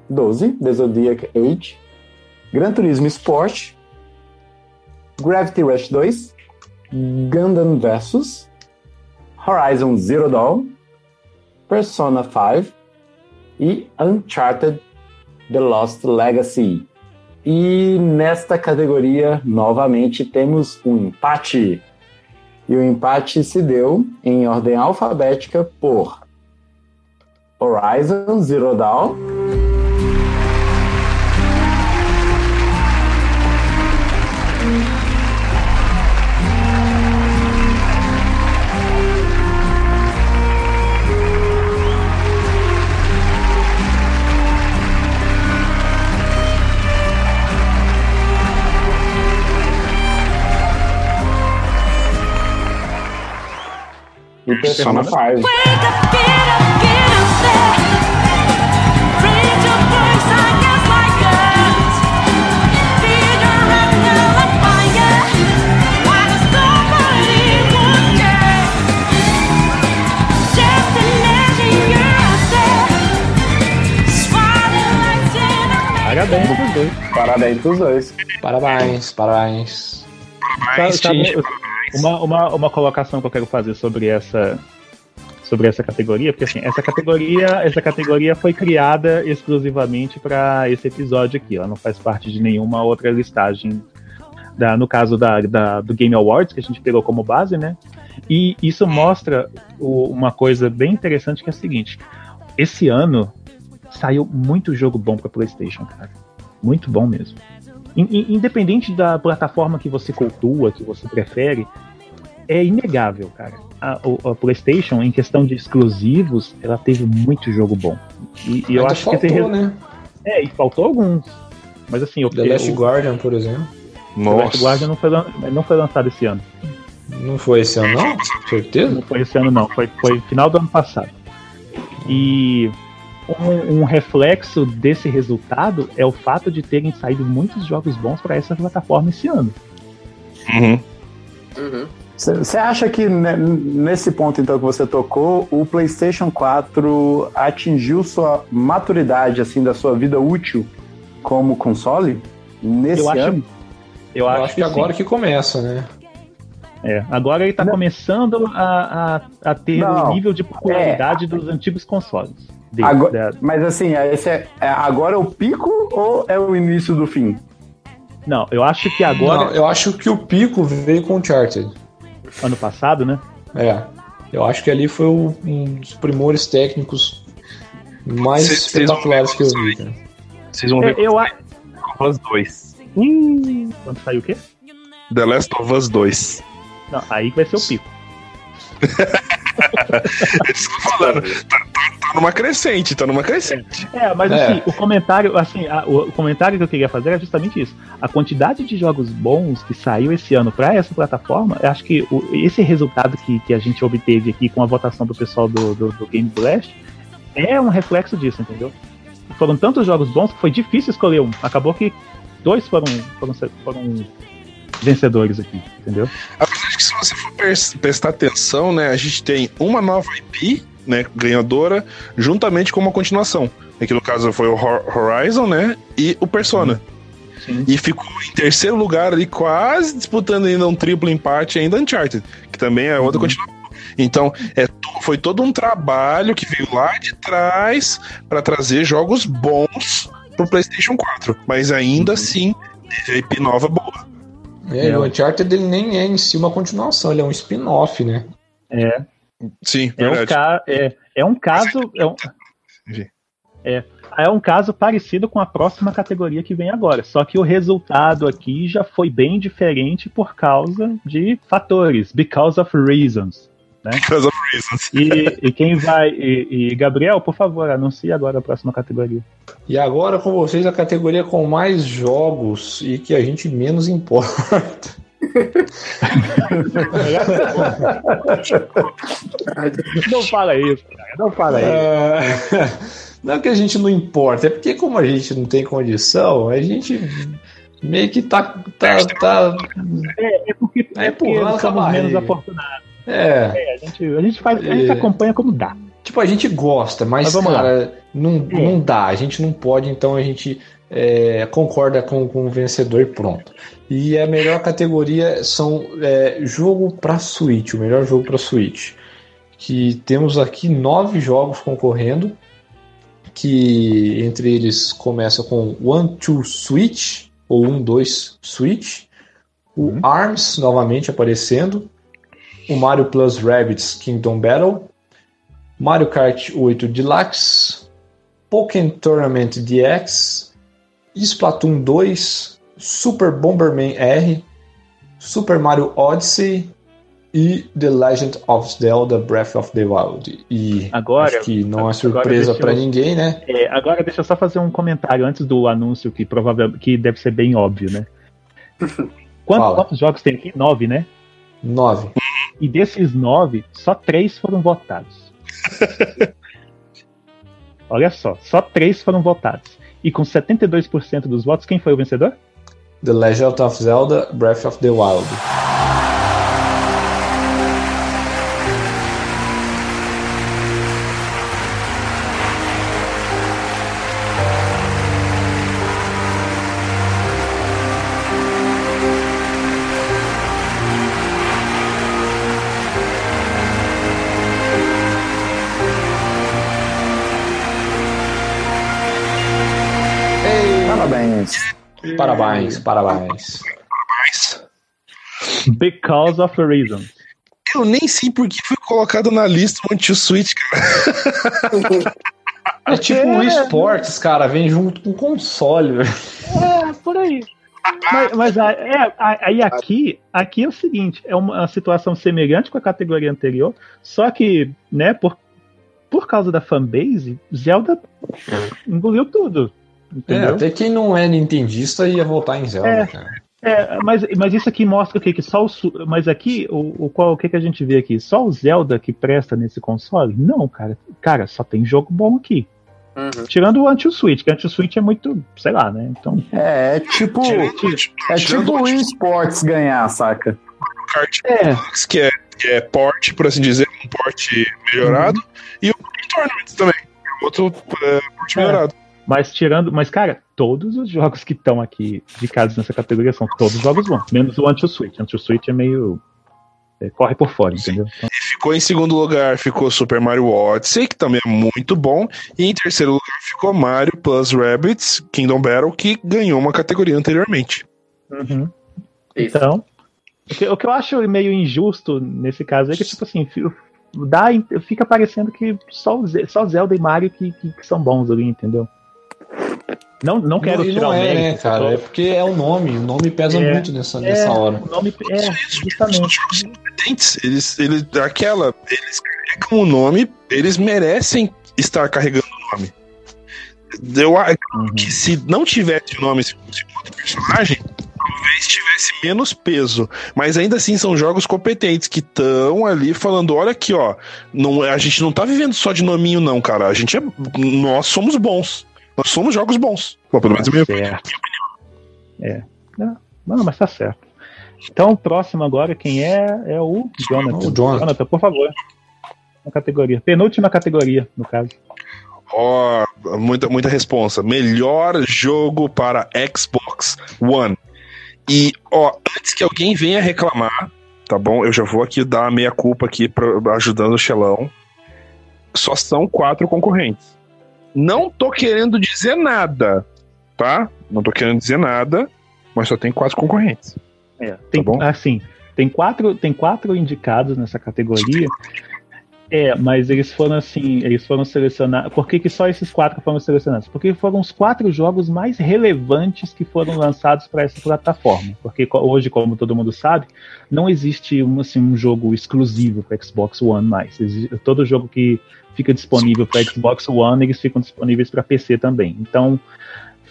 12, The Zodiac Age, Gran Turismo Sport, Gravity Rush 2, Gundam Versus, Horizon Zero Dawn, Persona 5 e Uncharted The Lost Legacy. E nesta categoria, novamente, temos um empate. E o empate se deu em ordem alfabética por Horizon Zero Dawn, Spotlights in a Parabéns pros dois. Parabéns pros dois. Parabéns, parabéns. Sabe- sabe, uma, uma, uma colocação que eu quero fazer sobre essa sobre essa categoria, porque assim, essa categoria, essa categoria foi criada exclusivamente para esse episódio aqui, ela não faz parte de nenhuma outra listagem. Da, no caso da, da- do Game Awards, que a gente pegou como base, né? E isso mostra o- uma coisa bem interessante que é a seguinte: esse ano saiu muito jogo bom para PlayStation, cara. Muito bom mesmo. In- in- Independente da plataforma que você cultua, que você prefere, é inegável, cara. A, a PlayStation, em questão de exclusivos, ela teve muito jogo bom. E, e eu acho faltou, que esse re- né? É, e faltou alguns. Mas assim, eu, The Last o, Guardian, por exemplo. The Last nossa. Guardian não foi, lan- não foi lançado esse ano. Não foi esse ano, não? Certeza? Não foi esse ano, não. Foi, foi final do ano passado. E um, um reflexo desse resultado é o fato de terem saído muitos jogos bons para essa plataforma esse ano. Uhum. Uhum. Você acha que ne- nesse ponto então que você tocou, o PlayStation 4 atingiu sua maturidade assim da sua vida útil como console nesse Eu acho, ano? eu Eu acho, acho que agora sim. que começa, né? É, agora ele tá Não. começando a, a, a ter o nível de popularidade dos antigos consoles. Dele, Agora- da- Mas assim, esse é, é- agora é o pico ou é o início do fim? não, eu acho que agora, Não, eu acho que o pico veio com o Uncharted. ano passado, né? É. Eu acho que ali foi o- um dos primores técnicos mais Cês- cês espetaculares ver que eu vi. cara. Vocês vão ver Eu, eu, a- The Last of Us 2. quando saiu o quê? The Last of Us 2. Não, aí que vai ser o pico. (laughs) Eles estão falando, tá- tá numa crescente, tá numa crescente. É, mas É. assim, o comentário, assim, a- o, comentário que eu queria fazer é justamente isso. A quantidade de jogos bons que saiu esse ano para essa plataforma, eu acho que o- esse resultado que, que a gente obteve aqui com a votação do pessoal do, do, do Game Blast é um reflexo disso, entendeu? Foram tantos jogos bons que foi difícil escolher um. Acabou que dois foram, foram, foram vencedores aqui, entendeu? Apesar de que se você for prestar atenção, né, a gente tem uma nova IP, né, ganhadora, juntamente com uma continuação. Que no caso foi o Hor- Horizon, né, e o Persona. Sim. E ficou em terceiro lugar ali, quase disputando ainda um triplo empate ainda Uncharted, que também é outra continuação. Então, é, foi todo um trabalho que veio lá de trás para trazer jogos bons pro PlayStation 4. Mas ainda assim, teve IP nova boa. É, e o Uncharted ele nem é em si uma continuação, ele é um spin-off, né? É, Sim, É um, verdade. ca é, é um caso. É um, é, é um caso parecido com a próxima categoria que vem agora. Só que o resultado aqui já foi bem diferente por causa de fatores, because of reasons. (laughs) Because of reasons. E, e quem vai. E, e, Gabriel, por favor, anuncie agora a próxima categoria. E agora com vocês a categoria com mais jogos e que a gente menos importa. (laughs) Não fala isso, cara. Não fala isso. É, Não que a gente não importa, é porque como a gente não tem condição, a gente meio que tá. tá, tá É, é porque, É é porque somos menos afortunados. é, É, a, gente, a, gente faz, a gente É. acompanha como dá. tipo, a gente gosta, mas, Mas vamos lá. cara, não, É. não dá, a gente não pode, então a gente é, concorda com, com o vencedor e pronto. E a melhor categoria são é, jogo para Switch, o melhor jogo para Switch. Que temos aqui nove jogos concorrendo, que entre eles começa com One Two Switch, ou Um Dois Switch, o Uhum. ARMS novamente aparecendo, o Mario Plus Rabbids Kingdom Battle, Mario Kart 8 Deluxe, Pokémon Tournament DX, Splatoon 2, Super Bomberman R, Super Mario Odyssey e The Legend of Zelda Breath of the Wild. E Agora- acho que não é surpresa para ninguém, né? É, agora deixa eu só fazer um comentário antes do anúncio que provavelmente que deve ser bem óbvio, né? (laughs) Quantos, Fala. quantos jogos tem aqui? Nove, né? 9. E desses nove, só três foram votados. (laughs) Olha só, só três foram votados. E com 72% dos votos, quem foi o vencedor? The Legend of Zelda Breath of the Wild. Parabéns. Parabéns, parabéns. Because of a Reason. eu nem sei por que foi colocado na lista o Anti Switch, cara. É tipo o esportes, cara, vem junto com o console. É, por aí. Mas, mas é, a- aí aqui, aqui é o seguinte, é uma situação semelhante com a categoria anterior, só que, né, por, por causa da fanbase, Zelda engoliu tudo. É, Entendeu? até quem não é nintendista ia votar em Zelda, É. cara. É, mas, mas isso aqui mostra o quê? Que só o. Mas aqui, o, o, qual, o que, que a gente vê aqui? Só o Zelda que presta nesse console? Não, cara. Cara, só tem jogo bom aqui. Uhum. Tirando o Anti-Switch, que o Anti-Switch é muito, sei lá, né? Então. É, é tipo. É tipo o eSports ganhar, saca? Kart É. Que é, que é port, por assim dizer, um port melhorado, e o Tournament também, que é outro é, port É. melhorado. Mas tirando. Mas, cara, todos os jogos que estão aqui indicados nessa categoria são todos jogos bons. Menos o Anti-Switch. Anti-Switch é meio. é, corre por fora, entendeu? Então, Ficou em segundo lugar, ficou Super Mario Odyssey, que também é muito bom, e em terceiro lugar ficou Mario Plus Rabbids Kingdom Battle, que ganhou uma categoria anteriormente. Uhum. Então, o que, o que eu acho meio injusto nesse caso é que, tipo assim, dá, fica parecendo que só, só Zelda e Mario que, que, que são bons ali, entendeu? Não, não quero e tirar não o é, mérito. né, cara? É porque é o nome. O nome pesa É, muito nessa, é, nessa hora. O nome, é, justamente. jogos competentes. Eles, eles, aquela, eles carregam o nome, eles merecem estar carregando o nome. Eu acho Uhum. que se não tivesse o nome, se fosse outro personagem, talvez tivesse menos peso. Mas ainda assim são jogos competentes que estão ali falando: olha aqui, ó. Não, a gente não tá vivendo só de nominho, não, cara. A gente é. Nós somos bons. Nós somos jogos bons. Bom, pelo menos é a minha opinião. É. Não, mas tá certo. Então, o próximo agora, quem é? É o Jonathan. O Jonathan. por favor. Na categoria. Penúltima categoria, no caso. Ó, muita, muita responsa. Melhor jogo para Xbox One. E, ó, antes que alguém venha reclamar, tá bom? Eu já vou aqui dar a meia culpa aqui pra, ajudando o Xelão. Só são quatro concorrentes. Não tô querendo dizer nada, tá? Não tô querendo dizer nada, mas só tem quatro concorrentes. É, tem, bom? assim, tem quatro, tem quatro indicados nessa categoria. É, mas eles foram assim, eles foram selecionados. Por que, que só esses quatro foram selecionados? Porque foram os quatro jogos mais relevantes que foram lançados para essa plataforma. Porque hoje, como todo mundo sabe, não existe um, assim, um jogo exclusivo para Xbox One mais. Exi- Todo jogo que fica disponível para Xbox One, eles ficam disponíveis para PC também. Então,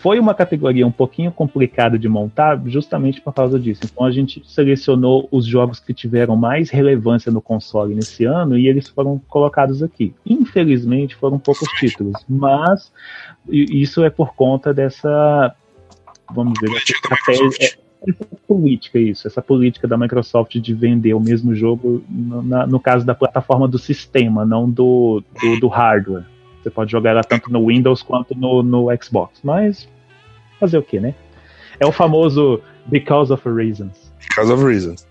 foi uma categoria um pouquinho complicada de montar, justamente por causa disso. Então a gente selecionou os jogos que tiveram mais relevância no console nesse ano e eles foram colocados aqui. Infelizmente foram poucos títulos, mas isso é por conta dessa, vamos dizer, Microsoft. é- essa política isso, essa política da Microsoft de vender o mesmo jogo no, na- no caso da plataforma do sistema, não do, do, do hardware. Você pode jogar ela tanto no Windows quanto no, no Xbox. Mas fazer o que, né? É o famoso Because of Reasons. Because of Reasons.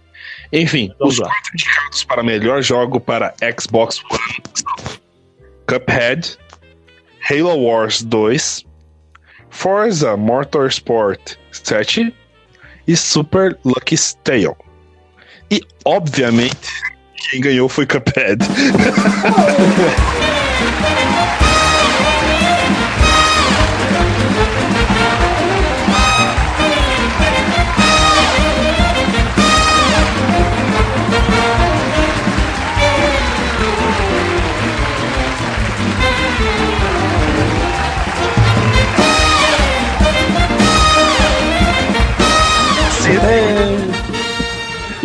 Enfim, Vamos os lá. quatro indicados para melhor jogo para Xbox One Cuphead, Halo Wars 2, Forza Motorsport 7 e Super Lucky Tale. E, obviamente, quem ganhou foi Cuphead. (laughs) Música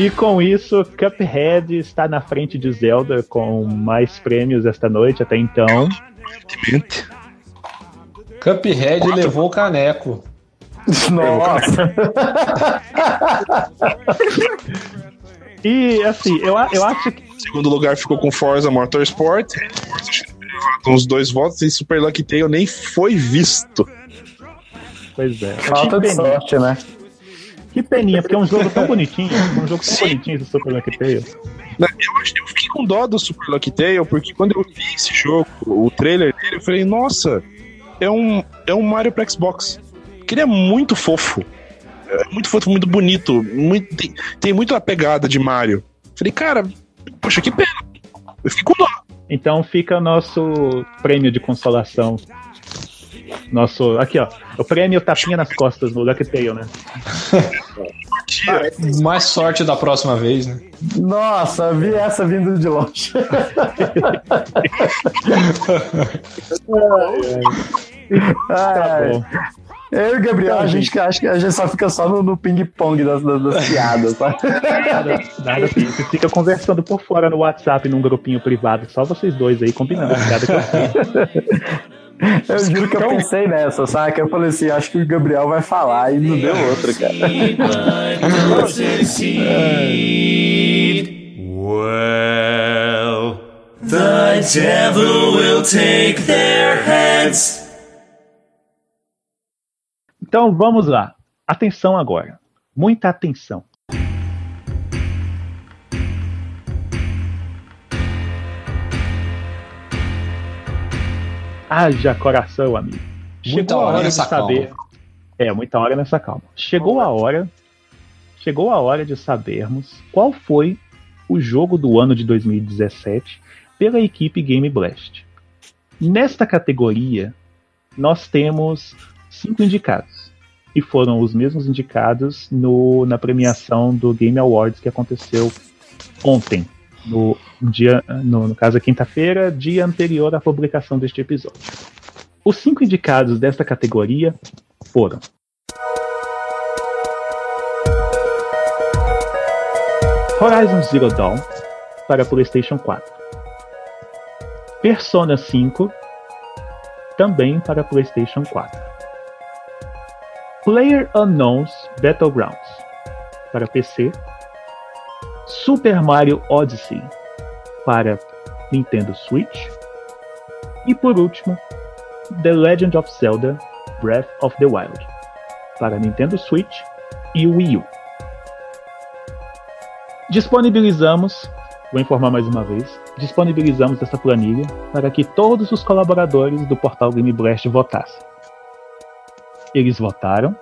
E com isso, Cuphead está na frente de Zelda com mais prêmios esta noite até então. Cuphead levou o caneco. (laughs) Nossa. E assim, eu, eu acho que. Em segundo lugar ficou com Forza Motorsport. Com uns dois votos e Super Lucky Tale nem foi visto. Pois é. Falta de sorte, né? Que peninha, porque é um jogo tão (laughs) bonitinho. Um jogo tão bonitinho esse Super Lucky Tale. Né, Eu, acho- eu fiquei com dó do Super Lucky Tale, porque quando eu vi esse jogo, o trailer dele, eu falei, nossa, é um, é um Mario pra Xbox. Que ele é muito fofo. É muito fofo, muito bonito. Muito, tem, tem muito a pegada de Mario. Falei, cara, poxa, que pena. Eu fiquei com dó. Então fica nosso prêmio de consolação. Nosso. Aqui, ó. O prêmio tapinha nas costas no Lucky Tale, né? (laughs) Mais sorte da próxima vez, né? Nossa, vi essa vindo de longe. (laughs) Tá bom. Eu e o Gabriel, a gente acha que a gente só fica só no, no ping-pong das, das, das piadas, sabe? Nada, nada assim. Você fica conversando por fora no WhatsApp num grupinho privado, só vocês dois aí combinando. Cada que eu. (laughs) Eu juro que eu pensei nessa, sabe? Que eu falei assim, acho que o Gabriel vai falar e não deu outra, cara. Well, the devil will take their heads. Então vamos lá. Atenção agora. Muita atenção. Haja coração, amigo. Muita a hora de saber. É, muita hora nessa calma. Chegou a hora. Chegou a hora de sabermos qual foi o jogo do ano de 2017 pela equipe Game Blast. Nesta categoria, nós temos cinco indicados. E foram os mesmos indicados no, na premiação do Game Awards que aconteceu ontem, no dia, no, no caso, quinta-feira, dia anterior à publicação deste episódio. Os cinco indicados desta categoria foram Horizon Zero Dawn para PlayStation 4, Persona 5 também para PlayStation 4, Player Unknowns Battlegrounds para PC, Super Mario Odyssey para Nintendo Switch e por último, The Legend of Zelda Breath of the Wild para Nintendo Switch e Wii U. Disponibilizamos, vou informar mais uma vez, disponibilizamos essa planilha para que todos os colaboradores do portal Game Blast votassem. Eles votaram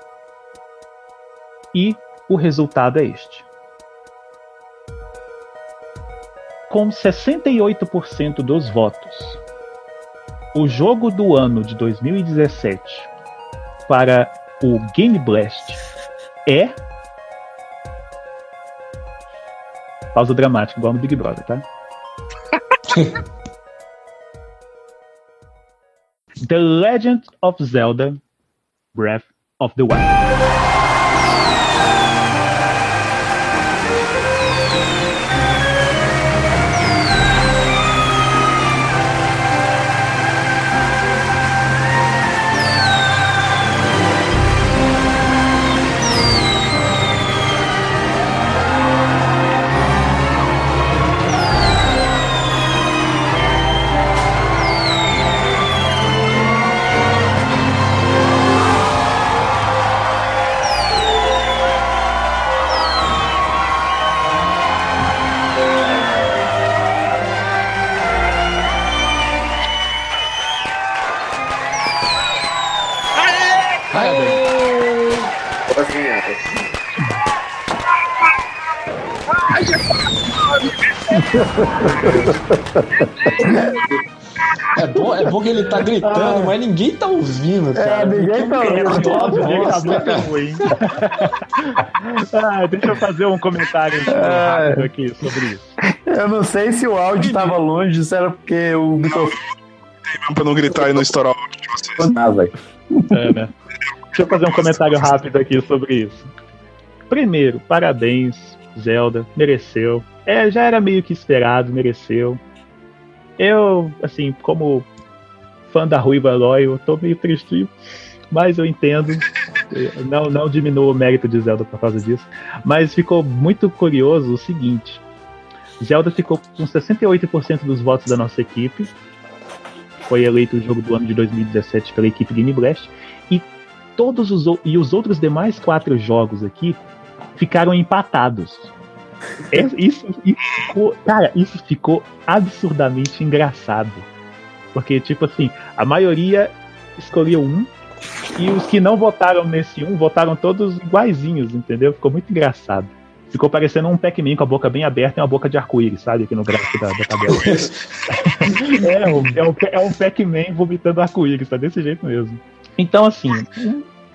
e o resultado é este. Com 68% dos votos, o jogo do ano de 2017 para o Game Blast é. Pausa dramática, igual no Big Brother, tá? (laughs) The Legend of Zelda Breath of the Wild. Tá gritando, mas ninguém tá ouvindo, cara. É, ninguém tá ouvindo. Cabeça é ruim. ah, deixa eu fazer um comentário Ah. rápido aqui sobre isso. Eu não sei se o áudio tava longe, se era porque o microfone Pra não gritar e não estourar o áudio de vocês. Ah, velho. É, né? Deixa eu fazer um comentário rápido aqui sobre isso. Primeiro, parabéns, Zelda, mereceu. É, já era meio que esperado, mereceu. Eu, assim, como fã da Ruiva Eloy, eu tô meio triste, mas eu entendo. Não, não diminua o mérito de Zelda por causa disso. Mas ficou muito curioso o seguinte: Zelda ficou com 68% dos votos da nossa equipe. Foi eleito o jogo do ano de 2017 pela equipe Game Blast. E todos os, e os outros demais quatro jogos aqui ficaram empatados. É- Isso, isso ficou, cara, isso ficou absurdamente engraçado. Porque, tipo assim, a maioria escolheu um e os que não votaram nesse um votaram todos iguaizinhos, entendeu? Ficou muito engraçado. Ficou parecendo um Pac-Man com a boca bem aberta e uma boca de arco-íris, sabe? Aqui no gráfico da, da tabela. (laughs) é, um- é um, é um Pac-Man vomitando arco-íris, tá desse jeito mesmo. Então, assim,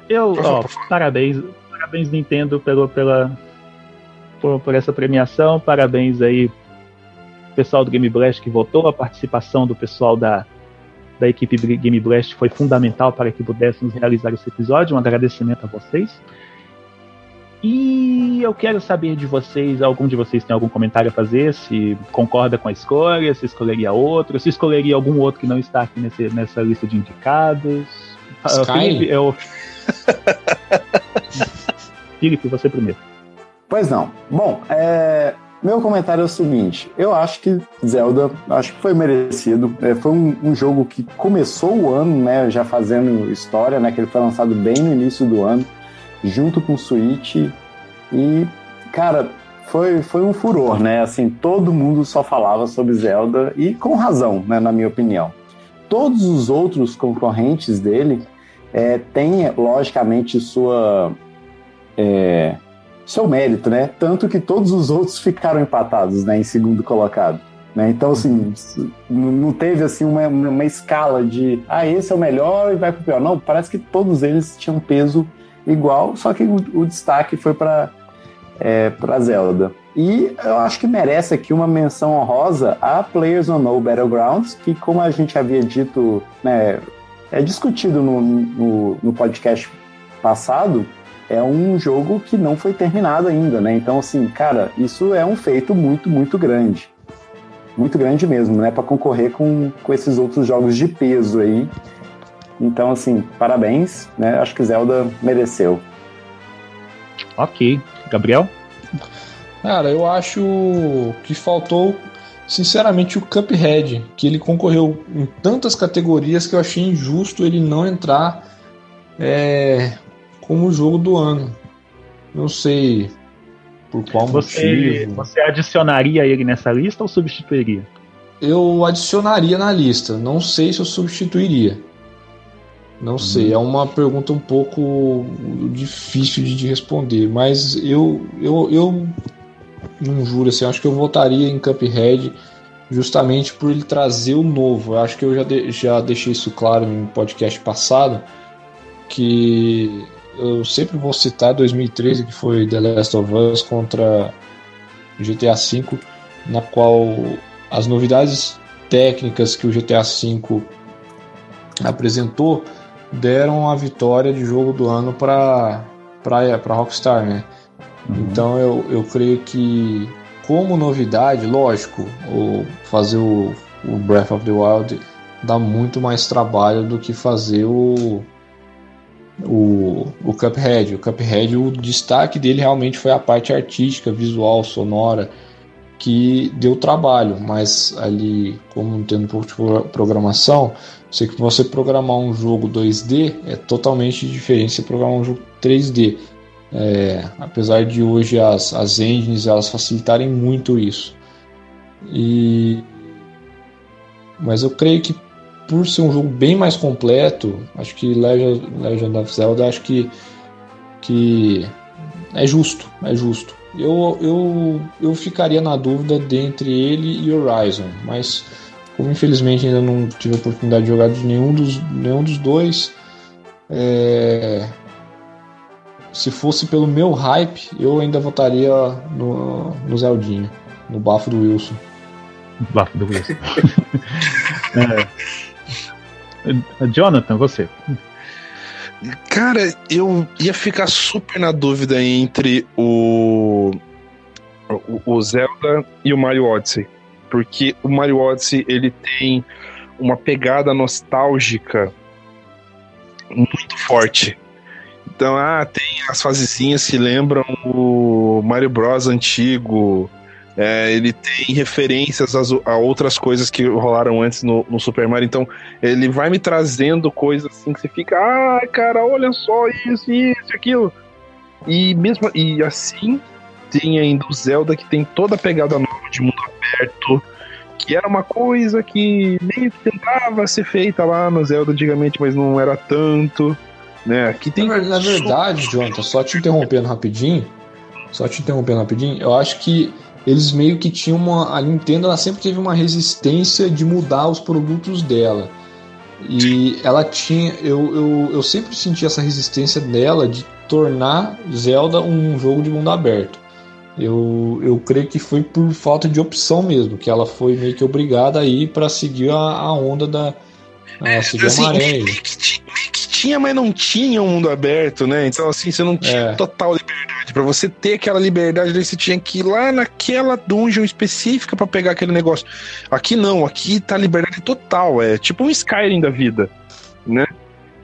eu, ó, parabéns, parabéns Nintendo pelo, pela, por, por essa premiação, parabéns aí pessoal do Game Blast que votou, a participação do pessoal da, da equipe Game Blast foi fundamental para que pudéssemos realizar esse episódio. Um agradecimento a vocês. E eu quero saber de vocês, algum de vocês tem algum comentário a fazer? Se concorda com a escolha, se escolheria outro, se escolheria algum outro que não está aqui nesse, nessa lista de indicados. Ah, Sky? Felipe, eu... (laughs) Felipe, você primeiro. Pois não. Bom, é, meu comentário é o seguinte: eu acho que Zelda, acho que foi merecido. É, foi um, um jogo que começou o ano, né, já fazendo história, né, que ele foi lançado bem no início do ano, junto com o Switch e, cara, foi, foi um furor, né? Assim, todo mundo só falava sobre Zelda e com razão, né, na minha opinião. Todos os outros concorrentes dele é, têm, logicamente, sua é, seu mérito, né? Tanto que todos os outros ficaram empatados, né, em segundo colocado. Né? Então, assim, não teve assim uma, uma escala de ah, esse é o melhor e vai pro pior. Não, parece que todos eles tinham peso igual, só que o, o destaque foi para é, para Zelda. E eu acho que merece aqui uma menção honrosa a Players Unknown Battlegrounds, que como a gente havia dito, né, é discutido no, no, no podcast passado, é um jogo que não foi terminado ainda, né? Então, assim, cara, isso é um feito muito, muito grande. Muito grande mesmo, né? Para concorrer com, com esses outros jogos de peso aí. Então, assim, parabéns, né? Acho que Zelda mereceu. Ok. Gabriel? Cara, eu acho que faltou, sinceramente, o Cuphead, que ele concorreu em tantas categorias que eu achei injusto ele não entrar é, como jogo do ano. Não sei por qual Você, motivo. você adicionaria ele nessa lista ou substituiria? Eu adicionaria na lista, não sei se eu substituiria. Não sei, é uma pergunta um pouco difícil de, de responder, mas eu, eu, eu não juro assim, acho que eu votaria em Cuphead justamente por ele trazer o novo. Eu acho que eu já, de- já deixei isso claro no podcast passado, que eu sempre vou citar 2013, que foi The Last of Us contra GTA V, na qual as novidades técnicas que o GTA V apresentou deram a vitória de jogo do ano para para Rockstar, né? Então eu, eu creio que como novidade, lógico, o fazer o, o Breath of the Wild dá muito mais trabalho do que fazer o o, o Cuphead. O Cuphead, o destaque dele realmente foi a parte artística, visual, sonora, que deu trabalho, mas ali, como tendo pouco de pro- programação, sei que você programar um jogo 2D é totalmente diferente de programar um jogo 3D. É, apesar de hoje as, as engines elas facilitarem muito isso. E mas eu creio que por ser um jogo bem mais completo, acho que Legend, Legend of Zelda acho que que é justo, é justo. Eu, eu, eu ficaria na dúvida dentre ele e Horizon, mas como infelizmente ainda não tive a oportunidade de jogar de nenhum dos, nenhum dos dois, é, se fosse pelo meu hype, eu ainda votaria no, no Zeldinho, no bafo do Wilson. Bafo do Wilson. (laughs) (laughs) É. Jonathan, você. Cara, eu ia ficar super na dúvida entre o, o, o Zelda e o Mario Odyssey. Porque o Mario Odyssey, ele tem uma pegada nostálgica muito forte. Então, ah, tem as fasezinhas que lembram o Mario Bros antigo. É, ele tem referências às- a outras coisas que rolaram antes no, no Super Mario. Então, ele vai me trazendo coisas assim que você fica, ah, cara, olha só isso, isso, aquilo. E mesmo e assim tem ainda o Zelda que tem toda a pegada nova de mundo aberto, que era uma coisa que meio que tentava ser feita lá no Zelda antigamente, mas não era tanto, né? Aqui tem na verdade, Jonathan, só te interrompendo rapidinho, só te interrompendo rapidinho, eu acho que eles meio que tinham uma. A Nintendo ela sempre teve uma resistência de mudar os produtos dela. E ela tinha. Eu, eu, eu sempre senti essa resistência dela de tornar Zelda um jogo de mundo aberto. Eu, eu creio que foi por falta de opção mesmo, que ela foi meio que obrigada a ir para seguir a, a onda da, Ah, subiu assim, a maré. meio que que tinha, mas não tinha um mundo aberto, né? Então, assim, você não tinha É. total liberdade. Pra você ter aquela liberdade, você tinha que ir lá naquela dungeon específica pra pegar aquele negócio. Aqui não, aqui tá liberdade total. É tipo um Skyrim da vida, né?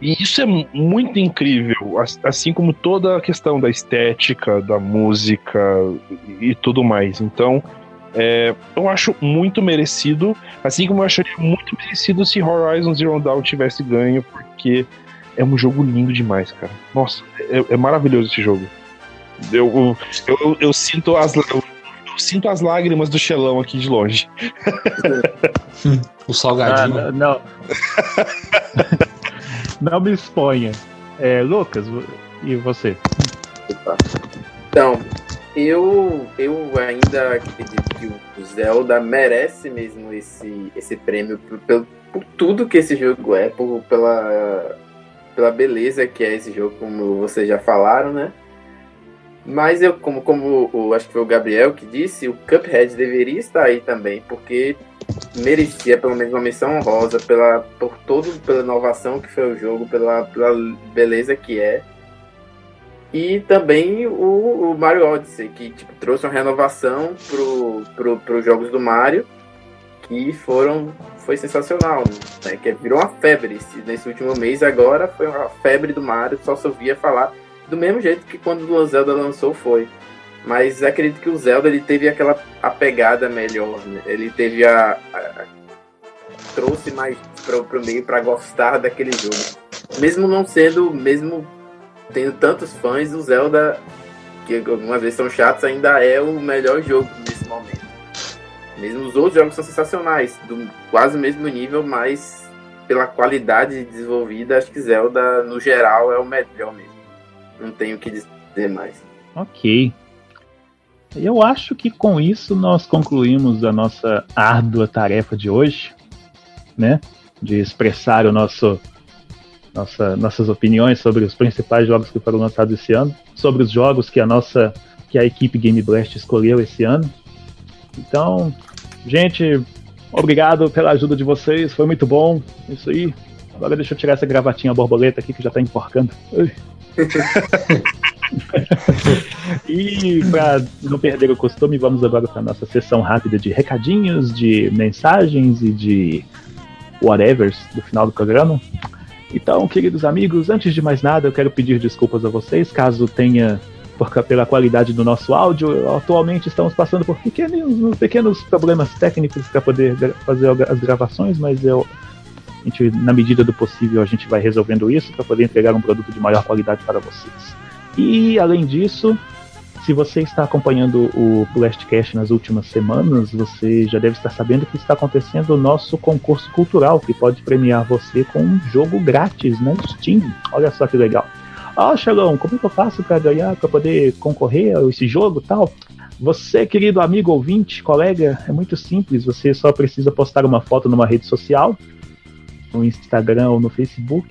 E isso é mu- muito incrível, as- assim como toda a questão da estética, da música e e tudo mais. Então, é, eu acho muito merecido, assim como eu acharia muito merecido se Horizon Zero Dawn tivesse ganho, porque é um jogo lindo demais, cara. Nossa, é, é maravilhoso esse jogo. Eu, eu, eu, eu sinto as eu, sinto as lágrimas do Xelão aqui de longe. O Ah, salgadinho. não, não. (laughs) Não me exponha. É, Lucas, e você? Então, eu, eu ainda acredito que o Zelda merece mesmo esse, esse prêmio por, pelo- por tudo que esse jogo é, por, pela, pela beleza que é esse jogo, como vocês já falaram, né? Mas eu, como, como o, acho que foi o Gabriel que disse, o Cuphead deveria estar aí também, porque merecia pelo menos uma menção honrosa pela, por todo, pela inovação que foi o jogo, pela, pela beleza que é. E também o, o Mario Odyssey, que tipo, trouxe uma renovação pro, pro, pros jogos do Mario, que foram foi sensacional, né? Que virou uma febre esse- nesse último mês. Agora foi uma febre do Mario, só se ouvia falar do mesmo jeito que quando o Zelda lançou foi. Mas acredito que o Zelda ele teve aquela a pegada melhor, né? Ele teve a, a- a- trouxe mais pro, pro meio para gostar daquele jogo. Mesmo não sendo, mesmo tendo tantos fãs, o Zelda, que algumas vezes são chatos, ainda é o melhor jogo. Mesmo os outros jogos são sensacionais, do quase mesmo nível, mas pela qualidade desenvolvida, acho que Zelda, no geral, é o melhor mesmo. Não tenho o que dizer mais. Ok. Eu acho que com isso nós concluímos a nossa árdua tarefa de hoje, né? De expressar o nosso, nossa, nossas opiniões sobre os principais jogos que foram lançados esse ano, sobre os jogos que a nossa, que a equipe Game Blast escolheu esse ano. Então, gente, obrigado pela ajuda de vocês, foi muito bom. Isso aí. Agora deixa eu tirar essa gravatinha borboleta aqui que já tá enforcando. (laughs) (laughs) E para não perder o costume, vamos agora para nossa sessão rápida de recadinhos, de mensagens e de whatevers do final do programa. Então, queridos amigos, antes de mais nada, eu quero pedir desculpas a vocês caso tenha, por, pela qualidade do nosso áudio, atualmente estamos passando por pequenos, pequenos problemas técnicos para poder fazer as gravações, mas eu, a gente, na medida do possível, a gente vai resolvendo isso para poder entregar um produto de maior qualidade para vocês. E além disso, se você está acompanhando o Blastcast nas últimas semanas, você já deve estar sabendo que está acontecendo o nosso concurso cultural, que pode premiar você com um jogo grátis na Steam. Olha só que legal. Ah, Xalão, como é que eu faço para ganhar, para poder concorrer a esse jogo tal? Você, querido amigo ouvinte, colega, é muito simples. Você só precisa postar uma foto numa rede social, no Instagram ou no Facebook,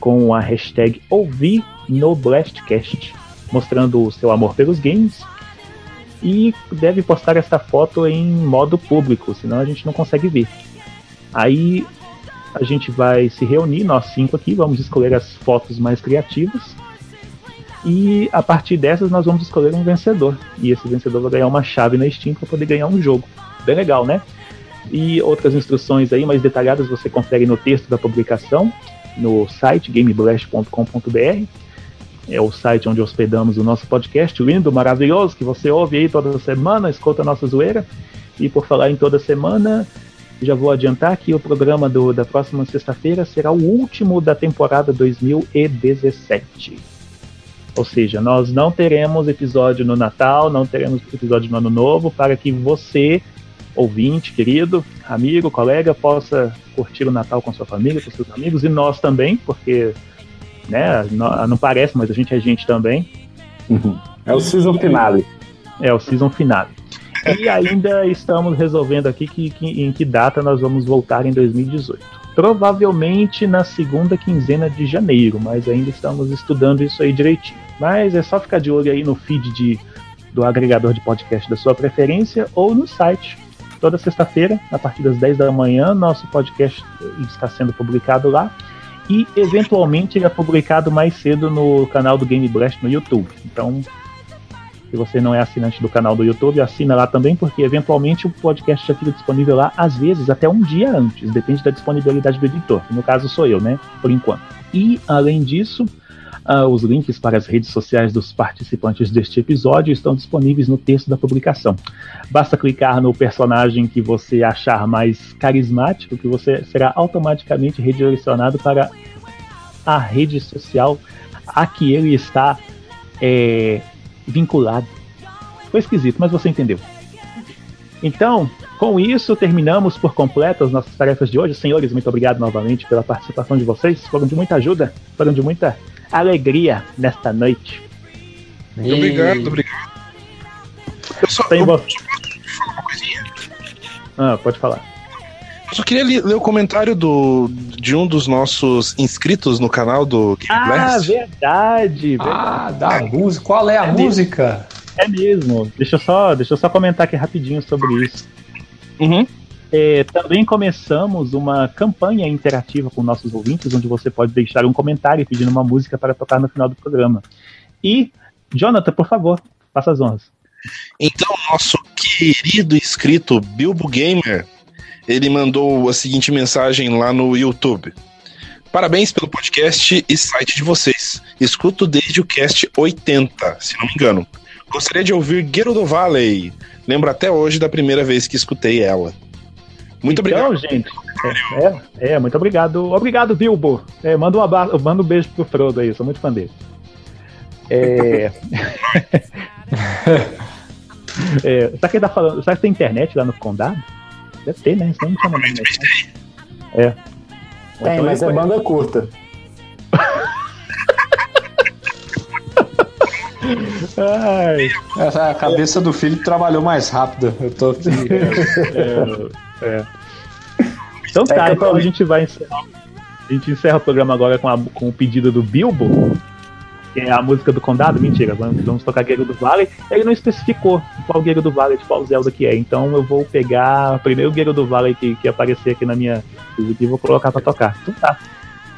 com a hashtag ouvir no Blastcast, mostrando o seu amor pelos games. E deve postar essa foto em modo público, senão a gente não consegue ver. Aí a gente vai se reunir, nós cinco aqui, vamos escolher as fotos mais criativas. E a partir dessas nós vamos escolher um vencedor. E esse vencedor vai ganhar uma chave na Steam para poder ganhar um jogo. Bem legal, né? E outras instruções aí mais detalhadas você confere no texto da publicação, no site gameblast.com.br. É o site onde hospedamos o nosso podcast lindo, maravilhoso, que você ouve aí toda semana, escuta a nossa zoeira. E por falar em toda semana, já vou adiantar que o programa do, da próxima sexta-feira será o último da temporada 2017. Ou seja, nós não teremos episódio no Natal, não teremos episódio no Ano Novo, para que você, ouvinte, querido, amigo, colega, possa curtir o Natal com sua família, com seus amigos, e nós também, porque né, não, não parece, mas a gente é gente também. É o season finale. É o season finale. E ainda estamos resolvendo aqui que, que- em que data nós vamos voltar em 2018. Provavelmente na segunda quinzena de janeiro, mas ainda estamos estudando isso aí direitinho. Mas é só ficar de olho aí no feed de, do agregador de podcast da sua preferência ou no site toda sexta-feira, a partir das 10 da manhã, nosso podcast está sendo publicado lá. E eventualmente ele é publicado mais cedo no canal do Game Blast no YouTube. Então, se você não é assinante do canal do YouTube, assina lá também, porque eventualmente o podcast já fica disponível lá, às vezes até um dia antes, depende da disponibilidade do editor. No caso sou eu, né? Por enquanto. E, além disso, ah, os links para as redes sociais dos participantes deste episódio estão disponíveis no texto da publicação. Basta clicar no personagem que você achar mais carismático, que você será automaticamente redirecionado para a rede social a que ele está é, vinculado. Foi esquisito, mas você entendeu. Então, com isso, terminamos por completo as nossas tarefas de hoje. Senhores, muito obrigado novamente pela participação de vocês. Foram de muita ajuda, foram de muita alegria nesta noite. Muito obrigado, obrigado. Eu só, Tem eu, só falar uma coisinha? Ah, pode falar. Eu só queria ler o comentário do, de um dos nossos inscritos no canal do Game Ah, Blast. verdade, verdade. Ah, da música. Qual é a É mesmo. música? É mesmo. Deixa eu só, deixa eu só comentar aqui rapidinho sobre isso. Uhum. É, também começamos uma campanha interativa com nossos ouvintes, onde você pode deixar um comentário pedindo uma música para tocar no final do programa. E, Jonathan, por favor, faça as honras. Então, nosso querido inscrito Bilbo Gamer, ele mandou a seguinte mensagem lá no YouTube. Parabéns pelo podcast e site de vocês. Escuto desde o cast 80, se não me engano. Gostaria de ouvir Gerudo Valley. Lembro até hoje da primeira vez que escutei ela. Muito então, obrigado. gente. É, é, muito obrigado. Obrigado, Bilbo. É, manda, um abraço, manda um beijo pro Frodo aí, sou muito fã dele. É. (laughs) é, será que ele tá falando. Será que tem internet lá no condado? Deve ter, né? Senão não tinha mandado mensagem. É. Tem, Então mas é ele foi- banda curta. Ai, A cabeça do filho trabalhou mais rápido. Eu tô aqui. (laughs) é, é. Então É tá, que eu então tô- a gente vai encerrar. A gente encerra o programa agora com, a- com o pedido do Bilbo, que é a música do Condado. Mentira, vamos, vamos tocar Guerreiro do Vale. Ele não especificou qual Guerreiro do Vale de qual Zelda que é, então eu vou pegar o primeiro Guerreiro do Vale que, que aparecer aqui na minha e vou colocar pra tocar. Então tá.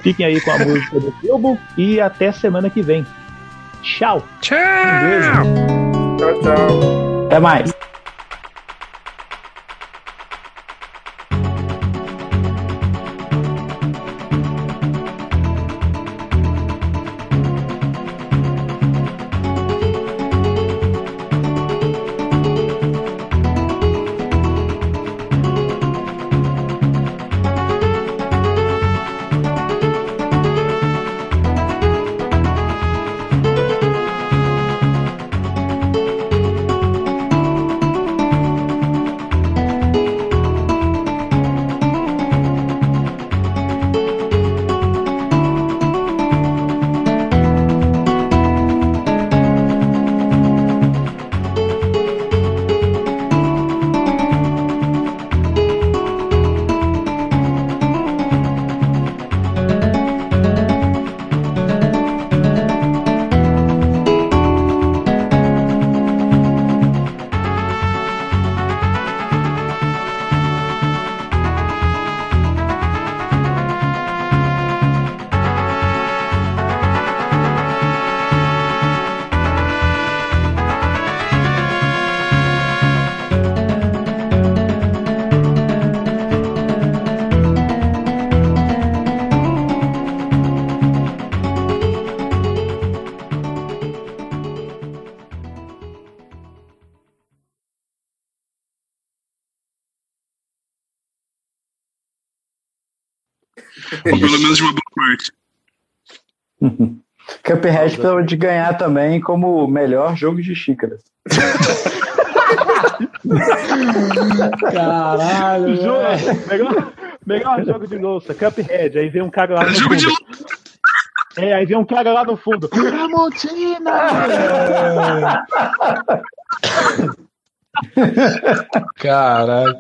Fiquem aí com a música do Bilbo e até semana que vem. Tchau! Tchau! Tchau, tchau. Até mais. Precisava de ganhar também como melhor jogo de xícaras. Caralho, (laughs) Jogo, melhor, melhor jogo de louça, Cuphead. Aí vem um cara lá no Jogo de fundo. É, aí vem um cara lá no fundo. Tramontina! Caralho.